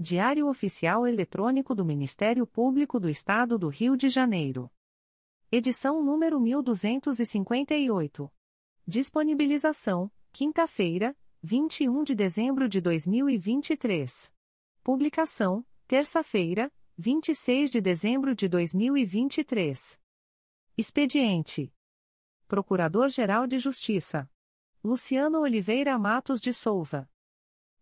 Diário Oficial Eletrônico do Ministério Público do Estado do Rio de Janeiro. Edição número 1258. Disponibilização: quinta-feira, 21 de dezembro de 2023. Publicação: terça-feira, 26 de dezembro de 2023. Expediente: Procurador-Geral de Justiça Luciano Oliveira Matos de Souza.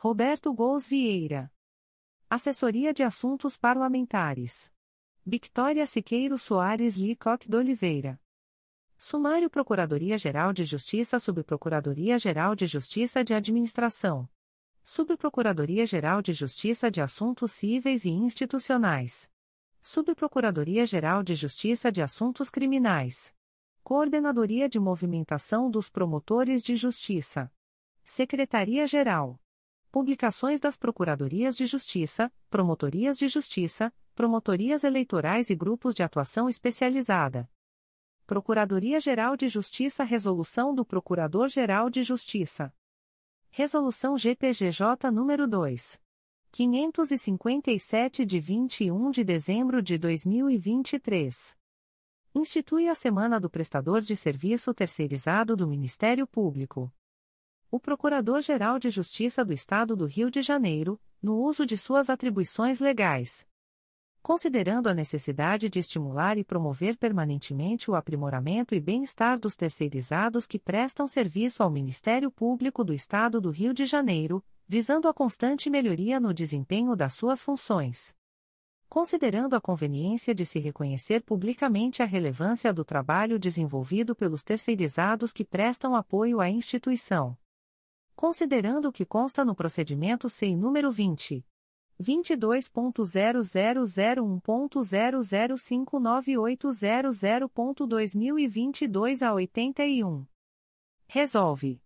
Roberto Gous Vieira. Assessoria de Assuntos Parlamentares. Victoria Siqueiro Soares Licoque de Oliveira. Sumário Procuradoria-Geral de Justiça Subprocuradoria-Geral de Justiça de Administração. Subprocuradoria-Geral de Justiça de Assuntos Cíveis e Institucionais. Subprocuradoria-Geral de Justiça de Assuntos Criminais. Coordenadoria de Movimentação dos Promotores de Justiça. Secretaria-Geral. Publicações das Procuradorias de Justiça, Promotorias de Justiça, Promotorias Eleitorais e Grupos de Atuação Especializada. Procuradoria-Geral de Justiça Resolução do Procurador-Geral de Justiça. Resolução GPGJ nº 2. 557 de 21 de dezembro de 2023. Institui a Semana do Prestador de Serviço Terceirizado do Ministério Público. O Procurador-Geral de Justiça do Estado do Rio de Janeiro, no uso de suas atribuições legais. Considerando a necessidade de estimular e promover permanentemente o aprimoramento e bem-estar dos terceirizados que prestam serviço ao Ministério Público do Estado do Rio de Janeiro, visando a constante melhoria no desempenho das suas funções. Considerando a conveniência de se reconhecer publicamente a relevância do trabalho desenvolvido pelos terceirizados que prestam apoio à instituição considerando o que consta no procedimento SEI número 20. 22.0001.0059800.2022 a 81. Resolve.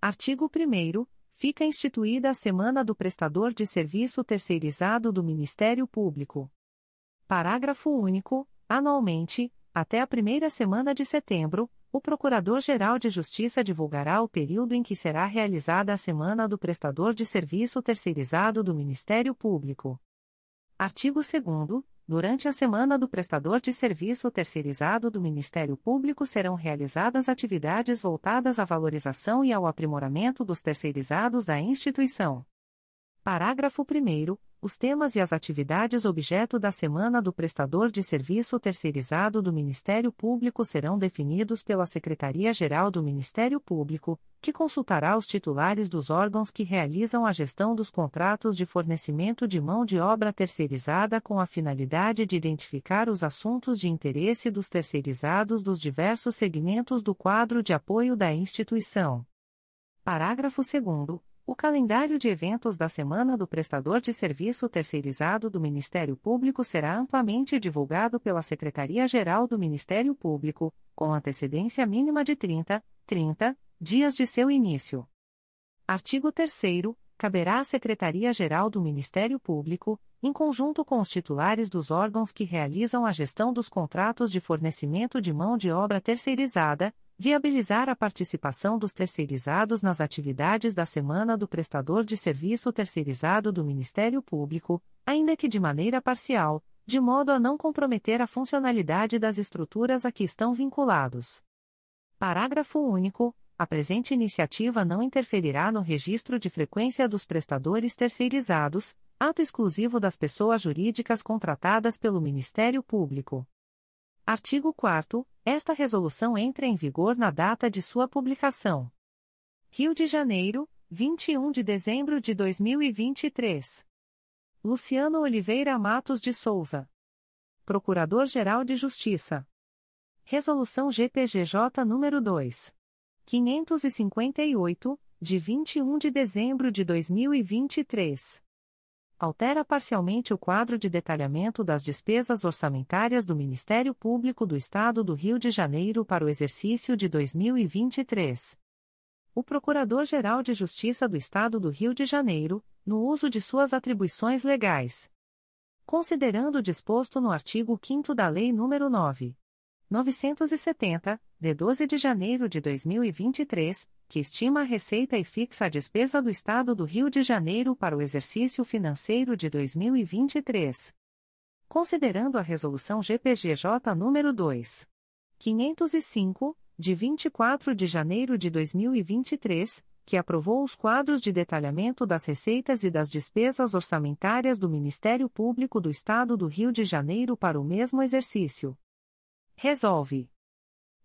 Artigo 1 Fica instituída a Semana do Prestador de Serviço Terceirizado do Ministério Público. Parágrafo único. Anualmente, até a primeira semana de setembro, o Procurador-Geral de Justiça divulgará o período em que será realizada a Semana do Prestador de Serviço Terceirizado do Ministério Público. Artigo 2 Durante a Semana do Prestador de Serviço Terceirizado do Ministério Público serão realizadas atividades voltadas à valorização e ao aprimoramento dos terceirizados da instituição. Parágrafo 1 os temas e as atividades objeto da Semana do Prestador de Serviço Terceirizado do Ministério Público serão definidos pela Secretaria-Geral do Ministério Público, que consultará os titulares dos órgãos que realizam a gestão dos contratos de fornecimento de mão de obra terceirizada com a finalidade de identificar os assuntos de interesse dos terceirizados dos diversos segmentos do quadro de apoio da instituição. Parágrafo 2 o calendário de eventos da Semana do Prestador de Serviço Terceirizado do Ministério Público será amplamente divulgado pela Secretaria-Geral do Ministério Público, com antecedência mínima de 30, 30 dias de seu início. Artigo 3 caberá à Secretaria-Geral do Ministério Público, em conjunto com os titulares dos órgãos que realizam a gestão dos contratos de fornecimento de mão de obra terceirizada, viabilizar a participação dos terceirizados nas atividades da Semana do Prestador de Serviço Terceirizado do Ministério Público, ainda que de maneira parcial, de modo a não comprometer a funcionalidade das estruturas a que estão vinculados. Parágrafo único. A presente iniciativa não interferirá no registro de frequência dos prestadores terceirizados, ato exclusivo das pessoas jurídicas contratadas pelo Ministério Público. Artigo 4 Esta resolução entra em vigor na data de sua publicação. Rio de Janeiro, 21 de dezembro de 2023. Luciano Oliveira Matos de Souza. Procurador-Geral de Justiça. Resolução GPGJ nº 2. 558, de 21 de dezembro de 2023. Altera parcialmente o quadro de detalhamento das despesas orçamentárias do Ministério Público do Estado do Rio de Janeiro para o exercício de 2023. O Procurador-Geral de Justiça do Estado do Rio de Janeiro, no uso de suas atribuições legais. Considerando o disposto no artigo 5 da Lei nº 9. 970, de 12 de janeiro de 2023, que estima a receita e fixa a despesa do Estado do Rio de Janeiro para o exercício financeiro de 2023. Considerando a Resolução GPGJ nº 2. 505, de 24 de janeiro de 2023, que aprovou os quadros de detalhamento das receitas e das despesas orçamentárias do Ministério Público do Estado do Rio de Janeiro para o mesmo exercício Resolve.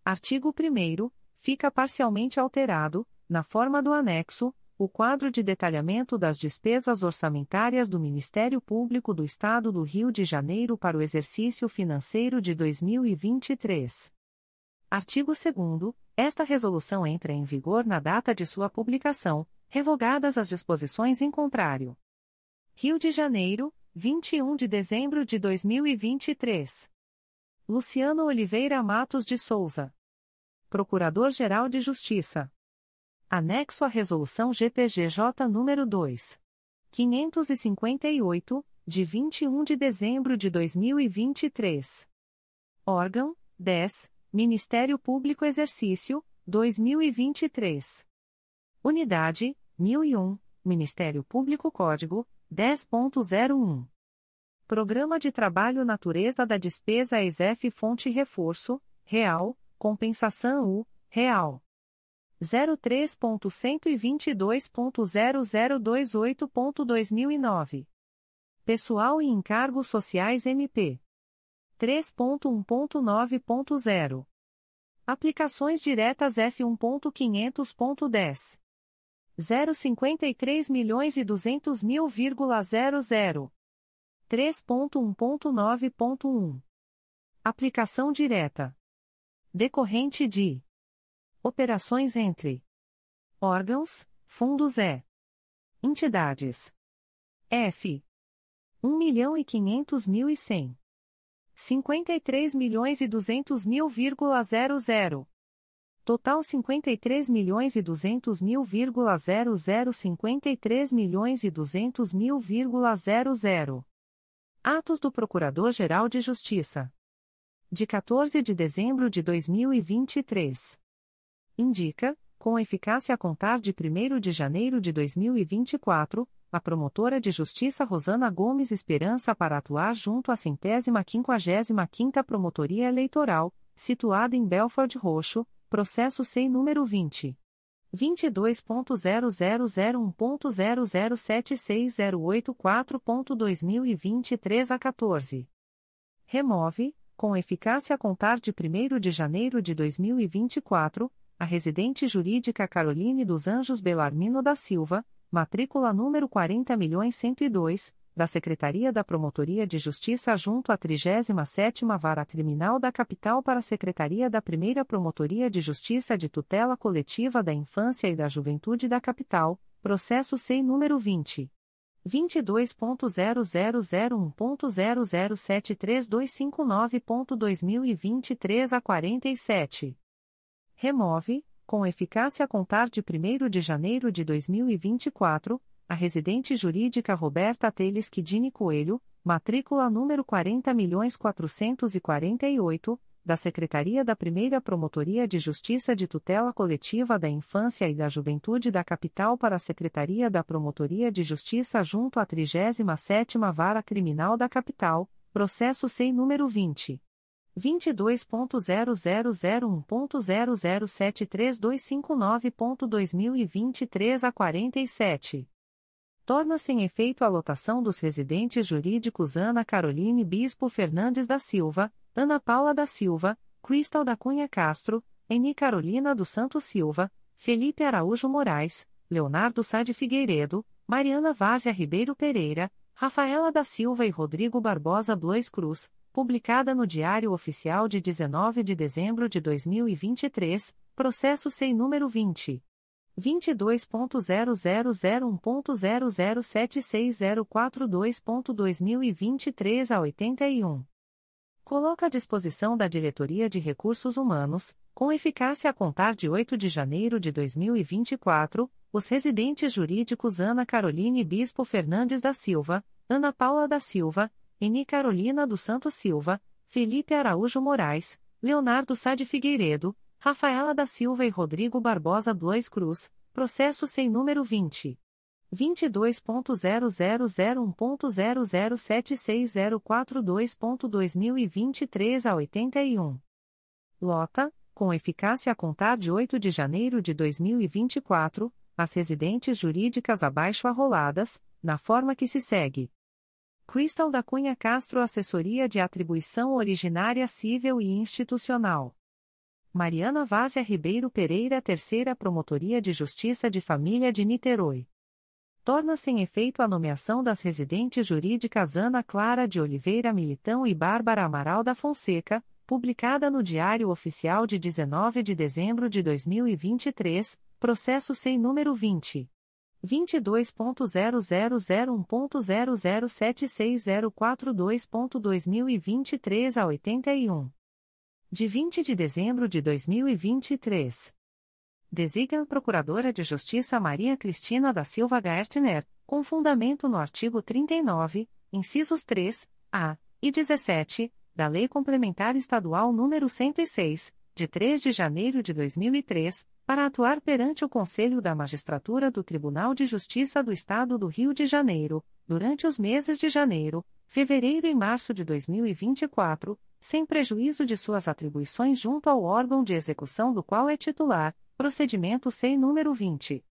Artigo 1 fica parcialmente alterado, na forma do anexo, o quadro de detalhamento das despesas orçamentárias do Ministério Público do Estado do Rio de Janeiro para o exercício financeiro de 2023. Artigo 2 esta resolução entra em vigor na data de sua publicação, revogadas as disposições em contrário. Rio de Janeiro, 21 de dezembro de 2023. Luciano Oliveira Matos de Souza. Procurador-Geral de Justiça. Anexo à Resolução GPGJ nº 2. 558, de 21 de dezembro de 2023. Órgão: 10. Ministério Público Exercício, 2023. Unidade: 1001, Ministério Público Código: 10.01. Programa de Trabalho Natureza da Despesa ESF Fonte Reforço, Real, Compensação U, Real. 03.122.0028.2009. Pessoal e Encargos Sociais MP. 3.1.9.0. Aplicações Diretas F1.500.10. 053 milhões e 200 mil,00. 3.1.9.1 Aplicação direta. Decorrente de operações entre órgãos, fundos E. Entidades. F. 1 milhão e 500 mil e 100. 53 milhões e 200 mil,00. Total 53 milhões e 200 mil,00 53 milhões e 200 mil,00 Atos do Procurador-Geral de Justiça. De 14 de dezembro de 2023. Indica, com eficácia a contar de 1 de janeiro de 2024, a promotora de justiça Rosana Gomes Esperança para atuar junto à centésima quinquagésima quinta Promotoria Eleitoral, situada em Belford Roxo, processo sem número 20. 22.0001.0076084.2023 a 14. Remove, com eficácia a contar de 1 de janeiro de 2024, a residente jurídica Caroline dos Anjos Belarmino da Silva, matrícula número 40.102, da Secretaria da Promotoria de Justiça junto à 37ª Vara Criminal da Capital para a Secretaria da Primeira Promotoria de Justiça de Tutela Coletiva da Infância e da Juventude da Capital, processo SEI número 20. 22.0001.0073259.2023 a 47. Remove, com eficácia a contar de 1 de janeiro de 2024, a residente jurídica Roberta Teles Kidini Coelho, matrícula número 40.448, da Secretaria da Primeira Promotoria de Justiça de Tutela Coletiva da Infância e da Juventude da Capital para a Secretaria da Promotoria de Justiça junto à 37ª Vara Criminal da Capital, processo SEI número 20. 22.0001.0073259.2023 a 47. Torna-se em efeito a lotação dos residentes jurídicos Ana Caroline Bispo Fernandes da Silva, Ana Paula da Silva, Cristal da Cunha Castro, Eni Carolina do Santo Silva, Felipe Araújo Moraes, Leonardo Sade Figueiredo, Mariana Várzea Ribeiro Pereira, Rafaela da Silva e Rodrigo Barbosa Blois Cruz, publicada no Diário Oficial de 19 de dezembro de 2023, processo sem número 20. 22.0001.0076042.2023 a 81. Coloca à disposição da Diretoria de Recursos Humanos, com eficácia a contar de 8 de janeiro de 2024, os residentes jurídicos Ana Caroline Bispo Fernandes da Silva, Ana Paula da Silva, Eni Carolina do Santo Silva, Felipe Araújo Moraes, Leonardo Sade Figueiredo, Rafaela da Silva e Rodrigo Barbosa Blois Cruz, processo sem número 20. 22.0001.0076042.2023 a 81. Lota, com eficácia a contar de 8 de janeiro de 2024, as residentes jurídicas abaixo arroladas, na forma que se segue. Crystal da Cunha Castro Assessoria de Atribuição Originária Civil e Institucional. Mariana Várzea Ribeiro Pereira Terceira Promotoria de Justiça de Família de Niterói. Torna-se em efeito a nomeação das residentes jurídicas Ana Clara de Oliveira Militão e Bárbara Amaral da Fonseca, publicada no Diário Oficial de 19 de dezembro de 2023, processo sem número 20. 22.0001.0076042.2023 a 81. De 20 de dezembro de 2023. Designa a Procuradora de Justiça Maria Cristina da Silva Gartner, com fundamento no artigo 39, incisos 3, A e 17, da Lei Complementar Estadual nº 106, de 3 de janeiro de 2003, para atuar perante o Conselho da Magistratura do Tribunal de Justiça do Estado do Rio de Janeiro, durante os meses de janeiro, fevereiro e março de 2024, sem prejuízo de suas atribuições junto ao órgão de execução do qual é titular, Procedimento SEI número 20.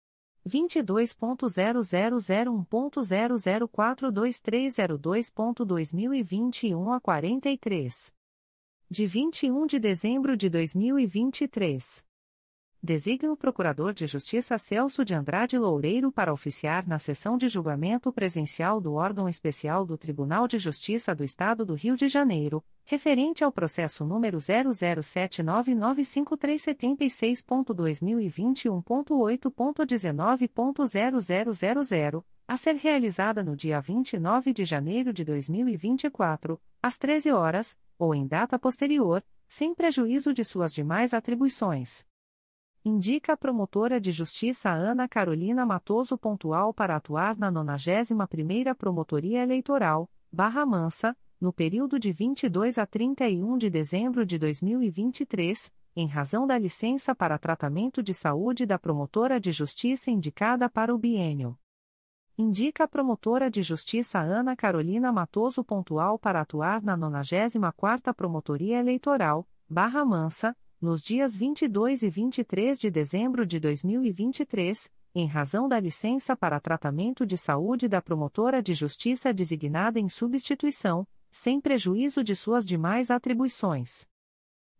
22.0001.0042302.2021 a 43. De 21 de dezembro de 2023. Designa o Procurador de Justiça Celso de Andrade Loureiro para oficiar na sessão de julgamento presencial do órgão especial do Tribunal de Justiça do Estado do Rio de Janeiro, referente ao processo número 007995376.2021.8.19.0000, a ser realizada no dia 29 de janeiro de 2024, às 13 horas, ou em data posterior, sem prejuízo de suas demais atribuições. Indica a promotora de justiça Ana Carolina Matoso pontual para atuar na 91ª Promotoria Eleitoral, Barra Mansa, no período de 22 a 31 de dezembro de 2023, em razão da licença para tratamento de saúde da promotora de justiça indicada para o biênio. Indica a promotora de justiça Ana Carolina Matoso pontual para atuar na 94ª Promotoria Eleitoral, Barra Mansa, nos dias 22 e 23 de dezembro de 2023, em razão da licença para tratamento de saúde da promotora de justiça designada em substituição, sem prejuízo de suas demais atribuições.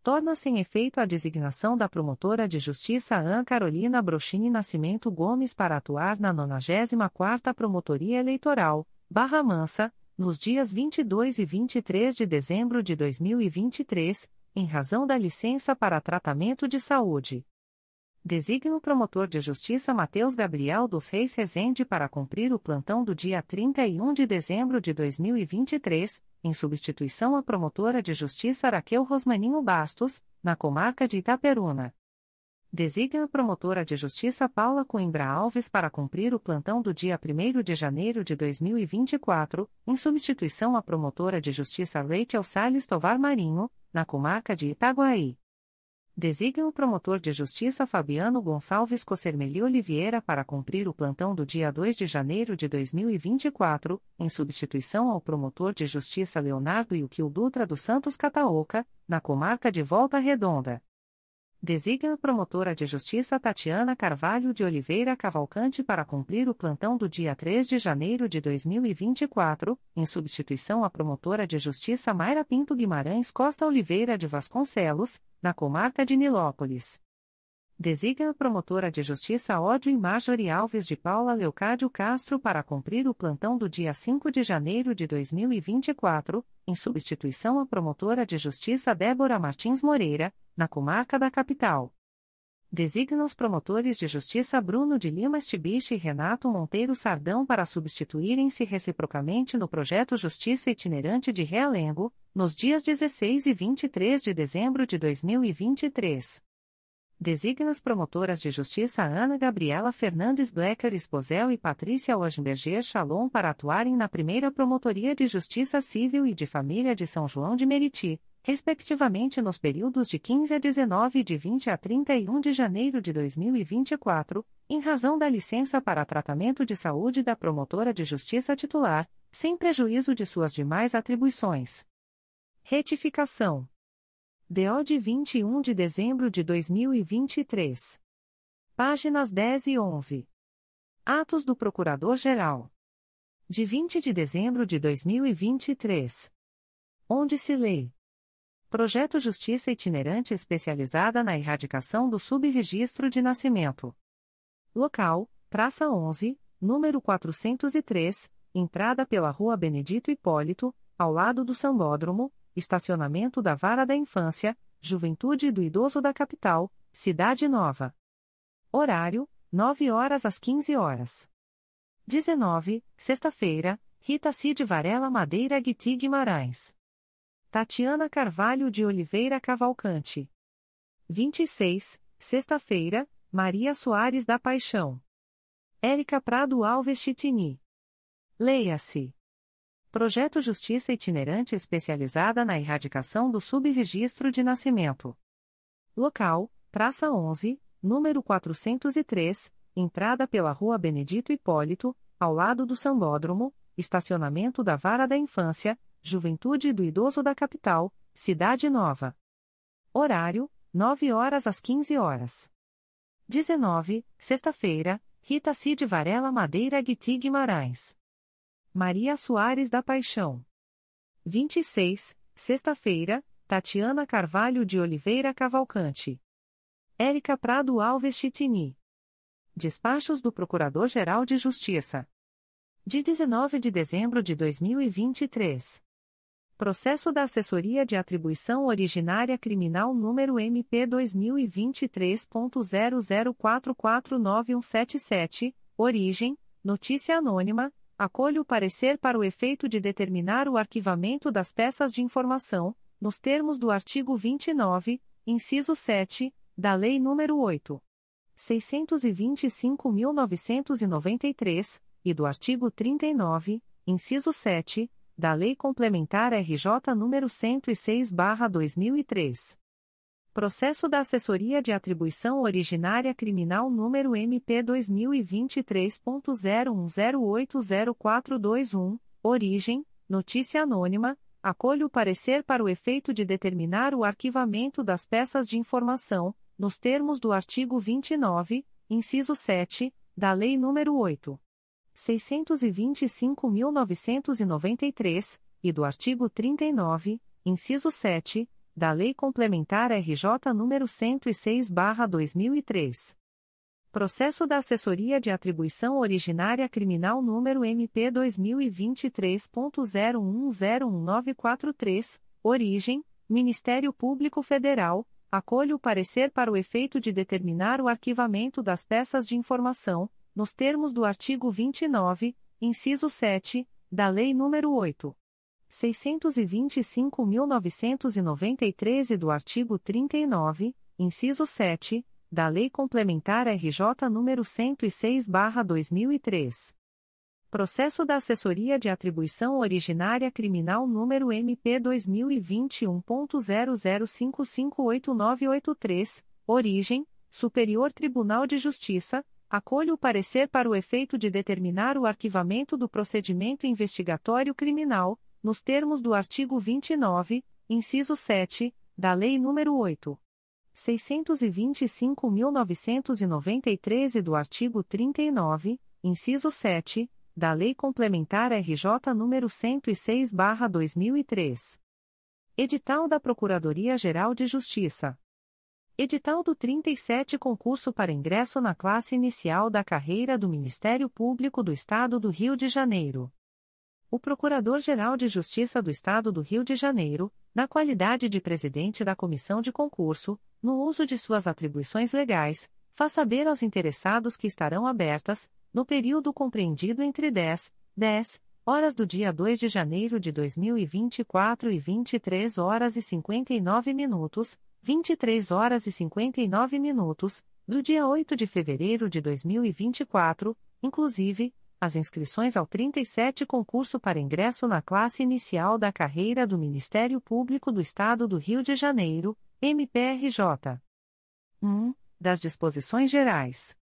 Torna-se em efeito a designação da promotora de justiça Ana Carolina Brochini Nascimento Gomes para atuar na 94ª Promotoria Eleitoral, Barra Mansa, nos dias 22 e 23 de dezembro de 2023, em razão da licença para tratamento de saúde. Designa o promotor de justiça Mateus Gabriel dos Reis Rezende para cumprir o plantão do dia 31 de dezembro de 2023, em substituição à promotora de justiça Raquel Rosmaninho Bastos, na comarca de Itaperuna. Designa a promotora de justiça Paula Coimbra Alves para cumprir o plantão do dia 1 de janeiro de 2024, em substituição à promotora de justiça Rachel Salles Tovar Marinho, na comarca de Itaguaí. Designa o promotor de justiça Fabiano Gonçalves Cossermeli Oliveira para cumprir o plantão do dia 2 de janeiro de 2024, em substituição ao promotor de justiça Leonardo Yukil Dutra dos Santos Cataoca, na comarca de Volta Redonda. Designa a promotora de justiça Tatiana Carvalho de Oliveira Cavalcante para cumprir o plantão do dia 3 de janeiro de 2024, em substituição à promotora de justiça Mayra Pinto Guimarães Costa Oliveira de Vasconcelos, na comarca de Nilópolis. Designa a promotora de justiça Ódio Marjorie Alves de Paula Leocádio Castro para cumprir o plantão do dia 5 de janeiro de 2024, em substituição à promotora de justiça Débora Martins Moreira, na comarca da capital. Designa os promotores de justiça Bruno de Lima Estibiche e Renato Monteiro Sardão para substituírem-se reciprocamente no projeto Justiça Itinerante de Realengo, nos dias 16 e 23 de dezembro de 2023. Designa as promotoras de justiça Ana Gabriela Fernandes Blecker Esposel e Patrícia Ogenberger Chalon para atuarem na primeira Promotoria de Justiça Civil e de Família de São João de Meriti, respectivamente nos períodos de 15 a 19 e de 20 a 31 de janeiro de 2024, em razão da licença para tratamento de saúde da promotora de justiça titular, sem prejuízo de suas demais atribuições. Retificação DO de 21 de dezembro de 2023. Páginas 10 e 11. Atos do Procurador-Geral. De 20 de dezembro de 2023. Onde se lê. Projeto Justiça Itinerante Especializada na Erradicação do Subregistro de Nascimento. Local: Praça 11, número 403, entrada pela Rua Benedito Hipólito, ao lado do Sambódromo, Estacionamento da Vara da Infância, Juventude do Idoso da Capital, Cidade Nova. Horário: 9 horas às 15 horas. 19, sexta-feira, Rita Cid Varela Madeira Guiti Guimarães. Tatiana Carvalho de Oliveira Cavalcante. 26, sexta-feira, Maria Soares da Paixão. Érica Prado Alves Chitini. Leia-se. Projeto Justiça Itinerante Especializada na Erradicação do Subregistro de Nascimento. Local: Praça 11, número 403, entrada pela Rua Benedito Hipólito, ao lado do Sambódromo, estacionamento da Vara da Infância, Juventude do Idoso da Capital, Cidade Nova. Horário: 9 horas às 15 horas. 19, sexta-feira, Rita Cid Varela Madeira Guiti Guimarães. Maria Soares da Paixão. 26, sexta-feira, Tatiana Carvalho de Oliveira Cavalcante. Érica Prado Alves Chitini. Despachos do Procurador-Geral de Justiça. De 19 de dezembro de 2023. Processo da Assessoria de Atribuição Originária Criminal número MP 2023.00449177, origem, notícia anônima, acolho o parecer para o efeito de determinar o arquivamento das peças de informação, nos termos do artigo 29, inciso 7, da Lei nº 8. 625.993, e do artigo 39, inciso 7, da Lei Complementar RJ nº 106/2003. Processo da Assessoria de Atribuição Originária Criminal número MP 2023.01080421, origem, notícia anônima, acolho o parecer para o efeito de determinar o arquivamento das peças de informação, nos termos do artigo 29, inciso 7, da Lei nº 8. 625.993, e do artigo 39, inciso 7, da Lei Complementar RJ nº 106/2003. Processo da Assessoria de Atribuição Originária Criminal número MP 2023.01019943, origem: Ministério Público Federal. Acolho o parecer para o efeito de determinar o arquivamento das peças de informação, nos termos do artigo 29, inciso 7, da Lei nº 8. 625.993 e do artigo 39, inciso 7, da Lei Complementar RJ nº 106/2003. Processo da Assessoria de Atribuição Originária Criminal número MP 2021.00558983, origem Superior Tribunal de Justiça. Acolho o parecer para o efeito de determinar o arquivamento do procedimento investigatório criminal, nos termos do artigo 29, inciso 7, da Lei nº 8. 625.993 e do artigo 39, inciso 7, da Lei Complementar RJ nº 106/2003. Edital da Procuradoria-Geral de Justiça. Edital do 37 concurso para ingresso na classe inicial da carreira do Ministério Público do Estado do Rio de Janeiro. O Procurador-Geral de Justiça do Estado do Rio de Janeiro, na qualidade de presidente da comissão de concurso, no uso de suas atribuições legais, faz saber aos interessados que estarão abertas, no período compreendido entre 10, 10 horas do dia 2 de janeiro de 2024 e 23 horas e 59 minutos, 23 horas e 59 minutos, do dia 8 de fevereiro de 2024, inclusive, as inscrições ao 37 concurso para ingresso na classe inicial da carreira do Ministério Público do Estado do Rio de Janeiro, MPRJ. 1. Das disposições gerais.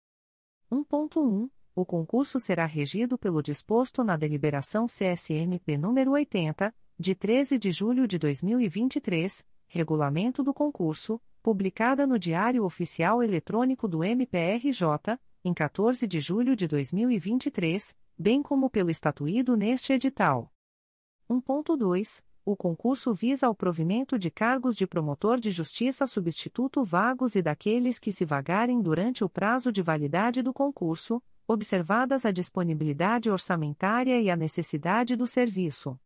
1.1. O concurso será regido pelo disposto na deliberação CSMP número 80, de 13 de julho de 2023, regulamento do concurso, publicada no Diário Oficial Eletrônico do MPRJ em 14 de julho de 2023, bem como pelo estatuído neste edital. 1.2. O concurso visa ao provimento de cargos de promotor de justiça substituto vagos e daqueles que se vagarem durante o prazo de validade do concurso, observadas a disponibilidade orçamentária e a necessidade do serviço.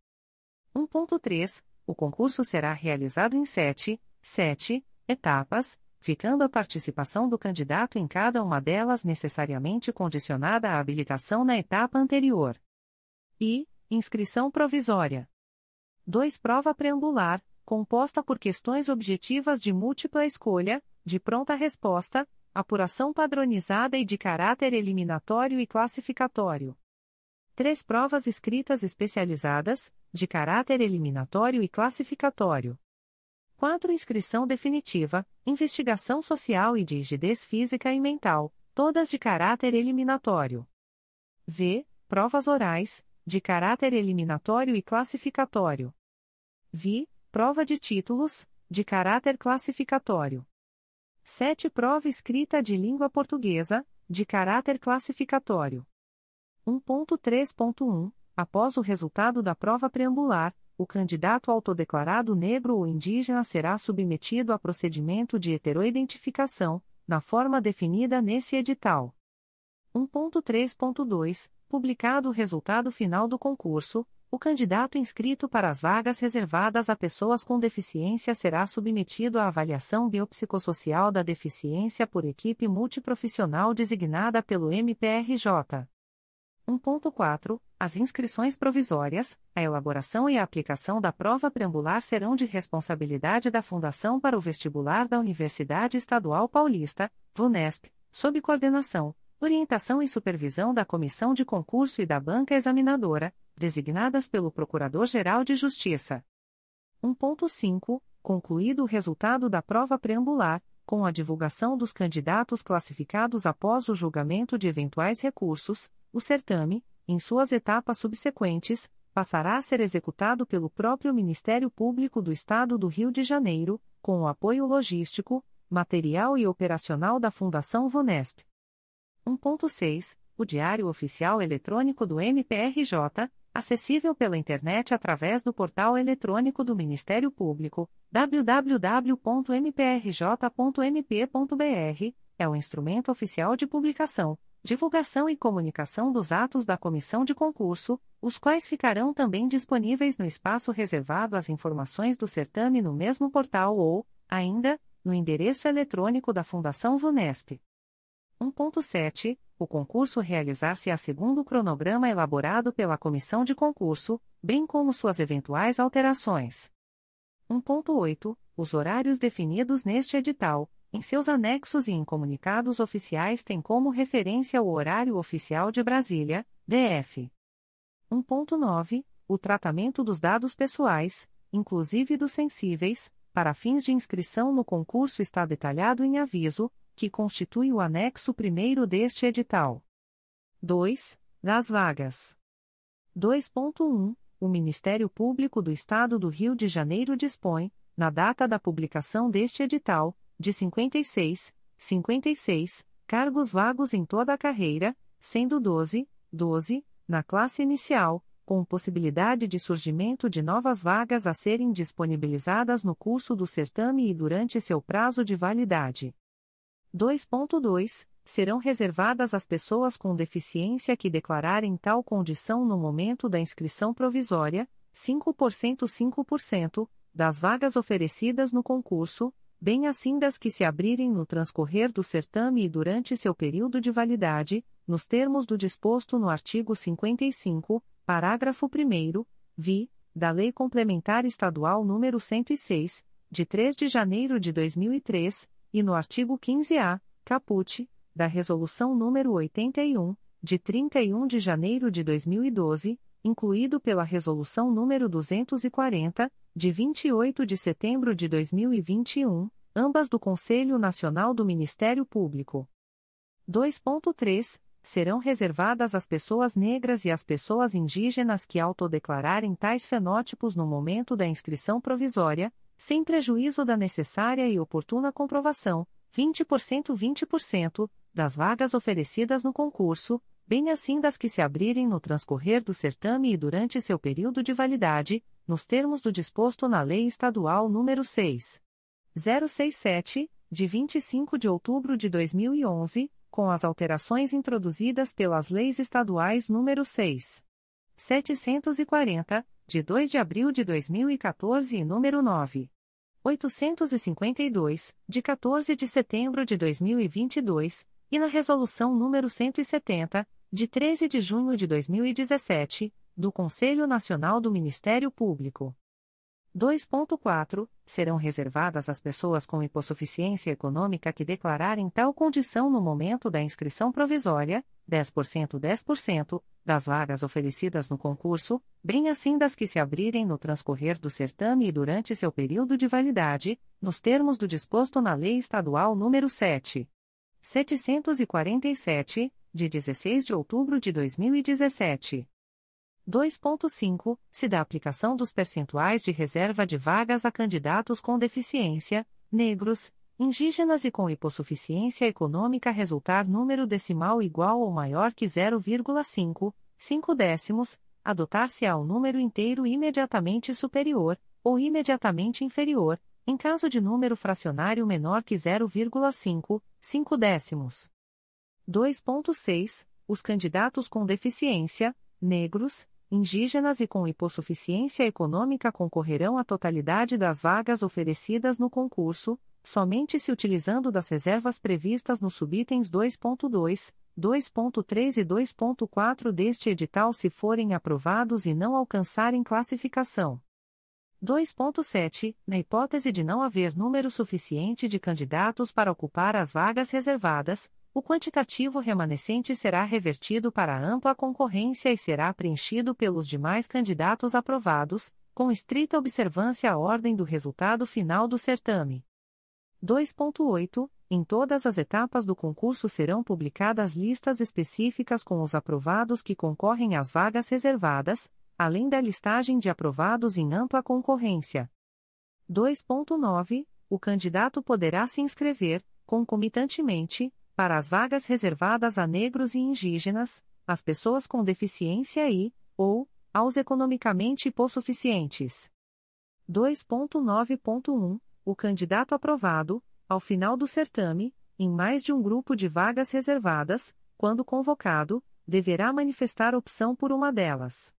1.3. O concurso será realizado em sete, sete etapas, ficando a participação do candidato em cada uma delas necessariamente condicionada à habilitação na etapa anterior. E, inscrição provisória. 2. Prova preambular, composta por questões objetivas de múltipla escolha, de pronta resposta, apuração padronizada e de caráter eliminatório e classificatório. 3. Provas escritas especializadas, de caráter eliminatório e classificatório. 4. Inscrição definitiva, investigação social e de rigidez física e mental, todas de caráter eliminatório. V. Provas orais, de caráter eliminatório e classificatório. Vi. Prova de títulos, de caráter classificatório. 7. Prova escrita de língua portuguesa, de caráter classificatório. 1.3.1 Após o resultado da prova preambular, o candidato autodeclarado negro ou indígena será submetido a procedimento de heteroidentificação, na forma definida nesse edital. 1.3.2 Publicado o resultado final do concurso, o candidato inscrito para as vagas reservadas a pessoas com deficiência será submetido à avaliação biopsicossocial da deficiência por equipe multiprofissional designada pelo MPRJ. 1.4. As inscrições provisórias, a elaboração e a aplicação da prova preambular serão de responsabilidade da Fundação para o Vestibular da Universidade Estadual Paulista, VUNESP, sob coordenação, orientação e supervisão da Comissão de Concurso e da Banca Examinadora, designadas pelo Procurador-Geral de Justiça. 1.5. Concluído o resultado da prova preambular, com a divulgação dos candidatos classificados após o julgamento de eventuais recursos, o certame, em suas etapas subsequentes, passará a ser executado pelo próprio Ministério Público do Estado do Rio de Janeiro, com o apoio logístico, material e operacional da Fundação Vunesp. 1.6. O Diário Oficial Eletrônico do MPRJ, acessível pela internet através do portal eletrônico do Ministério Público, www.mprj.mp.br, é o instrumento oficial de publicação divulgação e comunicação dos atos da comissão de concurso, os quais ficarão também disponíveis no espaço reservado às informações do certame no mesmo portal ou, ainda, no endereço eletrônico da Fundação VUNESP. 1.7. O concurso realizar-se-á segundo o cronograma elaborado pela comissão de concurso, bem como suas eventuais alterações. 1.8. Os horários definidos neste edital, em seus anexos e em comunicados oficiais tem como referência o horário oficial de Brasília, DF. 1.9. O tratamento dos dados pessoais, inclusive dos sensíveis, para fins de inscrição no concurso está detalhado em aviso, que constitui o anexo primeiro deste edital. 2. Das vagas. 2.1. O Ministério Público do Estado do Rio de Janeiro dispõe, na data da publicação deste edital, de 56, 56, cargos vagos em toda a carreira, sendo 12, 12, na classe inicial, com possibilidade de surgimento de novas vagas a serem disponibilizadas no curso do certame e durante seu prazo de validade. 2.2 Serão reservadas às pessoas com deficiência que declararem tal condição no momento da inscrição provisória, 5% 5%, das vagas oferecidas no concurso, bem assim das que se abrirem no transcorrer do certame e durante seu período de validade, nos termos do disposto no artigo 55, parágrafo 1 vi, da Lei Complementar Estadual nº 106, de 3 de janeiro de 2003, e no artigo 15-A, caput, da Resolução nº 81, de 31 de janeiro de 2012, incluído pela Resolução nº 240, de 28 de setembro de 2021, ambas do Conselho Nacional do Ministério Público. 2.3. Serão reservadas às pessoas negras e às pessoas indígenas que autodeclararem tais fenótipos no momento da inscrição provisória, sem prejuízo da necessária e oportuna comprovação, 20% 20%, das vagas oferecidas no concurso, bem assim das que se abrirem no transcorrer do certame e durante seu período de validade, nos termos do disposto na Lei Estadual nº 6. 067, de 25 de outubro de 2011, com as alterações introduzidas pelas leis estaduais nº 6. 740, de 2 de abril de 2014 e número 9. 852, de 14 de setembro de 2022, e na Resolução nº 170, de 13 de junho de 2017, do Conselho Nacional do Ministério Público. 2.4 Serão reservadas às pessoas com hipossuficiência econômica que declararem tal condição no momento da inscrição provisória, 10% 10%, das vagas oferecidas no concurso, bem assim das que se abrirem no transcorrer do certame e durante seu período de validade, nos termos do disposto na Lei Estadual nº 7. 747, de 16 de outubro de 2017. 2.5. Se da aplicação dos percentuais de reserva de vagas a candidatos com deficiência, negros, indígenas e com hipossuficiência econômica resultar número decimal igual ou maior que 0,5, 5 décimos, adotar-se-á o número inteiro imediatamente superior, ou imediatamente inferior, em caso de número fracionário menor que 0,5, 5 décimos. 2.6. Os candidatos com deficiência, negros, indígenas e com hipossuficiência econômica concorrerão à totalidade das vagas oferecidas no concurso, somente se utilizando das reservas previstas nos subitens 2.2, 2.3 e 2.4 deste edital se forem aprovados e não alcançarem classificação. 2.7. Na hipótese de não haver número suficiente de candidatos para ocupar as vagas reservadas, o quantitativo remanescente será revertido para ampla concorrência e será preenchido pelos demais candidatos aprovados, com estrita observância à ordem do resultado final do certame. 2.8. Em todas as etapas do concurso serão publicadas listas específicas com os aprovados que concorrem às vagas reservadas, além da listagem de aprovados em ampla concorrência. 2.9. O candidato poderá se inscrever, concomitantemente, para as vagas reservadas a negros e indígenas, às pessoas com deficiência e, ou, aos economicamente hipossuficientes. 2.9.1 O candidato aprovado, ao final do certame, em mais de um grupo de vagas reservadas, quando convocado, deverá manifestar opção por uma delas.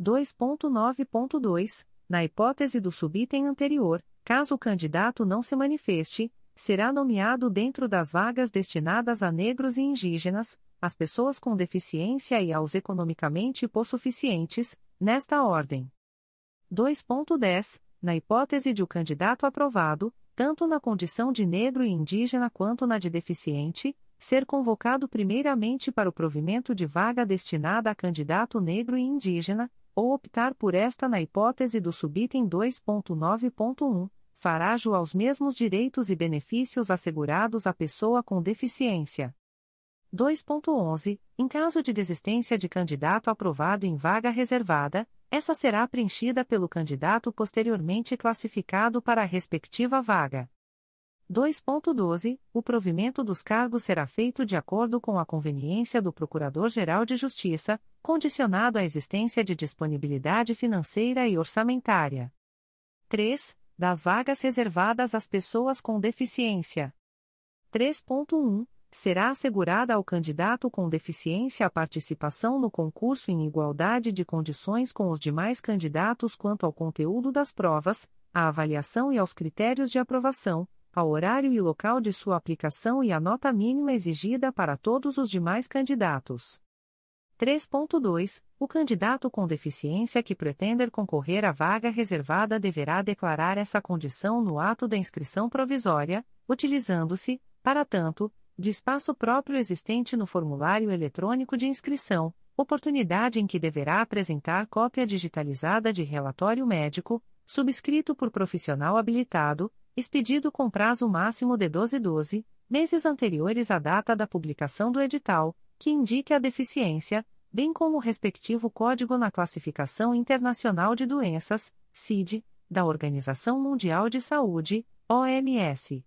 2.9.2 Na hipótese do subitem anterior, caso o candidato não se manifeste, será nomeado dentro das vagas destinadas a negros e indígenas, às pessoas com deficiência e aos economicamente hipossuficientes, nesta ordem. 2.10. Na hipótese de o candidato aprovado, tanto na condição de negro e indígena quanto na de deficiente, ser convocado primeiramente para o provimento de vaga destinada a candidato negro e indígena, ou optar por esta na hipótese do subitem 2.9.1, fará ju aos mesmos direitos e benefícios assegurados à pessoa com deficiência. 2.11. Em caso de desistência de candidato aprovado em vaga reservada, essa será preenchida pelo candidato posteriormente classificado para a respectiva vaga. 2.12. O provimento dos cargos será feito de acordo com a conveniência do Procurador-Geral de Justiça, condicionado à existência de disponibilidade financeira e orçamentária. 3. Das vagas reservadas às pessoas com deficiência. 3.1 será assegurada ao candidato com deficiência a participação no concurso em igualdade de condições com os demais candidatos quanto ao conteúdo das provas, à avaliação e aos critérios de aprovação, ao horário e local de sua aplicação e à nota mínima exigida para todos os demais candidatos. 3.2. O candidato com deficiência que pretender concorrer à vaga reservada deverá declarar essa condição no ato da inscrição provisória, utilizando-se, para tanto, do espaço próprio existente no formulário eletrônico de inscrição, oportunidade em que deverá apresentar cópia digitalizada de relatório médico, subscrito por profissional habilitado, expedido com prazo máximo de 12 12 meses anteriores à data da publicação do edital, que indique a deficiência, bem como o respectivo código na Classificação Internacional de Doenças, CID, da Organização Mundial de Saúde, OMS.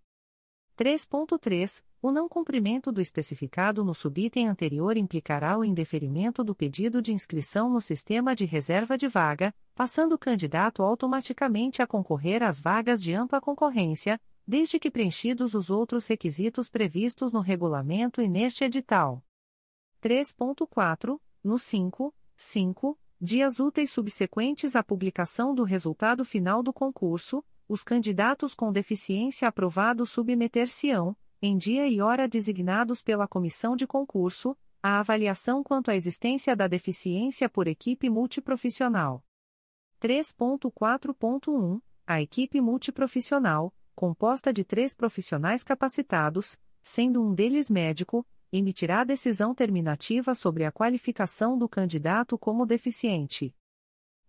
3.3 o não cumprimento do especificado no subitem anterior implicará o indeferimento do pedido de inscrição no sistema de reserva de vaga, passando o candidato automaticamente a concorrer às vagas de ampla concorrência, desde que preenchidos os outros requisitos previstos no regulamento e neste edital. 3.4. No 5, 5 dias úteis subsequentes à publicação do resultado final do concurso, os candidatos com deficiência aprovados submeter-se-ão, em dia e hora designados pela comissão de concurso, a avaliação quanto à existência da deficiência por equipe multiprofissional. 3.4.1 A equipe multiprofissional, composta de três profissionais capacitados, sendo um deles médico, emitirá decisão terminativa sobre a qualificação do candidato como deficiente.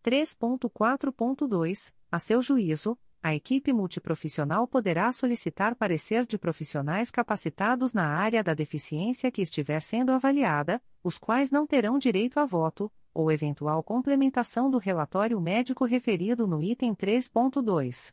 3.4.2 A seu juízo, a equipe multiprofissional poderá solicitar parecer de profissionais capacitados na área da deficiência que estiver sendo avaliada, os quais não terão direito a voto, ou eventual complementação do relatório médico referido no item 3.2.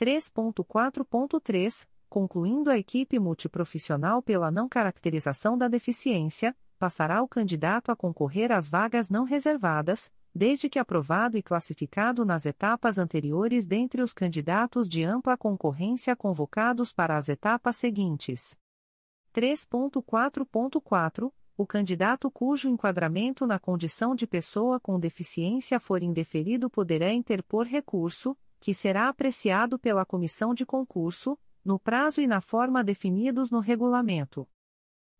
3.4.3 Concluindo a equipe multiprofissional pela não caracterização da deficiência, passará o candidato a concorrer às vagas não reservadas, desde que aprovado e classificado nas etapas anteriores dentre os candidatos de ampla concorrência convocados para as etapas seguintes. 3.4.4 O candidato cujo enquadramento na condição de pessoa com deficiência for indeferido poderá interpor recurso, que será apreciado pela comissão de concurso, no prazo e na forma definidos no regulamento.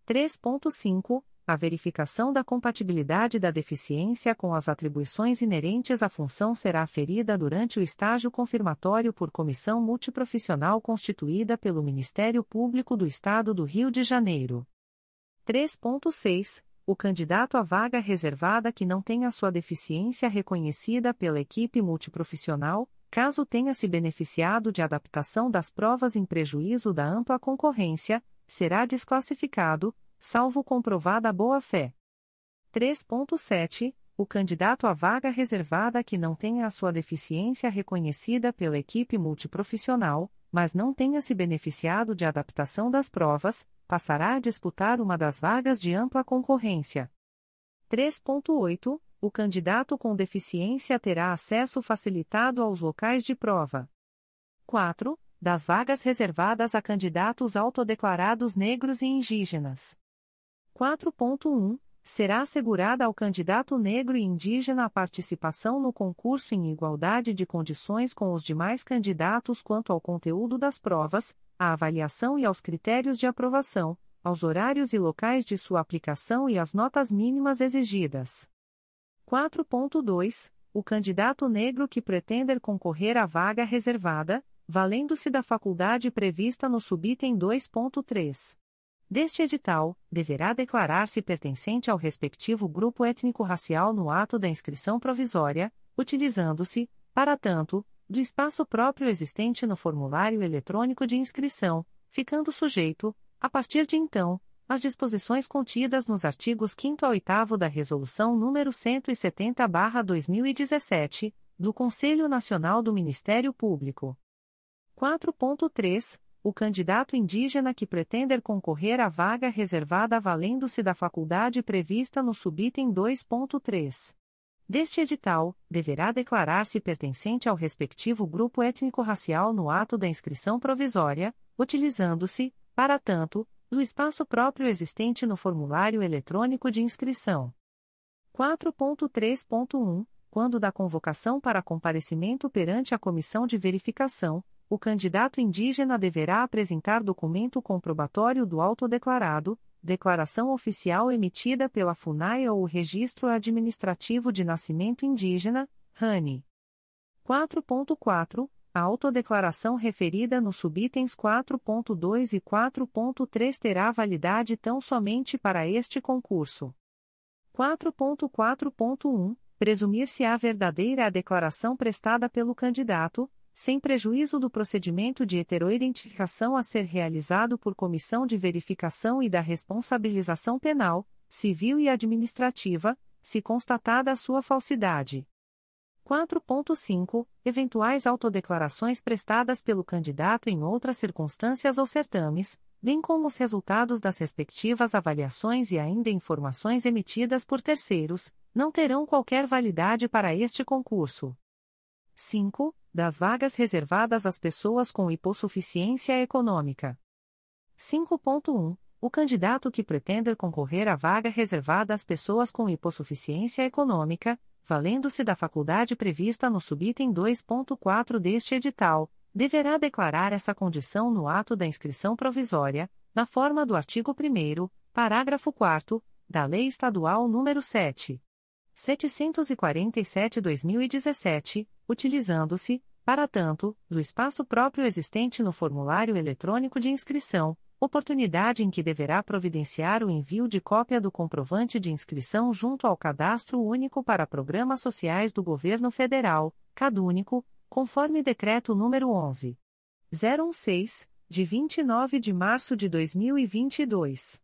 3.5 a verificação da compatibilidade da deficiência com as atribuições inerentes à função será aferida durante o estágio confirmatório por comissão multiprofissional constituída pelo Ministério Público do Estado do Rio de Janeiro. 3.6. O candidato à vaga reservada que não tenha sua deficiência reconhecida pela equipe multiprofissional, caso tenha se beneficiado de adaptação das provas em prejuízo da ampla concorrência, será desclassificado salvo comprovada boa-fé. 3.7. O candidato à vaga reservada que não tenha a sua deficiência reconhecida pela equipe multiprofissional, mas não tenha se beneficiado de adaptação das provas, passará a disputar uma das vagas de ampla concorrência. 3.8. O candidato com deficiência terá acesso facilitado aos locais de prova. 4. Das vagas reservadas a candidatos autodeclarados negros e indígenas. 4.1 será assegurada ao candidato negro e indígena a participação no concurso em igualdade de condições com os demais candidatos quanto ao conteúdo das provas, à avaliação e aos critérios de aprovação, aos horários e locais de sua aplicação e às notas mínimas exigidas. 4.2 O candidato negro que pretender concorrer à vaga reservada, valendo-se da faculdade prevista no subitem 2.3. Deste edital, deverá declarar-se pertencente ao respectivo grupo étnico-racial no ato da inscrição provisória, utilizando-se, para tanto, do espaço próprio existente no formulário eletrônico de inscrição, ficando sujeito, a partir de então, às disposições contidas nos artigos 5 a 8 da Resolução nº 170-2017, do Conselho Nacional do Ministério Público. 4.3 o candidato indígena que pretender concorrer à vaga reservada valendo-se da faculdade prevista no subitem 2.3. Deste edital, deverá declarar-se pertencente ao respectivo grupo étnico-racial no ato da inscrição provisória, utilizando-se, para tanto, do espaço próprio existente no formulário eletrônico de inscrição. 4.3.1 Quando da convocação para comparecimento perante a comissão de verificação, o candidato indígena deverá apresentar documento comprobatório do autodeclarado, declaração oficial emitida pela FUNAI ou o Registro Administrativo de Nascimento Indígena, RANI. 4.4. A autodeclaração referida nos subitens 4.2 e 4.3 terá validade tão somente para este concurso. 4.4.1. Presumir-se-á verdadeira a declaração prestada pelo candidato, sem prejuízo do procedimento de heteroidentificação a ser realizado por comissão de verificação e da responsabilização penal, civil e administrativa, se constatada a sua falsidade. 4.5. Eventuais autodeclarações prestadas pelo candidato em outras circunstâncias ou certames, bem como os resultados das respectivas avaliações e ainda informações emitidas por terceiros, não terão qualquer validade para este concurso. 5 das vagas reservadas às pessoas com hipossuficiência econômica. 5.1. O candidato que pretender concorrer à vaga reservada às pessoas com hipossuficiência econômica, valendo-se da faculdade prevista no subitem 2.4 deste edital, deverá declarar essa condição no ato da inscrição provisória, na forma do artigo 1 parágrafo 4 da Lei Estadual nº 7. 747-2017, utilizando-se, para tanto, do espaço próprio existente no formulário eletrônico de inscrição, oportunidade em que deverá providenciar o envio de cópia do comprovante de inscrição junto ao Cadastro Único para Programas Sociais do Governo Federal, CadÚnico, conforme decreto número 11. 016, de 29 de março de 2022.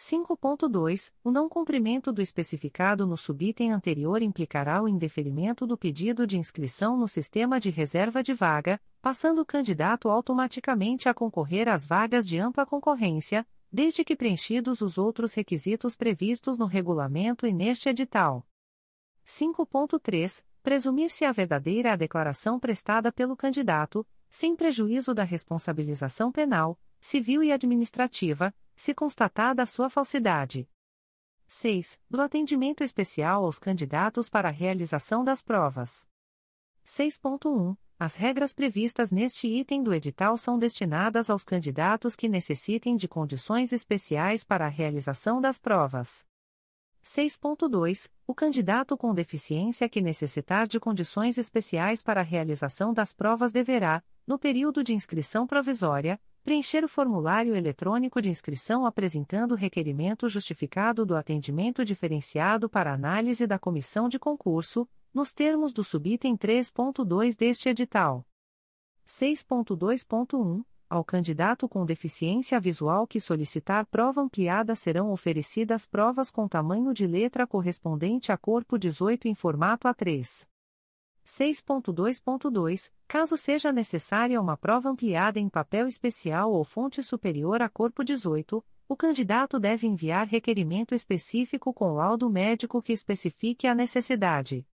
5.2. O não cumprimento do especificado no subitem anterior implicará o indeferimento do pedido de inscrição no sistema de reserva de vaga, passando o candidato automaticamente a concorrer às vagas de ampla concorrência, desde que preenchidos os outros requisitos previstos no regulamento e neste edital. 5.3. Presumir-se a verdadeira a declaração prestada pelo candidato, sem prejuízo da responsabilização penal, civil e administrativa se constatada a sua falsidade. 6. Do atendimento especial aos candidatos para a realização das provas. 6.1. As regras previstas neste item do edital são destinadas aos candidatos que necessitem de condições especiais para a realização das provas. 6.2. O candidato com deficiência que necessitar de condições especiais para a realização das provas deverá, no período de inscrição provisória, preencher o formulário eletrônico de inscrição apresentando o requerimento justificado do atendimento diferenciado para análise da comissão de concurso, nos termos do subitem 3.2 deste edital. 6.2.1 Ao candidato com deficiência visual que solicitar prova ampliada serão oferecidas provas com tamanho de letra correspondente a corpo 18 em formato A3. 6.2.2, caso seja necessária uma prova ampliada em papel especial ou fonte superior a corpo 18, o candidato deve enviar requerimento específico com laudo médico que especifique a necessidade.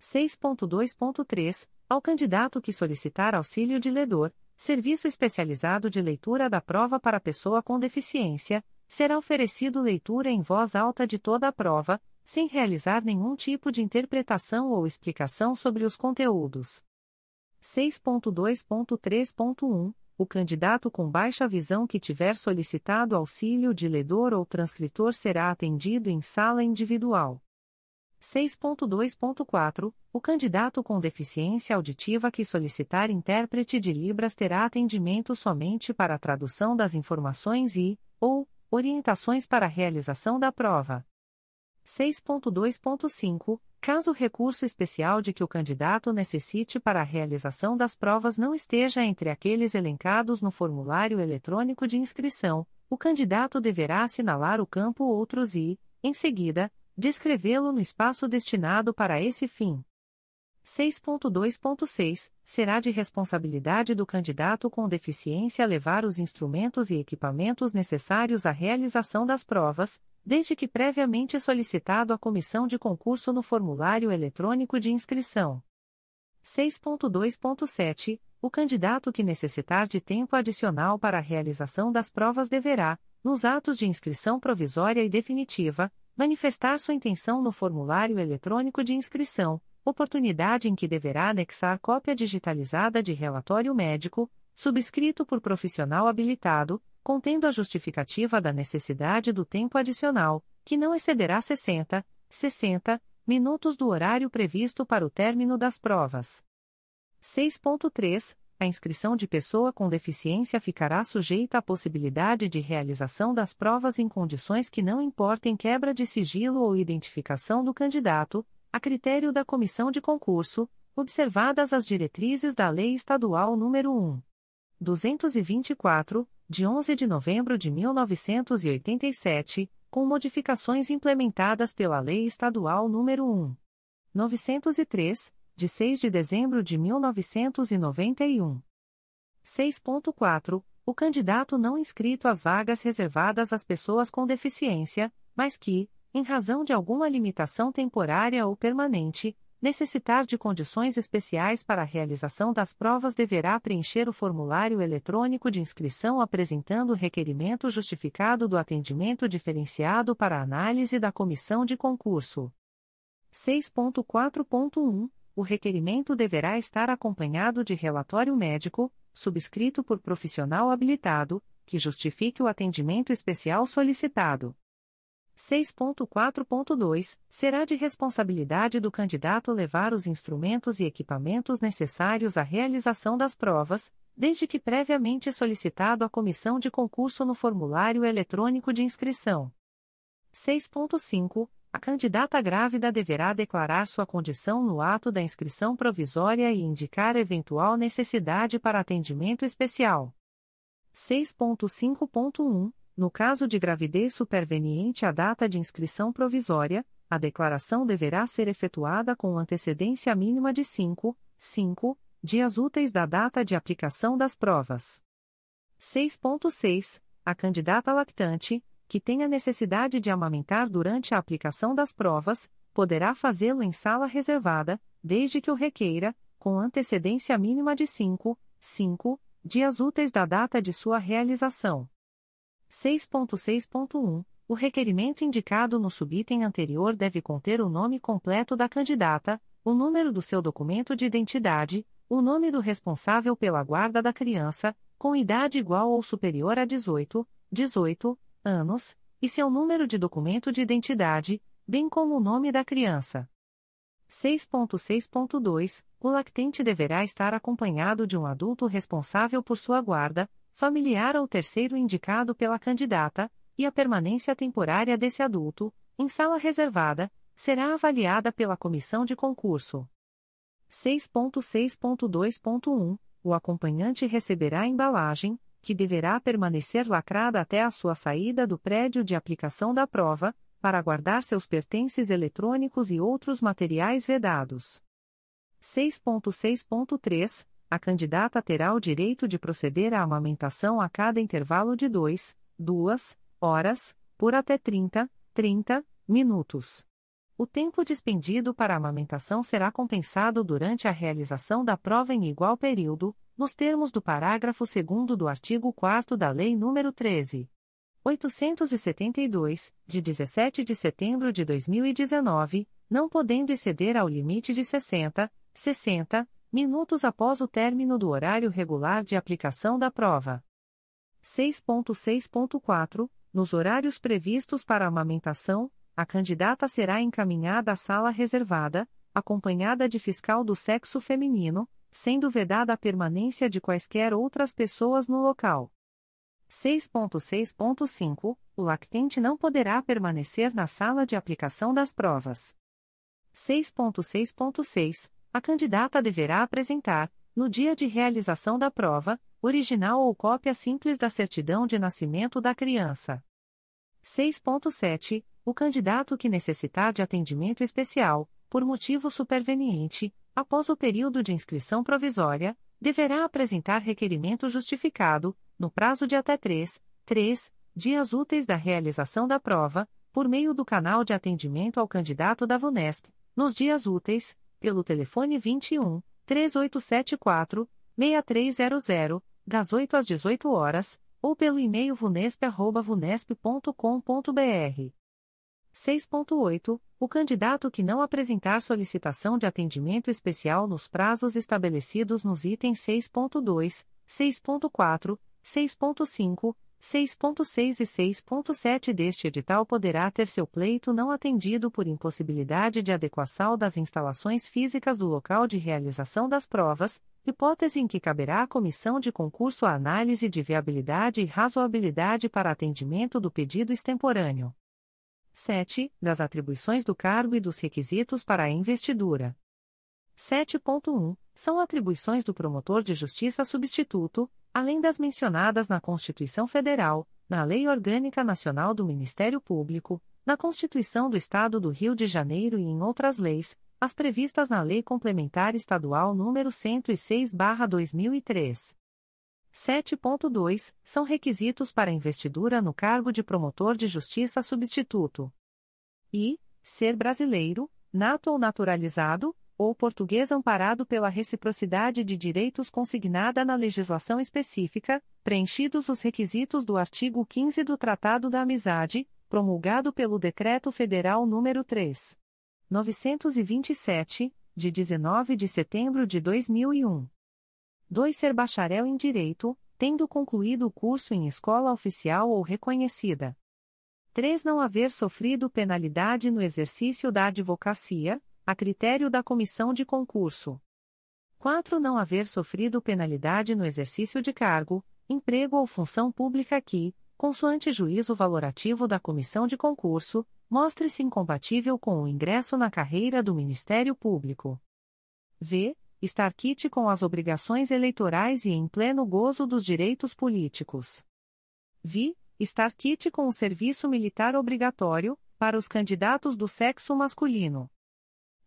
6.2.3, ao candidato que solicitar auxílio de ledor, serviço especializado de leitura da prova para pessoa com deficiência, será oferecido leitura em voz alta de toda a prova, sem realizar nenhum tipo de interpretação ou explicação sobre os conteúdos. 6.2.3.1 O candidato com baixa visão que tiver solicitado auxílio de ledor ou transcritor será atendido em sala individual. 6.2.4 O candidato com deficiência auditiva que solicitar intérprete de Libras terá atendimento somente para a tradução das informações e, ou, orientações para a realização da prova. 6.2.5 Caso o recurso especial de que o candidato necessite para a realização das provas não esteja entre aqueles elencados no formulário eletrônico de inscrição, o candidato deverá assinalar o campo Outros e, em seguida, descrevê-lo no espaço destinado para esse fim. 6.2.6 Será de responsabilidade do candidato com deficiência levar os instrumentos e equipamentos necessários à realização das provas, desde que previamente solicitado à comissão de concurso no formulário eletrônico de inscrição. 6.2.7 O candidato que necessitar de tempo adicional para a realização das provas deverá, nos atos de inscrição provisória e definitiva, manifestar sua intenção no formulário eletrônico de inscrição, oportunidade em que deverá anexar cópia digitalizada de relatório médico, subscrito por profissional habilitado, contendo a justificativa da necessidade do tempo adicional, que não excederá 60, 60 minutos do horário previsto para o término das provas. 6.3. A inscrição de pessoa com deficiência ficará sujeita à possibilidade de realização das provas em condições que não importem quebra de sigilo ou identificação do candidato, a critério da comissão de concurso, observadas as diretrizes da Lei Estadual nº 1. 224, de 11 de novembro de 1987, com modificações implementadas pela Lei Estadual nº 1. 903, de 6 de dezembro de 1991. 6.4. O candidato não inscrito às vagas reservadas às pessoas com deficiência, mas que, em razão de alguma limitação temporária ou permanente, necessitar de condições especiais para a realização das provas deverá preencher o formulário eletrônico de inscrição apresentando o requerimento justificado do atendimento diferenciado para análise da comissão de concurso. 6.4.1 O requerimento deverá estar acompanhado de relatório médico, subscrito por profissional habilitado, que justifique o atendimento especial solicitado. 6.4.2 Será de responsabilidade do candidato levar os instrumentos e equipamentos necessários à realização das provas, desde que previamente solicitado à comissão de concurso no formulário eletrônico de inscrição. 6.5 A candidata grávida deverá declarar sua condição no ato da inscrição provisória e indicar eventual necessidade para atendimento especial. 6.5.1 no caso de gravidez superveniente à data de inscrição provisória, a declaração deverá ser efetuada com antecedência mínima de 5, 5 dias úteis da data de aplicação das provas. 6.6. A candidata lactante, que tenha necessidade de amamentar durante a aplicação das provas, poderá fazê-lo em sala reservada, desde que o requeira, com antecedência mínima de 5, 5 dias úteis da data de sua realização. 6.6.1 O requerimento indicado no subitem anterior deve conter o nome completo da candidata, o número do seu documento de identidade, o nome do responsável pela guarda da criança, com idade igual ou superior a 18, 18 anos, e seu número de documento de identidade, bem como o nome da criança. 6.6.2 O lactente deverá estar acompanhado de um adulto responsável por sua guarda, familiar ou terceiro indicado pela candidata, e a permanência temporária desse adulto, em sala reservada, será avaliada pela comissão de concurso. 6.6.2.1 O acompanhante receberá embalagem, que deverá permanecer lacrada até a sua saída do prédio de aplicação da prova, para guardar seus pertences eletrônicos e outros materiais vedados. 6.6.3 a candidata terá o direito de proceder à amamentação a cada intervalo de 2, 2 horas, por até 30, 30 minutos. O tempo dispendido para a amamentação será compensado durante a realização da prova em igual período, nos termos do parágrafo 2 do artigo 4 da Lei nº 13. 872, de 17 de setembro de 2019, não podendo exceder ao limite de 60, 60 minutos após o término do horário regular de aplicação da prova. 6.6.4 Nos horários previstos para amamentação, a candidata será encaminhada à sala reservada, acompanhada de fiscal do sexo feminino, sendo vedada a permanência de quaisquer outras pessoas no local. 6.6.5 O lactente não poderá permanecer na sala de aplicação das provas. 6.6.6 A candidata deverá apresentar, no dia de realização da prova, original ou cópia simples da certidão de nascimento da criança. 6.7 O candidato que necessitar de atendimento especial, por motivo superveniente, após o período de inscrição provisória, deverá apresentar requerimento justificado, no prazo de até 3, 3 dias úteis da realização da prova, por meio do canal de atendimento ao candidato da VUNESP, nos dias úteis, pelo telefone 21 3874 6300, das 8 às 18 horas, ou pelo e-mail vunesp.vunesp.com.br. 6.8. O candidato que não apresentar solicitação de atendimento especial nos prazos estabelecidos nos itens 6.2, 6.4, 6.5, 6.6 e 6.7 deste edital poderá ter seu pleito não atendido por impossibilidade de adequação das instalações físicas do local de realização das provas, hipótese em que caberá à comissão de concurso a análise de viabilidade e razoabilidade para atendimento do pedido extemporâneo. 7. Das atribuições do cargo e dos requisitos para a investidura. 7.1. São atribuições do promotor de justiça substituto, além das mencionadas na Constituição Federal, na Lei Orgânica Nacional do Ministério Público, na Constituição do Estado do Rio de Janeiro e em outras leis, as previstas na Lei Complementar Estadual nº 106/2003. 7.2 São requisitos para investidura no cargo de promotor de justiça substituto. E ser brasileiro, nato ou naturalizado, ou português amparado pela reciprocidade de direitos consignada na legislação específica, preenchidos os requisitos do artigo 15 do Tratado da Amizade, promulgado pelo Decreto Federal nº 3. 927, de 19 de setembro de 2001. 2. Ser bacharel em Direito, tendo concluído o curso em escola oficial ou reconhecida. 3. Não haver sofrido penalidade no exercício da advocacia, a critério da comissão de concurso. 4. Não haver sofrido penalidade no exercício de cargo, emprego ou função pública que, consoante juízo valorativo da comissão de concurso, mostre-se incompatível com o ingresso na carreira do Ministério Público. V. Estar quite com as obrigações eleitorais e em pleno gozo dos direitos políticos. Vi. Estar quite com o serviço militar obrigatório, para os candidatos do sexo masculino.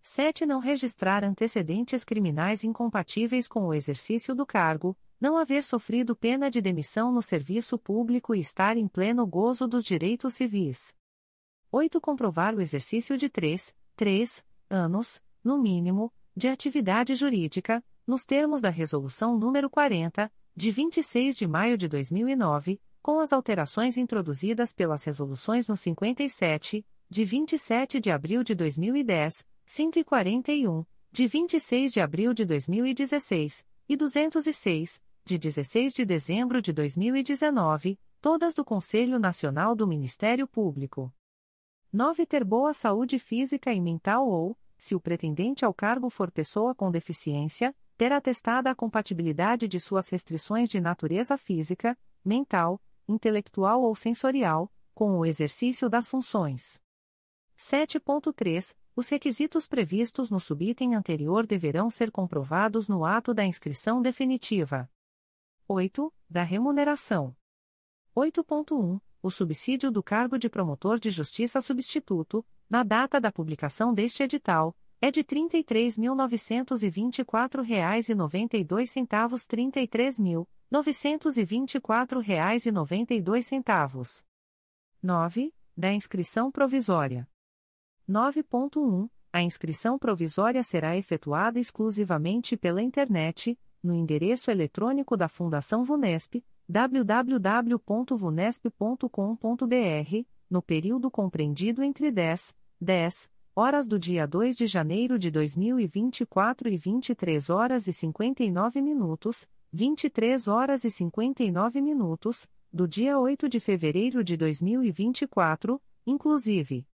7. Não registrar antecedentes criminais incompatíveis com o exercício do cargo, não haver sofrido pena de demissão no serviço público e estar em pleno gozo dos direitos civis. 8. Comprovar o exercício de 3, 3 anos, no mínimo, de atividade jurídica, nos termos da Resolução nº 40, de 26 de maio de 2009, com as alterações introduzidas pelas Resoluções no 57, de 27 de abril de 2010, 141, de 26 de abril de 2016, e 206, de 16 de dezembro de 2019, todas do Conselho Nacional do Ministério Público. 9. Ter boa saúde física e mental ou, se o pretendente ao cargo for pessoa com deficiência, ter atestada a compatibilidade de suas restrições de natureza física, mental, intelectual ou sensorial, com o exercício das funções. 7.3 os requisitos previstos no subitem anterior deverão ser comprovados no ato da inscrição definitiva. 8. Da remuneração. 8.1. O subsídio do cargo de promotor de justiça substituto, na data da publicação deste edital, é de R$ 33.924,92 R$ 33.924,92. 9. Da inscrição provisória. 9.1. A inscrição provisória será efetuada exclusivamente pela internet, no endereço eletrônico da Fundação Vunesp, www.vunesp.com.br, no período compreendido entre 10, 10 horas do dia 2 de janeiro de 2024 e 23 horas e 59 minutos, 23 horas e 59 minutos, do dia 8 de fevereiro de 2024, inclusive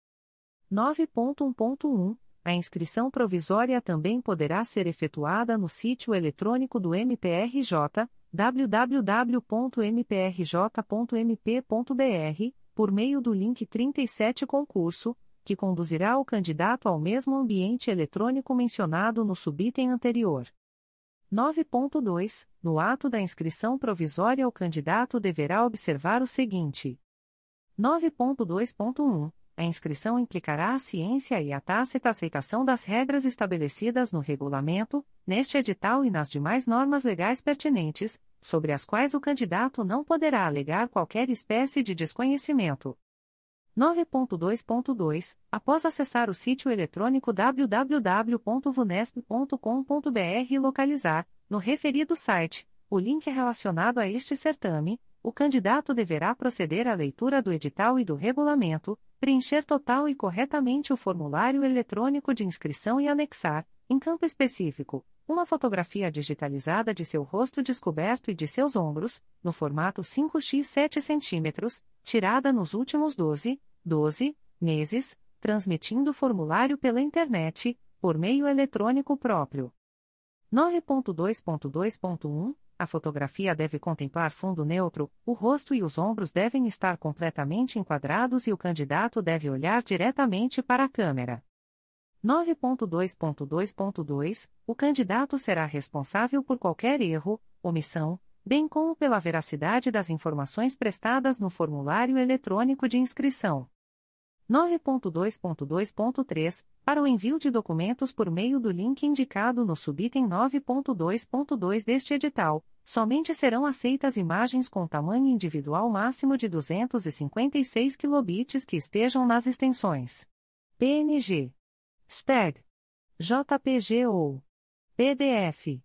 9.1.1 A inscrição provisória também poderá ser efetuada no sítio eletrônico do MPRJ, www.mprj.mp.br, por meio do link 37 concurso, que conduzirá o candidato ao mesmo ambiente eletrônico mencionado no subitem anterior. 9.2 No ato da inscrição provisória, o candidato deverá observar o seguinte: 9.2.1 a inscrição implicará a ciência e a tácita aceitação das regras estabelecidas no regulamento, neste edital e nas demais normas legais pertinentes, sobre as quais o candidato não poderá alegar qualquer espécie de desconhecimento. 9.2.2 Após acessar o sítio eletrônico www.vunesp.com.br e localizar, no referido site, o link relacionado a este certame, o candidato deverá proceder à leitura do edital e do regulamento, preencher total e corretamente o formulário eletrônico de inscrição e anexar, em campo específico, uma fotografia digitalizada de seu rosto descoberto e de seus ombros, no formato 5x 7 cm, tirada nos últimos 12, 12 meses, transmitindo o formulário pela internet, por meio eletrônico próprio. 9.2.2.1 a fotografia deve contemplar fundo neutro, o rosto e os ombros devem estar completamente enquadrados e o candidato deve olhar diretamente para a câmera. 9.2.2.2 O candidato será responsável por qualquer erro, omissão, bem como pela veracidade das informações prestadas no formulário eletrônico de inscrição. 9.2.2.3 Para o envio de documentos por meio do link indicado no subitem 9.2.2 deste edital, somente serão aceitas imagens com tamanho individual máximo de 256 kilobits que estejam nas extensões PNG, SPEG, JPG ou PDF.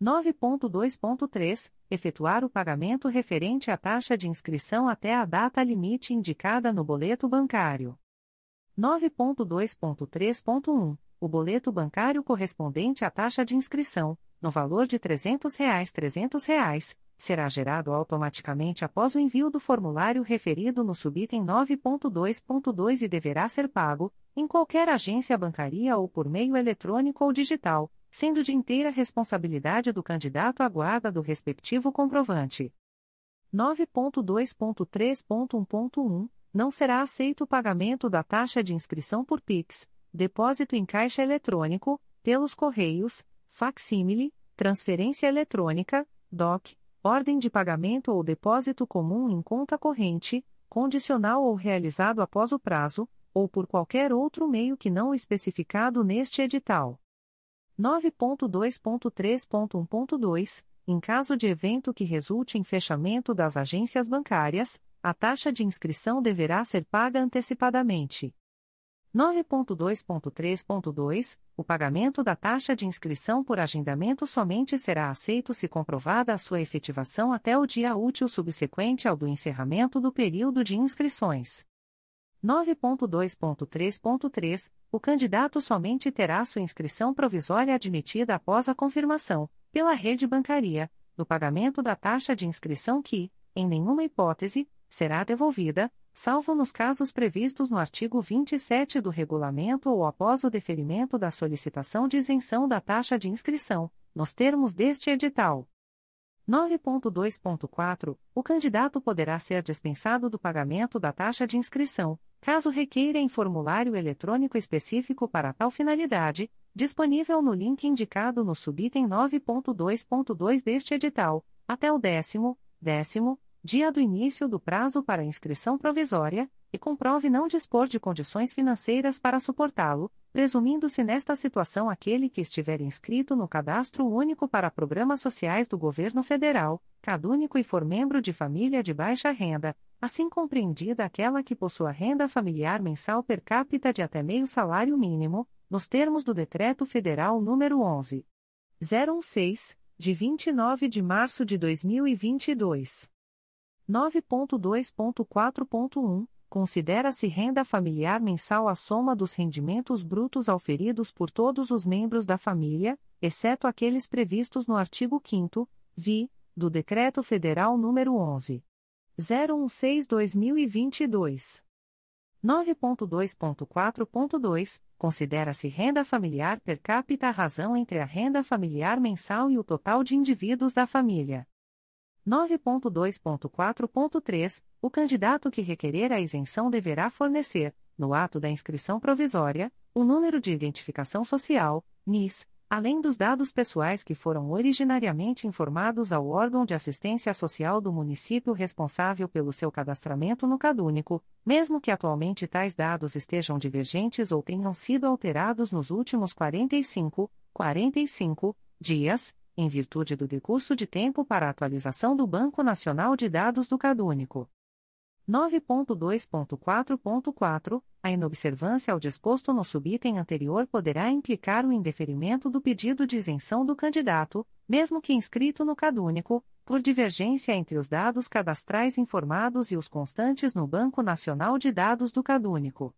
9.2.3 Efetuar o pagamento referente à taxa de inscrição até a data limite indicada no boleto bancário. 9.2.3.1 O boleto bancário correspondente à taxa de inscrição, no valor de 300 reais, 300 reais, será gerado automaticamente após o envio do formulário referido no subitem 9.2.2 e deverá ser pago, em qualquer agência bancária ou por meio eletrônico ou digital, sendo de inteira responsabilidade do candidato à guarda do respectivo comprovante. 9.2.3.1.1 Não será aceito o pagamento da taxa de inscrição por PIX, depósito em caixa eletrônico, pelos correios, facsímile, transferência eletrônica, DOC, ordem de pagamento ou depósito comum em conta corrente, condicional ou realizado após o prazo, ou por qualquer outro meio que não especificado neste edital. 9.2.3.1.2 Em caso de evento que resulte em fechamento das agências bancárias, a taxa de inscrição deverá ser paga antecipadamente. 9.2.3.2 O pagamento da taxa de inscrição por agendamento somente será aceito se comprovada a sua efetivação até o dia útil subsequente ao do encerramento do período de inscrições. 9.2.3.3 O candidato somente terá sua inscrição provisória admitida após a confirmação, pela rede bancária, do pagamento da taxa de inscrição que, em nenhuma hipótese, será devolvida salvo nos casos previstos no artigo 27 do regulamento ou após o deferimento da solicitação de isenção da taxa de inscrição, nos termos deste edital. 9.2.4 O candidato poderá ser dispensado do pagamento da taxa de inscrição, caso requeira em formulário eletrônico específico para tal finalidade, disponível no link indicado no subitem 9.2.2 deste edital, até o décimo, décimo, dia do início do prazo para inscrição provisória, e comprove não dispor de condições financeiras para suportá-lo, presumindo-se nesta situação aquele que estiver inscrito no Cadastro Único para Programas Sociais do Governo Federal, cadúnico e for membro de família de baixa renda, assim compreendida aquela que possua renda familiar mensal per capita de até meio salário mínimo, nos termos do Decreto Federal nº 11. 016, de 29 de março de 2022. 9.2.4.1 Considera-se renda familiar mensal a soma dos rendimentos brutos auferidos por todos os membros da família, exceto aqueles previstos no artigo 5 vi, do Decreto Federal nº 11. 016-2022. 9.2.4.2 Considera-se renda familiar per capita a razão entre a renda familiar mensal e o total de indivíduos da família. 9.2.4.3 O candidato que requerer a isenção deverá fornecer, no ato da inscrição provisória, o número de identificação social, NIS, além dos dados pessoais que foram originariamente informados ao órgão de assistência social do município responsável pelo seu cadastramento no Cadúnico, mesmo que atualmente tais dados estejam divergentes ou tenham sido alterados nos últimos 45, 45 dias, em virtude do decurso de tempo para atualização do Banco Nacional de Dados do Cadúnico. 9.2.4.4 A inobservância ao disposto no subitem anterior poderá implicar o indeferimento do pedido de isenção do candidato, mesmo que inscrito no cadúnico, por divergência entre os dados cadastrais informados e os constantes no Banco Nacional de Dados do Cadúnico.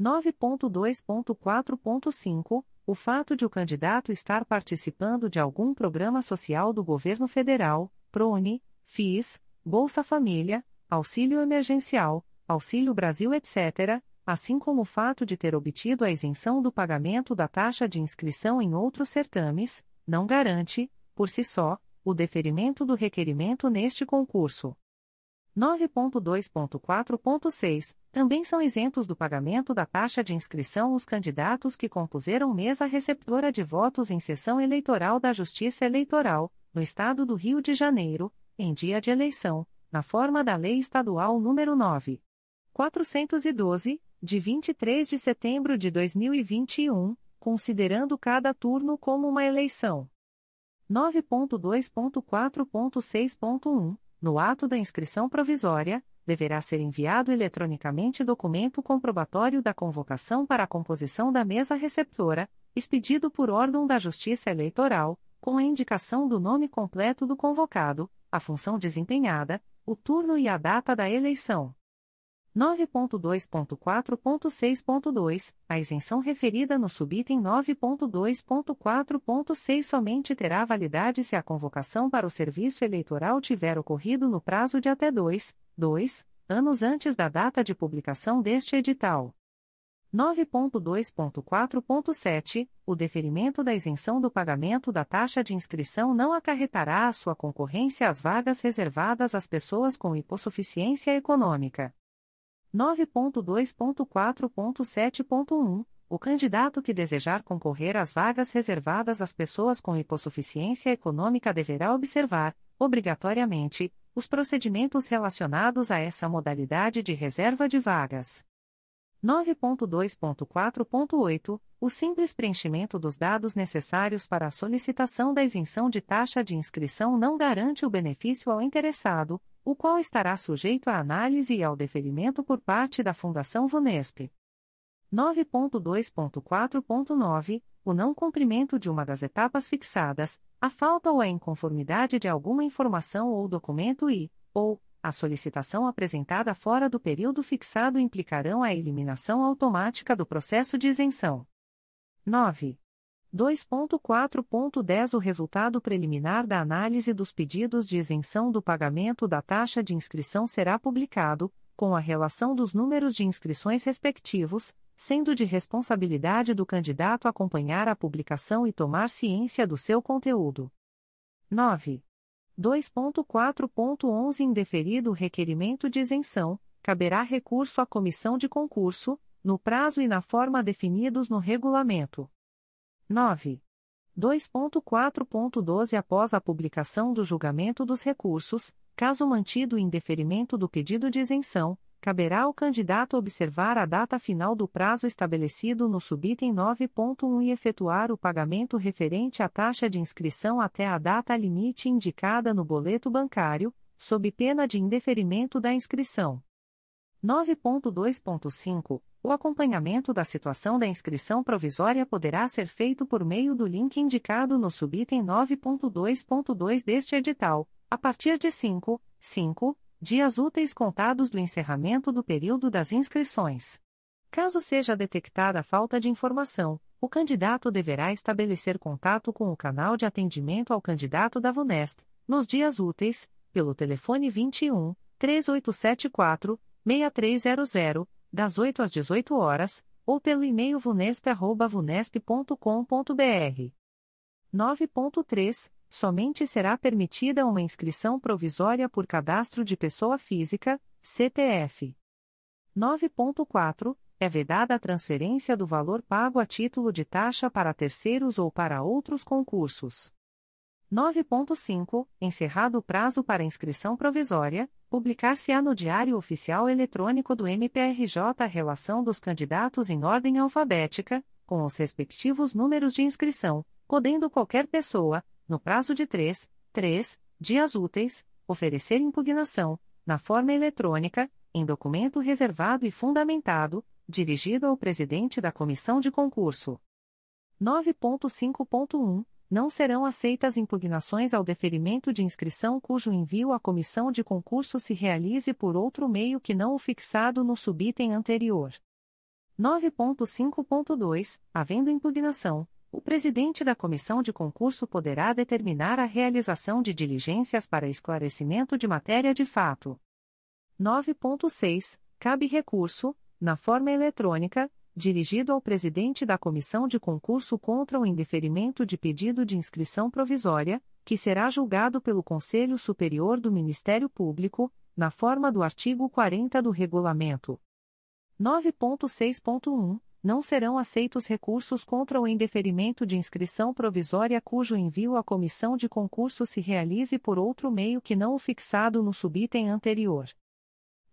9.2.4.5 O fato de o candidato estar participando de algum programa social do governo federal, PRONE, FIS, Bolsa Família, auxílio emergencial, auxílio Brasil, etc., assim como o fato de ter obtido a isenção do pagamento da taxa de inscrição em outros certames, não garante, por si só, o deferimento do requerimento neste concurso. 9.2.4.6 Também são isentos do pagamento da taxa de inscrição os candidatos que compuseram mesa receptora de votos em sessão eleitoral da Justiça Eleitoral, no Estado do Rio de Janeiro, em dia de eleição, na forma da Lei Estadual nº 9. 412, de 23 de setembro de 2021, considerando cada turno como uma eleição. 9.2.4.6.1 No ato da inscrição provisória, deverá ser enviado eletronicamente documento comprobatório da convocação para a composição da mesa receptora, expedido por órgão da Justiça Eleitoral, com a indicação do nome completo do convocado, a função desempenhada, o turno e a data da eleição. 9.2.4.6.2 A isenção referida no subitem 9.2.4.6 somente terá validade se a convocação para o serviço eleitoral tiver ocorrido no prazo de até 2, 2 anos antes da data de publicação deste edital. 9.2.4.7 O deferimento da isenção do pagamento da taxa de inscrição não acarretará a sua concorrência às vagas reservadas às pessoas com hipossuficiência econômica. 9.2.4.7.1 O candidato que desejar concorrer às vagas reservadas às pessoas com hipossuficiência econômica deverá observar, obrigatoriamente, os procedimentos relacionados a essa modalidade de reserva de vagas. 9.2.4.8 O simples preenchimento dos dados necessários para a solicitação da isenção de taxa de inscrição não garante o benefício ao interessado, o qual estará sujeito à análise e ao deferimento por parte da Fundação Vunesp. 9.2.4.9 O não cumprimento de uma das etapas fixadas, a falta ou a inconformidade de alguma informação ou documento e, ou, a solicitação apresentada fora do período fixado implicarão a eliminação automática do processo de isenção. 9. 2.4.10 O resultado preliminar da análise dos pedidos de isenção do pagamento da taxa de inscrição será publicado, com a relação dos números de inscrições respectivos, sendo de responsabilidade do candidato acompanhar a publicação e tomar ciência do seu conteúdo. 9. 2.4.11 Indeferido o requerimento de isenção, caberá recurso à comissão de concurso, no prazo e na forma definidos no regulamento. 9. 2.4.12 Após a publicação do julgamento dos recursos, caso mantido o indeferimento do pedido de isenção, caberá ao candidato observar a data final do prazo estabelecido no subitem 9.1 e efetuar o pagamento referente à taxa de inscrição até a data limite indicada no boleto bancário, sob pena de indeferimento da inscrição. 9.2.5 O acompanhamento da situação da inscrição provisória poderá ser feito por meio do link indicado no subitem 9.2.2 deste edital, a partir de 5, 5 dias úteis contados do encerramento do período das inscrições. Caso seja detectada falta de informação, o candidato deverá estabelecer contato com o canal de atendimento ao candidato da VUNESP, nos dias úteis, pelo telefone 21 3874 6300, das 8 às 18 horas, ou pelo e-mail vunesp.vunesp.com.br. 9.3. Somente será permitida uma inscrição provisória por cadastro de pessoa física, CPF. 9.4. É vedada a transferência do valor pago a título de taxa para terceiros ou para outros concursos. 9.5. Encerrado o prazo para inscrição provisória, publicar-se-á no Diário Oficial Eletrônico do MPRJ a relação dos candidatos em ordem alfabética, com os respectivos números de inscrição, podendo qualquer pessoa, no prazo de 3, 3 dias úteis, oferecer impugnação, na forma eletrônica, em documento reservado e fundamentado, dirigido ao presidente da comissão de concurso. 9.5.1 não serão aceitas impugnações ao deferimento de inscrição cujo envio à comissão de concurso se realize por outro meio que não o fixado no subitem anterior. 9.5.2 Havendo impugnação, o presidente da comissão de concurso poderá determinar a realização de diligências para esclarecimento de matéria de fato. 9.6 Cabe recurso, na forma eletrônica, dirigido ao presidente da comissão de concurso contra o indeferimento de pedido de inscrição provisória, que será julgado pelo Conselho Superior do Ministério Público, na forma do artigo 40 do regulamento. 9.6.1 Não serão aceitos recursos contra o indeferimento de inscrição provisória cujo envio à comissão de concurso se realize por outro meio que não o fixado no subitem anterior.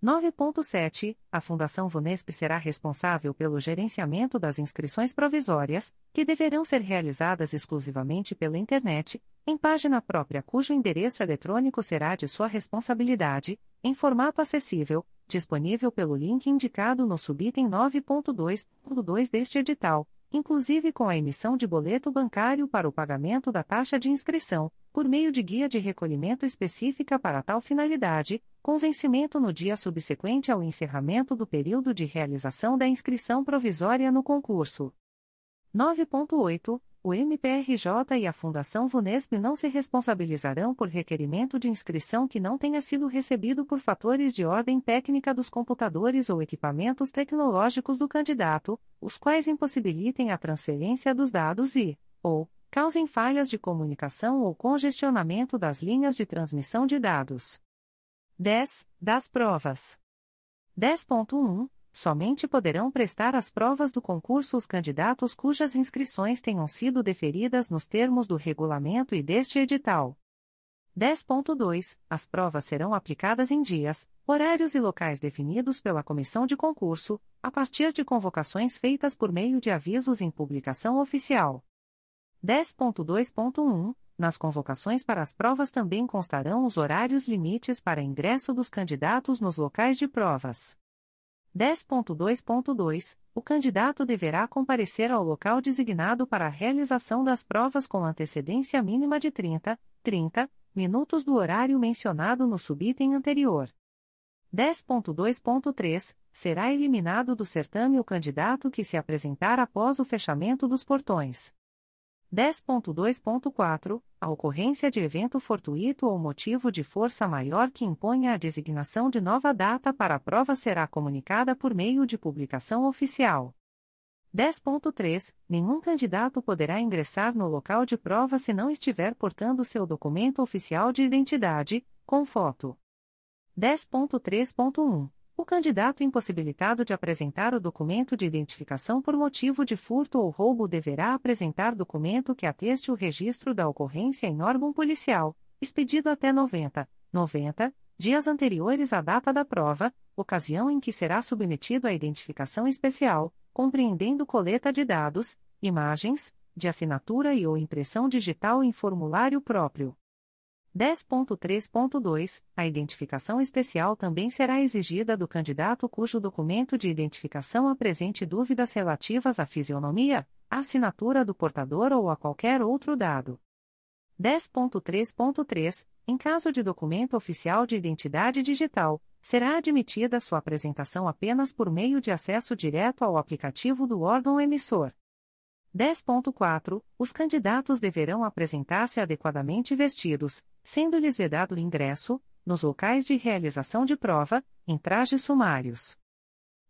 9.7. A Fundação Vunesp será responsável pelo gerenciamento das inscrições provisórias, que deverão ser realizadas exclusivamente pela internet, em página própria cujo endereço eletrônico será de sua responsabilidade, em formato acessível, disponível pelo link indicado no subitem 9.2.2 deste edital, inclusive com a emissão de boleto bancário para o pagamento da taxa de inscrição, por meio de guia de recolhimento específica para tal finalidade, com vencimento no dia subsequente ao encerramento do período de realização da inscrição provisória no concurso. 9.8 o MPRJ e a Fundação Vunesp não se responsabilizarão por requerimento de inscrição que não tenha sido recebido por fatores de ordem técnica dos computadores ou equipamentos tecnológicos do candidato, os quais impossibilitem a transferência dos dados e, ou, causem falhas de comunicação ou congestionamento das linhas de transmissão de dados. 10. Das provas. 10.1 somente poderão prestar as provas do concurso os candidatos cujas inscrições tenham sido deferidas nos termos do regulamento e deste edital. 10.2. As provas serão aplicadas em dias, horários e locais definidos pela comissão de concurso, a partir de convocações feitas por meio de avisos em publicação oficial. 10.2.1. Nas convocações para as provas também constarão os horários limites para ingresso dos candidatos nos locais de provas. 10.2.2 O candidato deverá comparecer ao local designado para a realização das provas com antecedência mínima de 30, 30 minutos do horário mencionado no subitem anterior. 10.2.3 Será eliminado do certame o candidato que se apresentar após o fechamento dos portões. 10.2.4 A ocorrência de evento fortuito ou motivo de força maior que imponha a designação de nova data para a prova será comunicada por meio de publicação oficial. 10.3 Nenhum candidato poderá ingressar no local de prova se não estiver portando seu documento oficial de identidade, com foto. 10.3.1 o candidato impossibilitado de apresentar o documento de identificação por motivo de furto ou roubo deverá apresentar documento que ateste o registro da ocorrência em órgão policial, expedido até 90, 90 dias anteriores à data da prova, ocasião em que será submetido à identificação especial, compreendendo coleta de dados, imagens, de assinatura e ou impressão digital em formulário próprio. 10.3.2 A identificação especial também será exigida do candidato cujo documento de identificação apresente dúvidas relativas à fisionomia, à assinatura do portador ou a qualquer outro dado. 10.3.3 Em caso de documento oficial de identidade digital, será admitida sua apresentação apenas por meio de acesso direto ao aplicativo do órgão emissor. 10.4 Os candidatos deverão apresentar-se adequadamente vestidos, sendo-lhes vedado o ingresso, nos locais de realização de prova, em trajes sumários.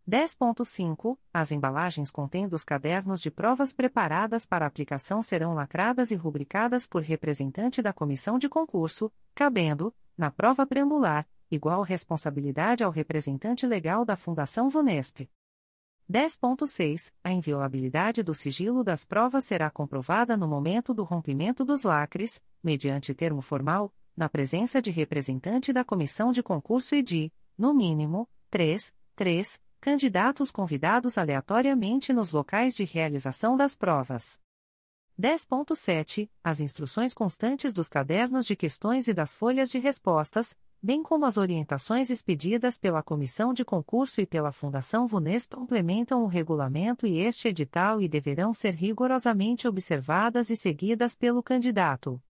10.5. As embalagens contendo os cadernos de provas preparadas para aplicação serão lacradas e rubricadas por representante da comissão de concurso, cabendo, na prova preambular, igual responsabilidade ao representante legal da Fundação Vunesp. 10.6. A inviolabilidade do sigilo das provas será comprovada no momento do rompimento dos lacres, mediante termo formal, na presença de representante da comissão de concurso e de, no mínimo, 3, 3 candidatos convidados aleatoriamente nos locais de realização das provas. 10.7. As instruções constantes dos cadernos de questões e das folhas de respostas, bem como as orientações expedidas pela Comissão de Concurso e pela Fundação VUNES complementam o regulamento e este edital e deverão ser rigorosamente observadas e seguidas pelo candidato.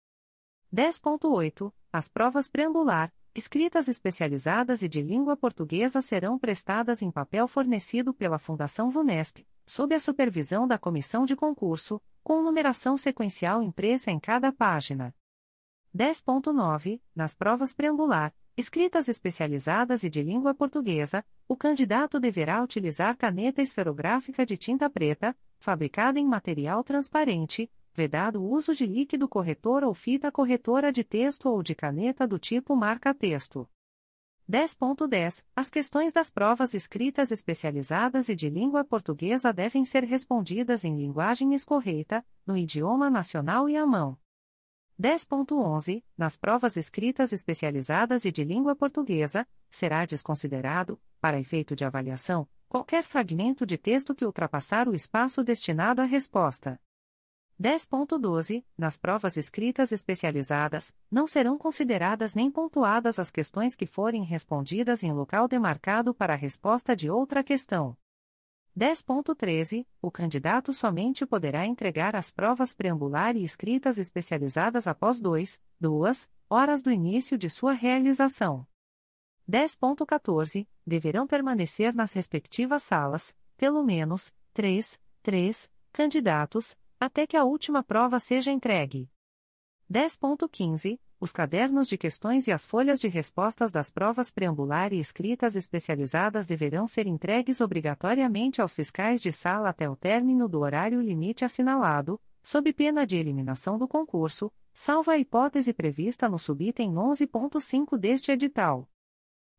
10.8. As provas preambular, Escritas especializadas e de língua portuguesa serão prestadas em papel fornecido pela Fundação VUNESP, sob a supervisão da comissão de concurso, com numeração sequencial impressa em cada página. 10.9. Nas provas preambular, escritas especializadas e de língua portuguesa, o candidato deverá utilizar caneta esferográfica de tinta preta, fabricada em material transparente, vedado o uso de líquido corretor ou fita corretora de texto ou de caneta do tipo marca-texto. 10.10 As questões das provas escritas especializadas e de língua portuguesa devem ser respondidas em linguagem escorreita, no idioma nacional e à mão. 10.11 Nas provas escritas especializadas e de língua portuguesa, será desconsiderado, para efeito de avaliação, qualquer fragmento de texto que ultrapassar o espaço destinado à resposta. 10.12. Nas provas escritas especializadas, não serão consideradas nem pontuadas as questões que forem respondidas em local demarcado para a resposta de outra questão. 10.13. O candidato somente poderá entregar as provas preambular e escritas especializadas após 2, 2 horas do início de sua realização. 10.14. Deverão permanecer nas respectivas salas, pelo menos, 3, 3 candidatos até que a última prova seja entregue. 10.15. Os cadernos de questões e as folhas de respostas das provas preambular e escritas especializadas deverão ser entregues obrigatoriamente aos fiscais de sala até o término do horário limite assinalado, sob pena de eliminação do concurso, salvo a hipótese prevista no subitem 11.5 deste edital.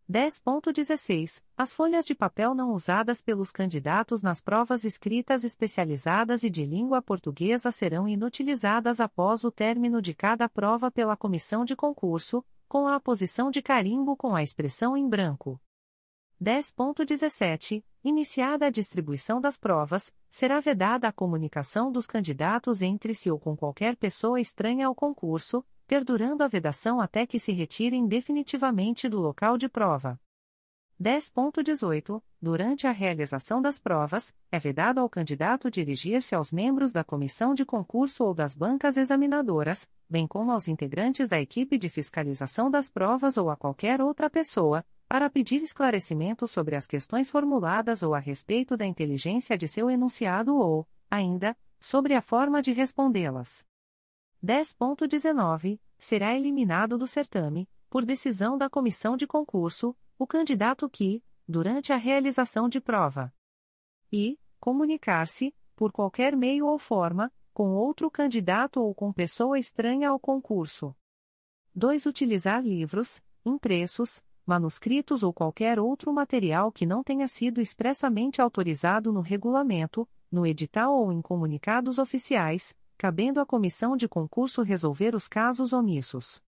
10.16. As folhas de papel não usadas pelos candidatos nas provas escritas especializadas e de língua portuguesa serão inutilizadas após o término de cada prova pela comissão de concurso, com a aposição de carimbo com a expressão em branco. 10.17. Iniciada a distribuição das provas, será vedada a comunicação dos candidatos entre si ou com qualquer pessoa estranha ao concurso, perdurando a vedação até que se retirem definitivamente do local de prova. 10.18. Durante a realização das provas, é vedado ao candidato dirigir-se aos membros da comissão de concurso ou das bancas examinadoras, bem como aos integrantes da equipe de fiscalização das provas ou a qualquer outra pessoa, para pedir esclarecimento sobre as questões formuladas ou a respeito da inteligência de seu enunciado ou, ainda, sobre a forma de respondê-las. 10.19, será eliminado do certame, por decisão da comissão de concurso, o candidato que, durante a realização de prova, e comunicar-se, por qualquer meio ou forma, com outro candidato ou com pessoa estranha ao concurso. 2. Utilizar livros, impressos, manuscritos ou qualquer outro material que não tenha sido expressamente autorizado no regulamento, no edital ou em comunicados oficiais, cabendo à comissão de concurso resolver os casos omissos.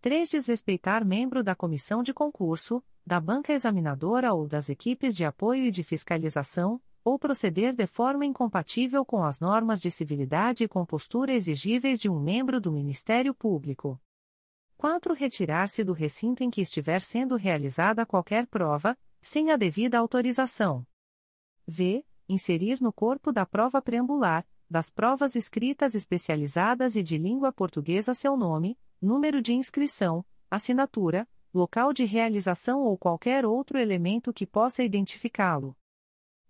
3. Desrespeitar membro da comissão de concurso, da banca examinadora ou das equipes de apoio e de fiscalização, ou proceder de forma incompatível com as normas de civilidade e compostura exigíveis de um membro do Ministério Público. 4. Retirar-se do recinto em que estiver sendo realizada qualquer prova, sem a devida autorização. V. Inserir no corpo da prova preambular, das provas escritas especializadas e de língua portuguesa seu nome, número de inscrição, assinatura, local de realização ou qualquer outro elemento que possa identificá-lo.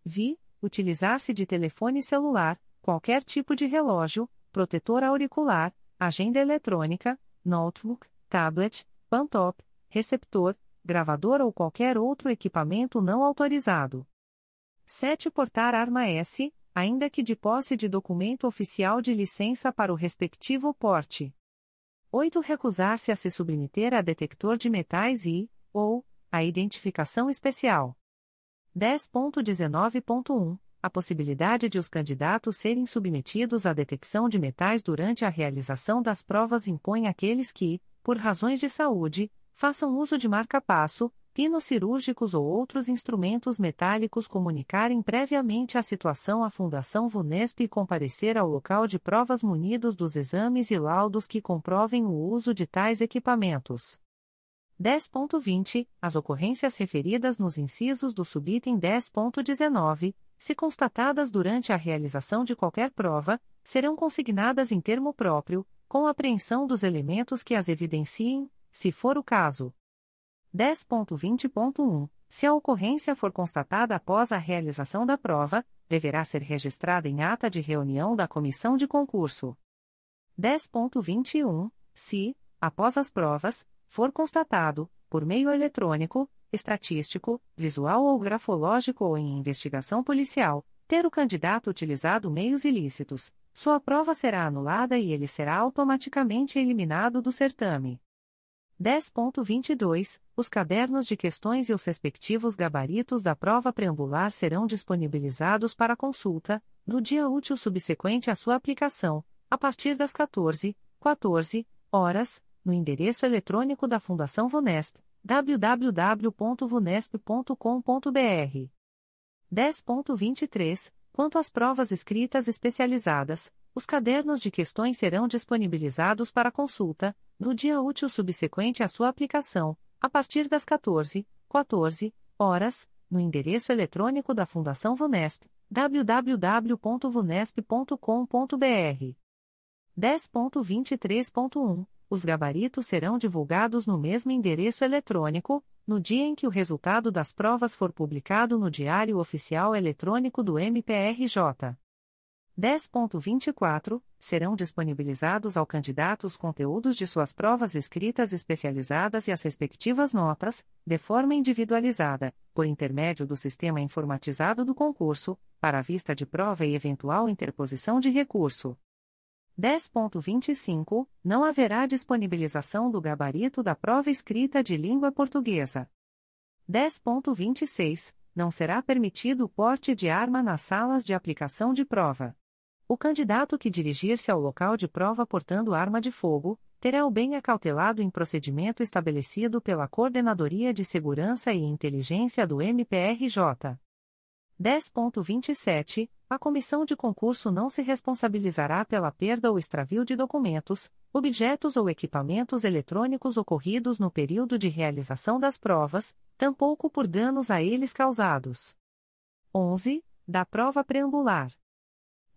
Vi. Utilizar-se de telefone celular, qualquer tipo de relógio, protetor auricular, agenda eletrônica, notebook, tablet, laptop, receptor, gravador ou qualquer outro equipamento não autorizado. 7. Portar arma S, ainda que de posse de documento oficial de licença para o respectivo porte. 8. Recusar-se a se submeter a detector de metais e, ou, a identificação especial. 10.19.1 A possibilidade de os candidatos serem submetidos à detecção de metais durante a realização das provas impõe àqueles que, por razões de saúde, façam uso de marca-passo, pinos cirúrgicos ou outros instrumentos metálicos comunicarem previamente a situação à Fundação VUNESP e comparecer ao local de provas munidos dos exames e laudos que comprovem o uso de tais equipamentos. 10.20. As ocorrências referidas nos incisos do subitem 10.19, se constatadas durante a realização de qualquer prova, serão consignadas em termo próprio, com apreensão dos elementos que as evidenciem, se for o caso. 10.20.1 Se a ocorrência for constatada após a realização da prova, deverá ser registrada em ata de reunião da comissão de concurso. 10.21 Se, após as provas, for constatado, por meio eletrônico, estatístico, visual ou grafológico ou em investigação policial, ter o candidato utilizado meios ilícitos, sua prova será anulada e ele será automaticamente eliminado do certame. 10.22 Os cadernos de questões e os respectivos gabaritos da prova preambular serão disponibilizados para consulta, no dia útil subsequente à sua aplicação, a partir das 14, 14 horas, no endereço eletrônico da Fundação Vunesp, www.vunesp.com.br. 10.23 Quanto às provas escritas especializadas, os cadernos de questões serão disponibilizados para consulta, no dia útil subsequente à sua aplicação, a partir das 14, 14 horas, no endereço eletrônico da Fundação Vunesp, www.vunesp.com.br. 10.23.1 Os gabaritos serão divulgados no mesmo endereço eletrônico, no dia em que o resultado das provas for publicado no Diário Oficial Eletrônico do MPRJ. 10.24 Serão disponibilizados ao candidato os conteúdos de suas provas escritas especializadas e as respectivas notas, de forma individualizada, por intermédio do sistema informatizado do concurso, para a vista de prova e eventual interposição de recurso. 10.25 Não haverá disponibilização do gabarito da prova escrita de língua portuguesa. 10.26 Não será permitido o porte de arma nas salas de aplicação de prova. O candidato que dirigir-se ao local de prova portando arma de fogo, terá o bem acautelado em procedimento estabelecido pela Coordenadoria de Segurança e Inteligência do MPRJ. 10.27 A comissão de concurso não se responsabilizará pela perda ou extravio de documentos, objetos ou equipamentos eletrônicos ocorridos no período de realização das provas, tampouco por danos a eles causados. 11. Da prova preambular.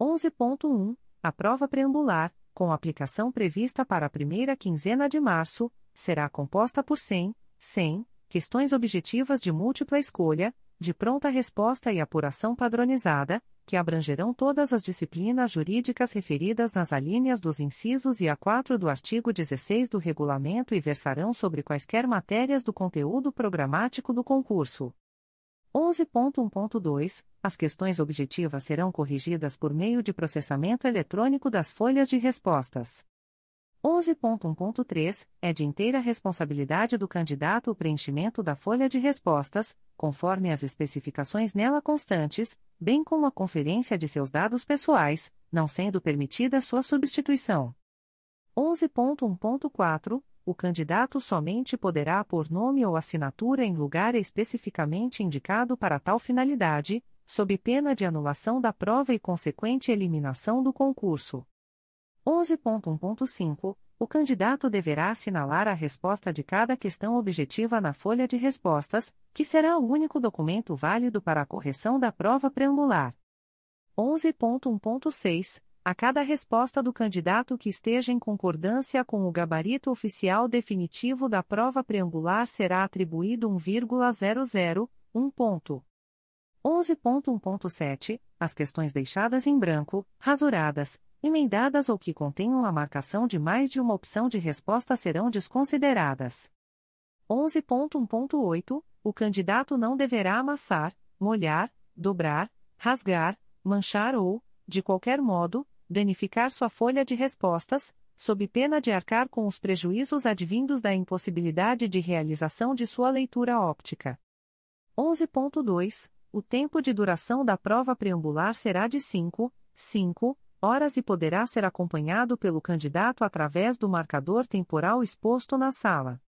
11.1. A prova preambular, com aplicação prevista para a primeira quinzena de março, será composta por 100, 100 questões objetivas de múltipla escolha, de pronta resposta e apuração padronizada, que abrangerão todas as disciplinas jurídicas referidas nas alíneas dos incisos e a 4 do artigo 16 do regulamento e versarão sobre quaisquer matérias do conteúdo programático do concurso. 11.1.2 As questões objetivas serão corrigidas por meio de processamento eletrônico das folhas de respostas. 11.1.3 É de inteira responsabilidade do candidato o preenchimento da folha de respostas, conforme as especificações nela constantes, bem como a conferência de seus dados pessoais, não sendo permitida sua substituição. 11.1.4 o candidato somente poderá pôr nome ou assinatura em lugar especificamente indicado para tal finalidade, sob pena de anulação da prova e consequente eliminação do concurso. 11.1.5 O candidato deverá assinalar a resposta de cada questão objetiva na folha de respostas, que será o único documento válido para a correção da prova preambular. 11.1.6 a cada resposta do candidato que esteja em concordância com o gabarito oficial definitivo da prova preambular será atribuído 1,00, 1 ponto. 11.1.7 As questões deixadas em branco, rasuradas, emendadas ou que contenham a marcação de mais de uma opção de resposta serão desconsideradas. 11.1.8 O candidato não deverá amassar, molhar, dobrar, rasgar, manchar ou, de qualquer modo, danificar sua folha de respostas, sob pena de arcar com os prejuízos advindos da impossibilidade de realização de sua leitura óptica. 11.2. O tempo de duração da prova preambular será de 5, 5 horas e poderá ser acompanhado pelo candidato através do marcador temporal exposto na sala.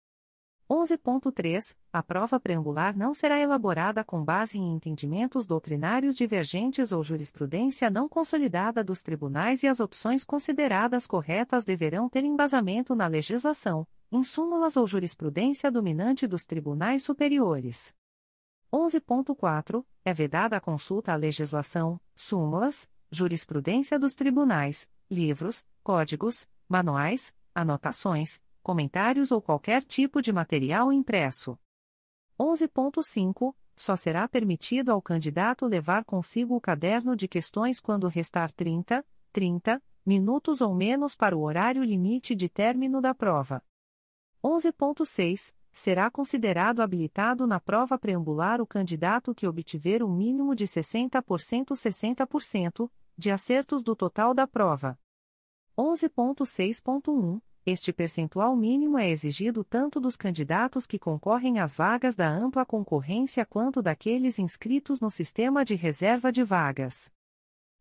11.3. A prova preambular não será elaborada com base em entendimentos doutrinários divergentes ou jurisprudência não consolidada dos tribunais e as opções consideradas corretas deverão ter embasamento na legislação, súmulas ou jurisprudência dominante dos tribunais superiores. 11.4. É vedada a consulta à legislação, súmulas, jurisprudência dos tribunais, livros, códigos, manuais, anotações, comentários ou qualquer tipo de material impresso. 11.5. Só será permitido ao candidato levar consigo o caderno de questões quando restar 30, 30 minutos ou menos para o horário limite de término da prova. 11.6. Será considerado habilitado na prova preambular o candidato que obtiver o um mínimo de 60% 60% de acertos do total da prova. 11.6.1 este percentual mínimo é exigido tanto dos candidatos que concorrem às vagas da ampla concorrência quanto daqueles inscritos no sistema de reserva de vagas.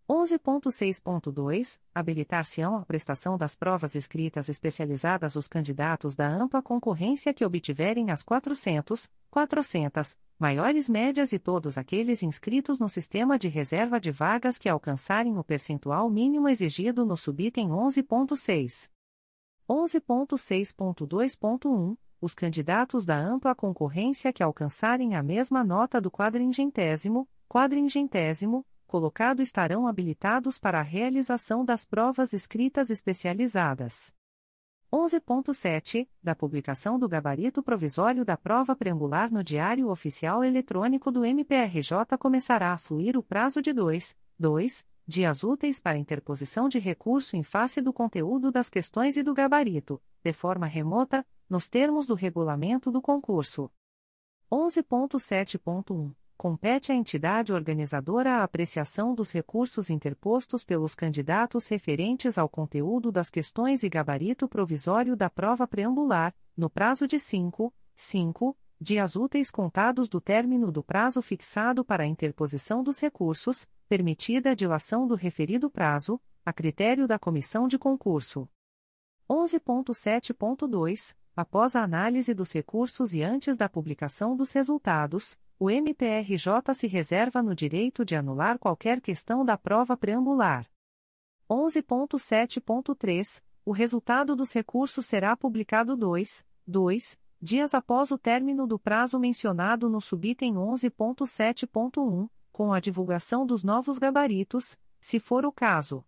11.6.2 Habilitar-se-ão à prestação das provas escritas especializadas os candidatos da ampla concorrência que obtiverem as 400, 400, maiores médias e todos aqueles inscritos no sistema de reserva de vagas que alcançarem o percentual mínimo exigido no subitem 11.6. 11.6.2.1 Os candidatos da ampla concorrência que alcançarem a mesma nota do quadringentésimo, quadringentésimo, colocado estarão habilitados para a realização das provas escritas especializadas. 11.7 Da publicação do gabarito provisório da prova preambular no Diário Oficial Eletrônico do MPRJ começará a fluir o prazo de 2, 2 dias úteis para interposição de recurso em face do conteúdo das questões e do gabarito, de forma remota, nos termos do regulamento do concurso. 11.7.1 Compete à entidade organizadora a apreciação dos recursos interpostos pelos candidatos referentes ao conteúdo das questões e gabarito provisório da prova preambular, no prazo de 5, 5 dias úteis contados do término do prazo fixado para a interposição dos recursos, permitida a dilação do referido prazo, a critério da comissão de concurso. 11.7.2 Após a análise dos recursos e antes da publicação dos resultados, o MPRJ se reserva no direito de anular qualquer questão da prova preambular. 11.7.3 O resultado dos recursos será publicado 2, 2 dias após o término do prazo mencionado no subitem 11.7.1, com a divulgação dos novos gabaritos, se for o caso.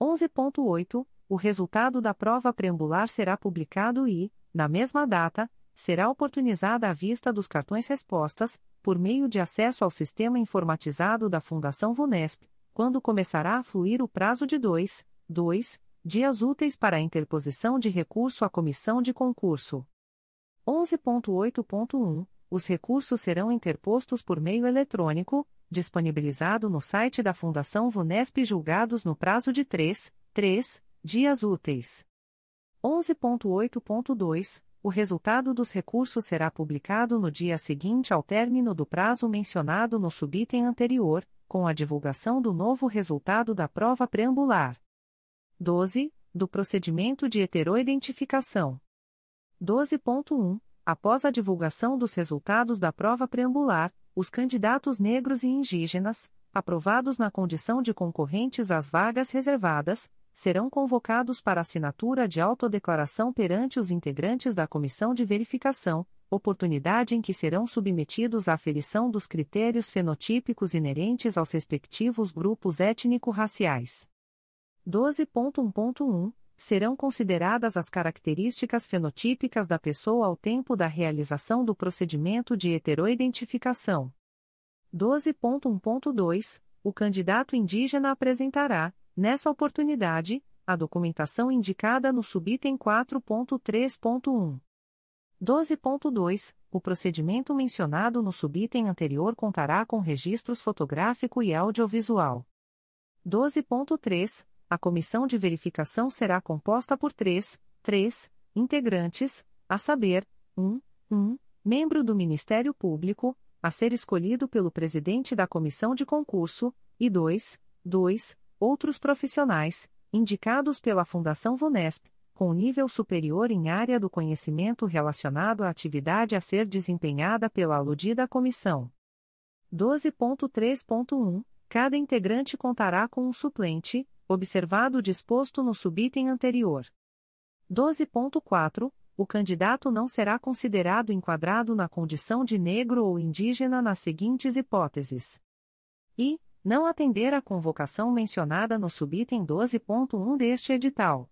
11.8. O resultado da prova preambular será publicado e, na mesma data, será oportunizada a vista dos cartões respostas, por meio de acesso ao sistema informatizado da Fundação VUNESP, quando começará a fluir o prazo de 2, 2 dias úteis para a interposição de recurso à comissão de concurso. 11.8.1 Os recursos serão interpostos por meio eletrônico, disponibilizado no site da Fundação Vunesp julgados no prazo de 3, 3 dias úteis. 11.8.2 O resultado dos recursos será publicado no dia seguinte ao término do prazo mencionado no subitem anterior, com a divulgação do novo resultado da prova preambular. 12. Do procedimento de heteroidentificação. 12.1 Após a divulgação dos resultados da prova preambular, os candidatos negros e indígenas, aprovados na condição de concorrentes às vagas reservadas, serão convocados para assinatura de autodeclaração perante os integrantes da comissão de verificação, oportunidade em que serão submetidos à aferição dos critérios fenotípicos inerentes aos respectivos grupos étnico-raciais. 12.1.1 serão consideradas as características fenotípicas da pessoa ao tempo da realização do procedimento de heteroidentificação. 12.1.2 O candidato indígena apresentará, nessa oportunidade, a documentação indicada no subitem 4.3.1. 12.2. O procedimento mencionado no subitem anterior contará com registros fotográfico e audiovisual. 12.3. A comissão de verificação será composta por três, três integrantes, a saber, 1. Um, 1. Um, membro do Ministério Público, a ser escolhido pelo presidente da comissão de concurso, e 2. 2. Outros profissionais, indicados pela Fundação Vunesp, com nível superior em área do conhecimento relacionado à atividade a ser desempenhada pela aludida comissão. 12.3.1 Cada integrante contará com um suplente, observado o disposto no subitem anterior. 12.4 O candidato não será considerado enquadrado na condição de negro ou indígena nas seguintes hipóteses: e não atender à convocação mencionada no subitem 12.1 deste edital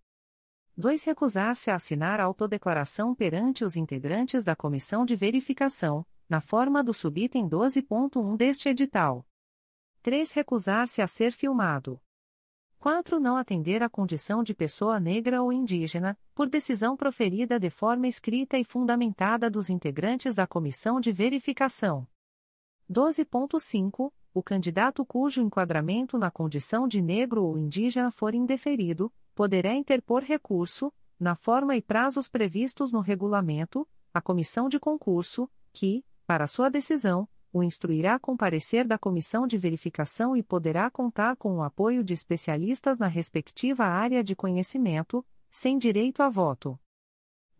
2. Recusar-se a assinar a autodeclaração perante os integrantes da comissão de verificação, na forma do subitem 12.1 deste edital. 3. Recusar-se a ser filmado. 4. Não atender à condição de pessoa negra ou indígena, por decisão proferida de forma escrita e fundamentada dos integrantes da comissão de verificação. 12.5. O candidato cujo enquadramento na condição de negro ou indígena for indeferido, poderá interpor recurso, na forma e prazos previstos no regulamento, à comissão de concurso, que, para sua decisão, o instruirá com parecer da comissão de verificação e poderá contar com o apoio de especialistas na respectiva área de conhecimento, sem direito a voto.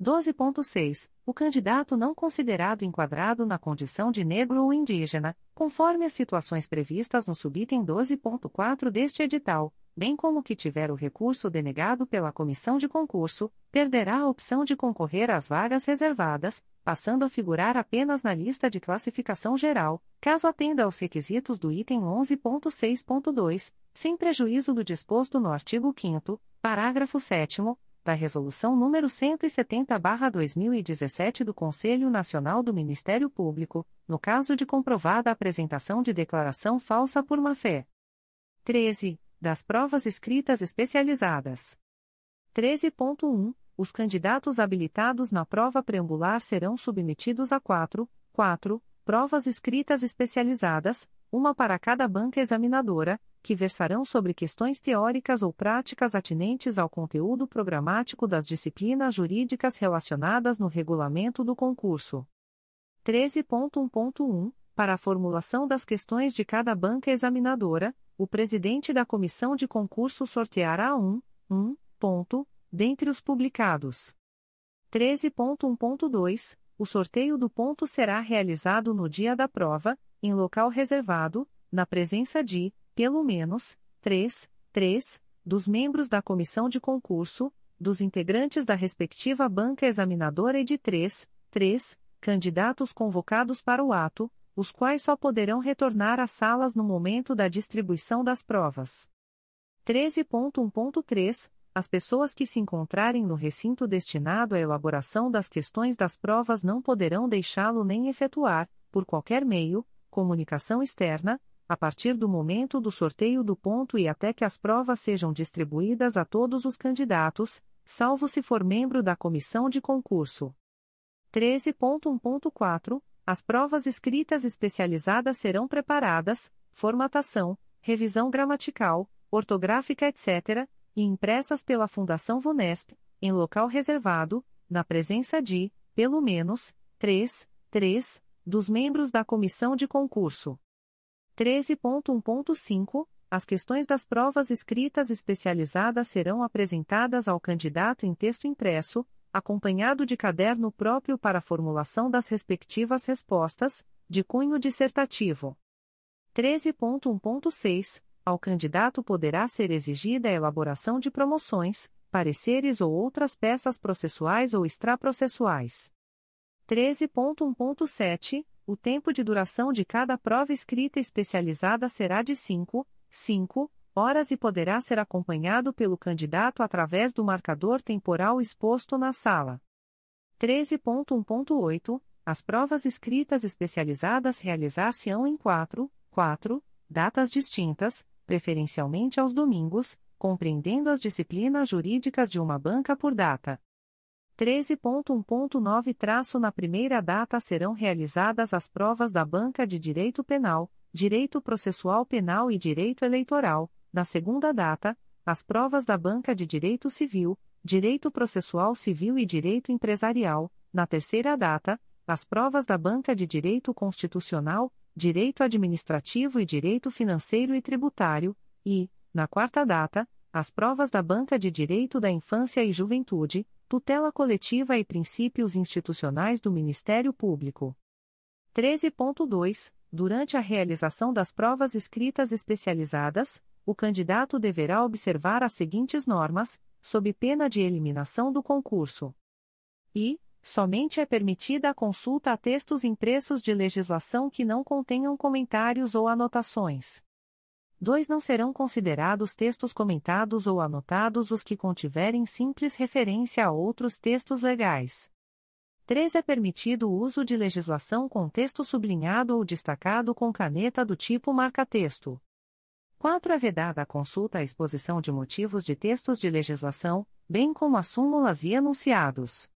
12.6. O candidato não considerado enquadrado na condição de negro ou indígena, conforme as situações previstas no subitem 12.4 deste edital, bem como que tiver o recurso denegado pela comissão de concurso, perderá a opção de concorrer às vagas reservadas, passando a figurar apenas na lista de classificação geral, caso atenda aos requisitos do item 11.6.2, sem prejuízo do disposto no artigo 5 parágrafo 7 da Resolução nº 170/2017 do Conselho Nacional do Ministério Público, no caso de comprovada apresentação de declaração falsa por má-fé. 13 das provas escritas especializadas. 13.1. Os candidatos habilitados na prova preambular serão submetidos a 4, 4 provas escritas especializadas, uma para cada banca examinadora, que versarão sobre questões teóricas ou práticas atinentes ao conteúdo programático das disciplinas jurídicas relacionadas no regulamento do concurso. 13.1.1 Para a formulação das questões de cada banca examinadora, o presidente da comissão de concurso sorteará um, um ponto, dentre os publicados. 13.1.2 O sorteio do ponto será realizado no dia da prova, em local reservado, na presença de, pelo menos, 3, 3, dos membros da comissão de concurso, dos integrantes da respectiva banca examinadora e de 3, 3, candidatos convocados para o ato, os quais só poderão retornar às salas no momento da distribuição das provas. 13.1.3 As pessoas que se encontrarem no recinto destinado à elaboração das questões das provas não poderão deixá-lo nem efetuar, por qualquer meio, comunicação externa, a partir do momento do sorteio do ponto e até que as provas sejam distribuídas a todos os candidatos, salvo se for membro da comissão de concurso. 13.1.4 as provas escritas especializadas serão preparadas, formatação, revisão gramatical, ortográfica, etc., e impressas pela Fundação Vunesp, em local reservado, na presença de, pelo menos, 3, 3, dos membros da comissão de concurso. 13.1.5 As questões das provas escritas especializadas serão apresentadas ao candidato em texto impresso, acompanhado de caderno próprio para a formulação das respectivas respostas, de cunho dissertativo. 13.1.6 Ao candidato poderá ser exigida a elaboração de promoções, pareceres ou outras peças processuais ou extraprocessuais. 13.1.7 O tempo de duração de cada prova escrita especializada será de 5, 5 horas e poderá ser acompanhado pelo candidato através do marcador temporal exposto na sala. 13.1.8 As provas escritas especializadas realizar-se-ão em quatro, quatro datas distintas, preferencialmente aos domingos, compreendendo as disciplinas jurídicas de uma banca por data. 13.1.9 Na primeira data serão realizadas as provas da Banca de Direito Penal, Direito Processual Penal e Direito Eleitoral. Na segunda data, as provas da Banca de Direito Civil, Direito Processual Civil e Direito Empresarial. Na terceira data, as provas da Banca de Direito Constitucional, Direito Administrativo e Direito Financeiro e Tributário. E, na quarta data, as provas da Banca de Direito da Infância e Juventude, tutela coletiva e princípios institucionais do Ministério Público. 13.2. Durante a realização das provas escritas especializadas, o candidato deverá observar as seguintes normas, sob pena de eliminação do concurso. E, somente é permitida a consulta a textos impressos de legislação que não contenham comentários ou anotações. 2. Não serão considerados textos comentados ou anotados os que contiverem simples referência a outros textos legais. 3. É permitido o uso de legislação com texto sublinhado ou destacado com caneta do tipo marca-texto. 4. É vedada a consulta à exposição de motivos de textos de legislação, bem como as súmulas e enunciados.